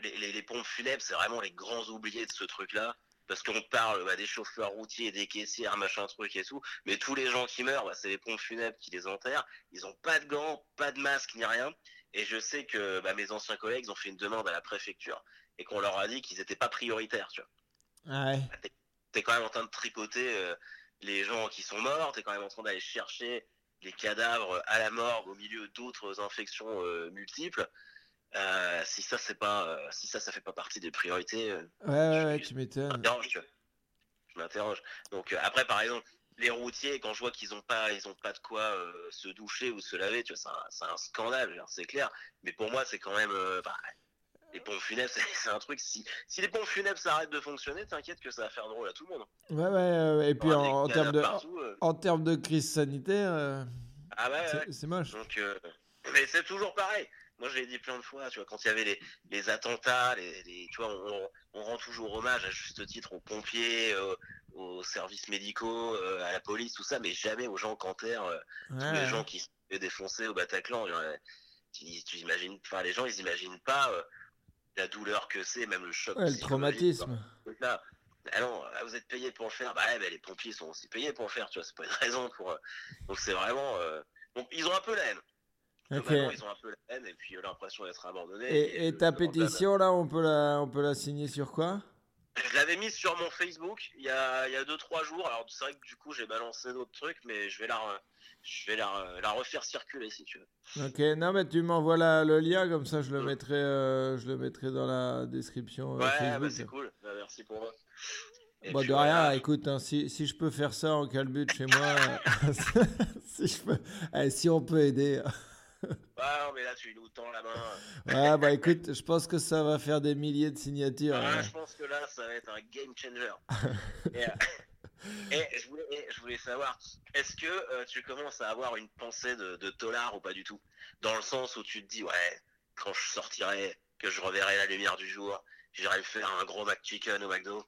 les, les, les pompes funèbres, c'est vraiment les grands oubliés de ce truc-là. Parce qu'on parle bah, des chauffeurs routiers, des caissières, machin truc et tout, mais tous les gens qui meurent, bah, c'est les pompes funèbres qui les enterrent. Ils ont pas de gants, pas de masque ni rien. Et je sais que bah, mes anciens collègues ont fait une demande à la préfecture et qu'on leur a dit qu'ils n'étaient pas prioritaires, tu vois Ah ouais. t'es- t'es quand même en train de tripoter euh, les gens qui sont morts, t'es quand même en train d'aller chercher les cadavres à la morgue au milieu d'autres infections euh, multiples. Euh, si ça c'est pas, si ça ça fait pas partie des priorités, Ouais, ouais, ouais, tu je m'étonnes. m'interroge. tu vois. Je m'interroge. Donc après par exemple les routiers quand je vois qu'ils ont pas, ils ont pas de quoi euh, se doucher ou se laver, tu vois, c'est un, c'est un scandale, je c'est clair. Mais pour moi c'est quand même, euh, bah, les pompes funèbres c'est un truc. Si, si les pompes funèbres s'arrêtent de fonctionner, t'inquiète que ça va faire drôle à tout le monde. Ouais, ouais, euh, et puis Ouais, en, termes de, partout, euh. en termes de crise sanitaire, euh, Ah ouais, c'est- ouais. moche. Donc, euh, mais c'est toujours pareil. Moi, je l'ai dit plein de fois, tu vois, quand il y avait les, les attentats, les, les- tu vois, on, on rend toujours hommage à juste titre aux pompiers, euh, aux services médicaux, euh, à la police, tout ça, mais jamais aux gens cantaires, euh, tous Ouais, les ouais. gens qui se défoncer au Bataclan. euh, tu, tu imagines, enfin, les gens, ils imaginent pas euh, la douleur que c'est, même le choc. Ouais, le traumatisme. Là, ah non, ah, vous êtes payé pour le faire. Bah ouais, bah, les pompiers sont aussi payés pour le faire, tu vois, c'est pas une raison pour. euh, Donc c'est vraiment. euh, Donc ils ont un peu la haine. Ok. Globalement, ils ont un peu la haine et puis euh, l'impression d'être abandonnés. Et, ta pétition, là, on peut la, on peut la signer sur quoi? Je l'avais mise sur mon Facebook il y a 2-3 jours. Alors c'est vrai que du coup j'ai balancé d'autres trucs, mais je vais la, re- je vais la, la refaire circuler si tu veux. Ok, non, mais tu m'envoies le lien, comme ça je le mettrai, euh, je le mettrai dans la description euh, Ouais, bah, c'est cool. Bah, merci pour moi. Et Bah, puis, de rien, écoute, hein, si, si je peux faire ça en calbut chez moi, euh, si, je peux, eh, si on peut aider. Ah non, mais là, tu nous tends la main. Ouais, bah écoute, je pense que ça va faire des milliers de signatures. Ah, hein. je pense que là, ça va être un game changer. euh, et je, voulais, et je voulais savoir, est-ce que euh, tu commences à avoir une pensée de, de tolard ou pas du tout? Dans le sens où tu te dis, ouais, quand je sortirai, que je reverrai la lumière du jour, j'irai faire un gros McChicken au McDo?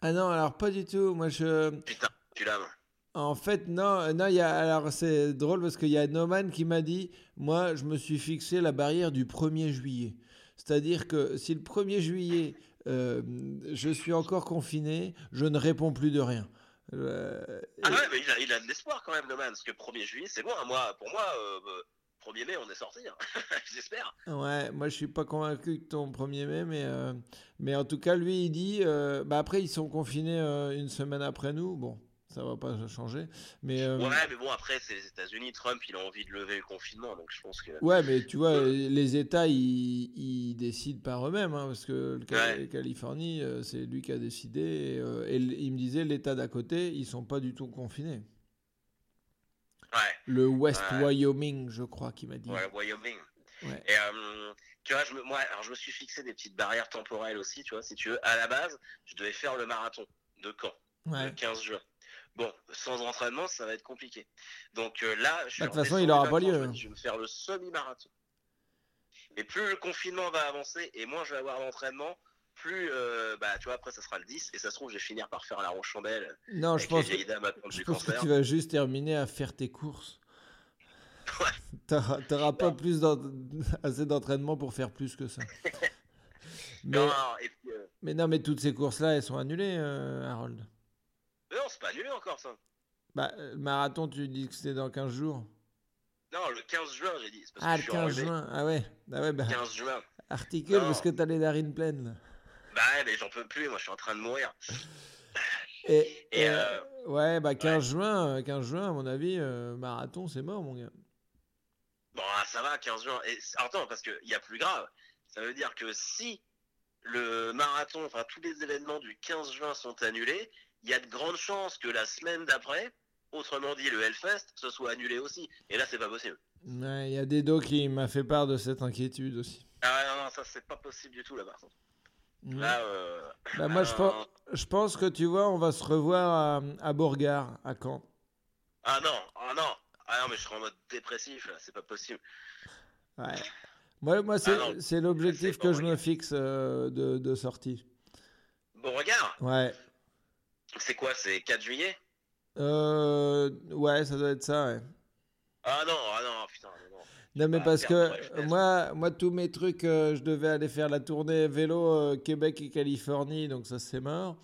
Ah non, alors pas du tout. Moi, je. Putain, tu l'as. En fait, non, euh, non, il y a, alors c'est drôle parce qu'il y a Noman qui m'a dit, moi, je me suis fixé la barrière du 1er juillet. C'est-à-dire que si le 1er juillet, euh, je suis encore confiné, je ne réponds plus de rien. Euh, Ah ouais, mais il a, il a de l'espoir quand même, Noman, parce que 1er juillet, c'est bon. hein, Moi, pour moi, euh, euh, 1er mai, on est sorti. hein. J'espère. Ouais, moi je suis pas convaincu de ton 1er mai, mais, euh, mais en tout cas, lui il dit, euh, bah après ils sont confinés euh, une semaine après nous, bon, ça va pas changer, mais euh, Ouais, mais bon, après, c'est les États-Unis. Trump, il a envie de lever le confinement, donc je pense que. ouais, mais tu vois, les États ils, ils décident par eux-mêmes, hein, parce que le Ouais. Californie, euh, c'est lui qui a décidé, et, euh, et il me disait l'État d'à côté, ils sont pas du tout confinés. Ouais. Le West Ouais. Wyoming, je crois qu'il m'a dit. Ouais, Wyoming. Ouais. Et euh, tu vois, je me, moi, alors je me suis fixé des petites barrières temporelles aussi, tu vois, si tu veux. À la base, je devais faire le marathon de Caen, Ouais. le 15 juin. Bon, sans entraînement, ça va être compliqué. Donc euh, là, je suis Bah, de toute façon, il aura pas lieu, je me dis, Je vais me faire le semi-marathon. Et plus le confinement va avancer et moins je vais avoir d'entraînement, plus, euh, bah, tu vois, après, ça sera le 10. Et ça se trouve, je vais finir par faire la Rochambelle. Non, je pense, je que tu vas juste terminer à faire tes courses. T'auras t'auras pas plus assez d'entraînement pour faire plus que ça. Mais, Non, non, et puis, euh, mais non, mais toutes ces courses-là, elles sont annulées, euh, Harold. Pas annulé encore, ça. Bah, le marathon, tu dis que c'était dans 15 jours. Non, le 15 juin, j'ai dit. parce Ah, que le je suis 15 enrhumé. juin. Ah ouais, ah ouais bah, 15 juin. articule Non. parce que t'as les narines pleines. Bah ouais, mais j'en peux plus, moi je suis en train de mourir. Et, Et, euh, euh, ouais, bah 15 juin, euh, 15 juin, à mon avis, euh, marathon, c'est mort, mon gars. Bon, ah, ça va, 15 juin. Et, attends, parce qu'il y a plus grave. Ça veut dire que si le marathon, enfin tous les événements du 15 juin sont annulés, il y a de grandes chances que la semaine d'après, autrement dit le Hellfest, ce soit annulé aussi. Et là, c'est pas possible. Ouais, Il y a Dedo qui m'a fait part de cette inquiétude aussi. Ah non, non, ça c'est pas possible du tout là par contre. Ouais. Là, euh, Bah, moi, ah, je pense, non. je pense que tu vois, on va se revoir à, à Bourgard, à Caen. Ah non, ah non, ah non, mais je serai en mode dépressif là, c'est pas possible. Ouais. Moi, moi c'est Ah l'objectif que je me fixe euh, de, de sortie. Bon, regarde, Ouais. C'est quoi, c'est 4 juillet? Euh, ouais, ça doit être ça, ouais. Ah non, ah non, putain, non, mais parce que moi, moi, tous mes trucs, euh, je devais aller faire la tournée vélo euh, Québec et Californie, donc ça c'est mort.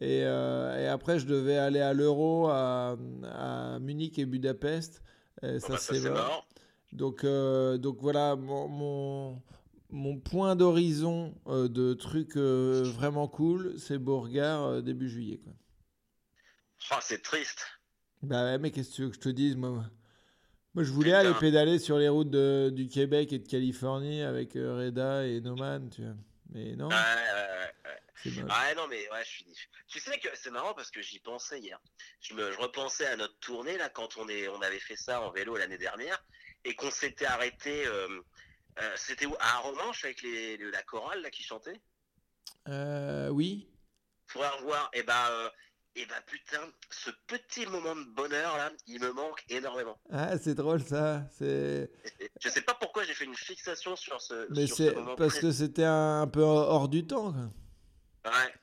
Et, euh, et après, je devais aller à l'Euro à, à Munich et Budapest. Et Bon, ça bah, c'est mort. mort. Donc, donc voilà, mon, mon, mon point d'horizon de trucs vraiment cool, c'est euh, début juillet. Quoi. Oh, c'est triste. Bah ouais, mais qu'est-ce que tu veux que je te dise, moi? Moi, je voulais Putain. aller pédaler sur les routes de- du Québec et de Californie avec euh, Reda et Noman, tu vois. Mais non, Ouais, ouais, ouais. Ah non, mais ouais, je suis. Tu sais que c'est marrant parce que j'y pensais hier. Je, me, je repensais à notre tournée là quand on, est, on avait fait ça en vélo l'année dernière et qu'on s'était arrêté. euh, euh, C'était où? À Romanche avec les, la chorale là qui chantait? Oui. Faudrait revoir. Et bah, euh, et bah putain, ce petit moment de bonheur là, il me manque énormément. Ah, c'est drôle ça. C'est... Je sais pas pourquoi j'ai fait une fixation sur ce, Mais c'est parce que c'était un, peu hors du temps. quoi. Ouais.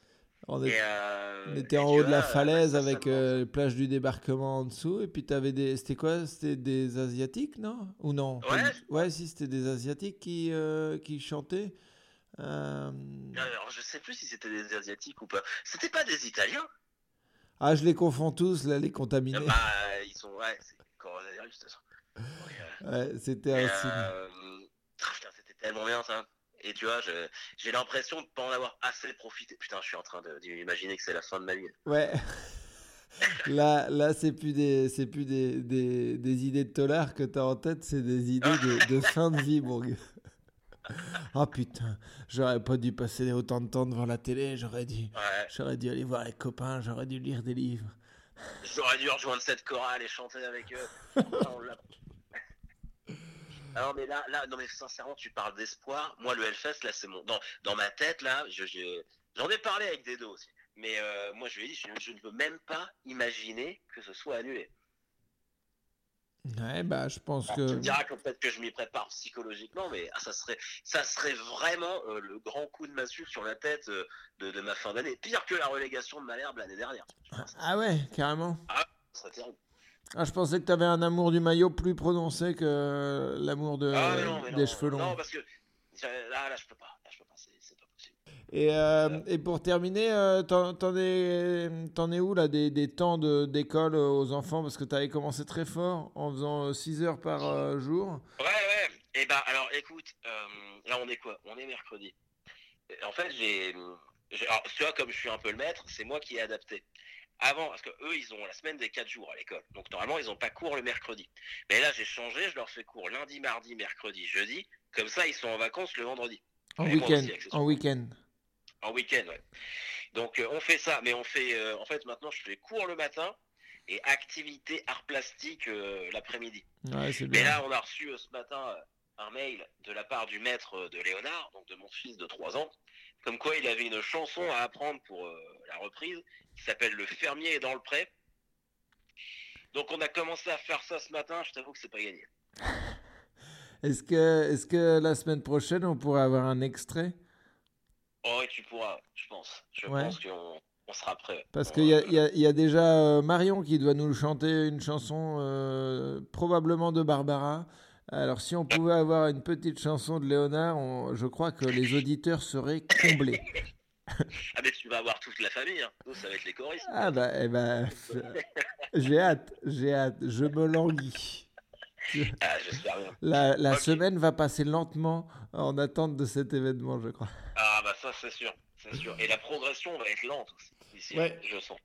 On, est- euh, on était et en haut de la euh, falaise avec euh, plage du débarquement en dessous. Et puis t'avais des. C'était quoi? C'était des Asiatiques, non? Ou non Ouais. Ouais, si, c'était des Asiatiques qui, euh, qui chantaient. Alors, je sais plus si c'était des Asiatiques ou pas. C'était pas des Italiens? Ah, je les confonds tous, là, les contaminés. Bah, ils sont. Ouais, c'est coronavirus, de toute façon. Donc, euh, Ouais, c'était un signe. euh, ah, putain, c'était tellement bien ça. Et tu vois, j'ai l'impression de pas en avoir assez profité. Putain, je suis en train d'imaginer que c'est la fin de ma vie. Ouais. Là, là c'est plus des, c'est plus des, des, des idées de tolard que t'as en tête, c'est des idées de, de fin de vie, mon gars. Ah putain, j'aurais pas dû passer autant de temps devant la télé, j'aurais dû, Ouais, j'aurais dû aller voir les copains, j'aurais dû lire des livres. j'aurais dû rejoindre cette chorale et chanter avec eux. Alors, mais là, là, non, mais sincèrement, tu parles d'espoir. Moi, le Hellfest, là, c'est mon. Dans, dans ma tête, là, je, je- j'en ai parlé avec Dedo aussi. Mais euh, moi, je lui ai dit, je, je ne veux même pas imaginer que ce soit annulé. Ouais, bah, je pense Alors, que. Tu me diras que peut-être que je m'y prépare psychologiquement, mais ah, ça serait, ça serait vraiment euh, le grand coup de massue sur la tête euh, de, de ma fin d'année. Pire que la relégation de Malherbe l'année dernière. Vois, ça Ah ouais, carrément. serait terrible. Ah, je pensais que tu avais un amour du maillot plus prononcé que l'amour de, Ah, non, des non, cheveux longs. Non, parce que là, là, je peux pas. Là, je peux pas. C'est, c'est pas possible. Et, euh, et pour terminer, euh, t'en, t'en es, t'en es où là des, des temps de, d'école euh, aux enfants? Parce que tu avais commencé très fort en faisant 6 heures par euh, jour. Ouais, ouais. Et ben, alors, écoute, là, on est quoi? On est mercredi. En fait, j'ai, tu vois, comme je suis un peu le maître, c'est moi qui ai adapté. Avant, parce que eux, ils ont la semaine des 4 jours à l'école. Donc, normalement, ils n'ont pas cours le mercredi. Mais là, j'ai changé, je leur fais cours lundi, mardi, mercredi, jeudi. Comme ça, ils sont en vacances le vendredi. En week-end. En week-end. En week-end, ouais. Donc euh, on fait ça, mais on fait, euh, en fait maintenant je fais cours le matin et activité art plastique euh, l'après-midi. Ouais, bien. là on a reçu ce matin un mail de la part du maître de Léonard, donc de mon fils de 3 ans, comme quoi il avait une chanson à apprendre pour la reprise qui s'appelle Le fermier est dans le pré. Donc on a commencé à faire ça ce matin, je t'avoue que c'est pas gagné. Est-ce que, est-ce que la semaine prochaine, on pourrait avoir un extrait? Oh et tu pourras, je pense. Je Ouais. pense qu'on on sera prêt. Parce qu'il y a, y y déjà euh, Marion qui doit nous chanter une chanson euh, probablement de Barbara. Alors si on pouvait avoir une petite chanson de Léonard, on- je crois que les auditeurs seraient comblés. Ah mais tu vas avoir toute la famille, hein. Nous, ça va être les choristes. Ah bah, eh ben, j'ai hâte, j'ai hâte, je me languis. Ah. La, semaine va passer lentement en attente de cet événement, je crois. Ah bah ça c'est sûr, c'est sûr. Et la progression va être lente aussi, ici, Ouais. je sens.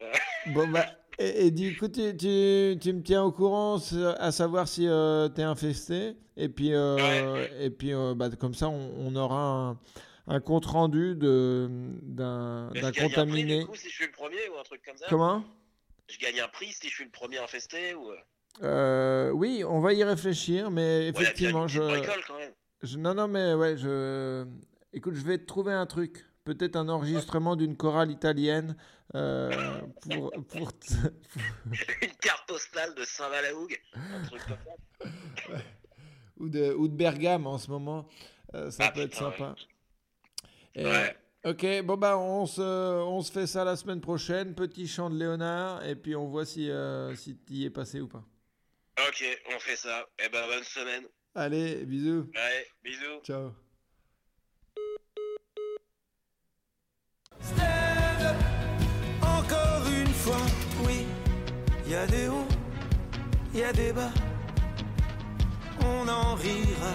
Bon bah, et, et du coup, tu, tu, tu me tiens au courant à savoir si euh, t'es infesté. Et puis, euh, et puis euh, bah, comme ça, on, on aura un, un compte rendu de, d'un, Mais d'un je gagne un prix contaminé. du coup si je suis le premier ou un truc comme ça? Comment? Je gagne un prix si je suis le premier infesté ou... euh, Oui, on va y réfléchir, mais effectivement, je, petite bricole quand même. je- Non, non, mais ouais, je. Écoute, je vais te trouver un truc. Peut-être un enregistrement d'une chorale italienne euh, pour, pour, Une carte postale de Saint-Valahougue, un truc comme ça. ou, de, ou de Bergame en ce moment. Euh, ça Ah, peut être sympa. Et, Ouais. Ok, bon bah on se, on se fait ça la semaine prochaine. Petit chant de Léonard et puis on voit si, euh, si tu y es passé ou pas. Ok, on fait ça. Eh ben bonne semaine. Allez, bisous. Allez, bisous. Ciao. Encore une fois, oui, il y a des hauts, il y a des bas. On en rira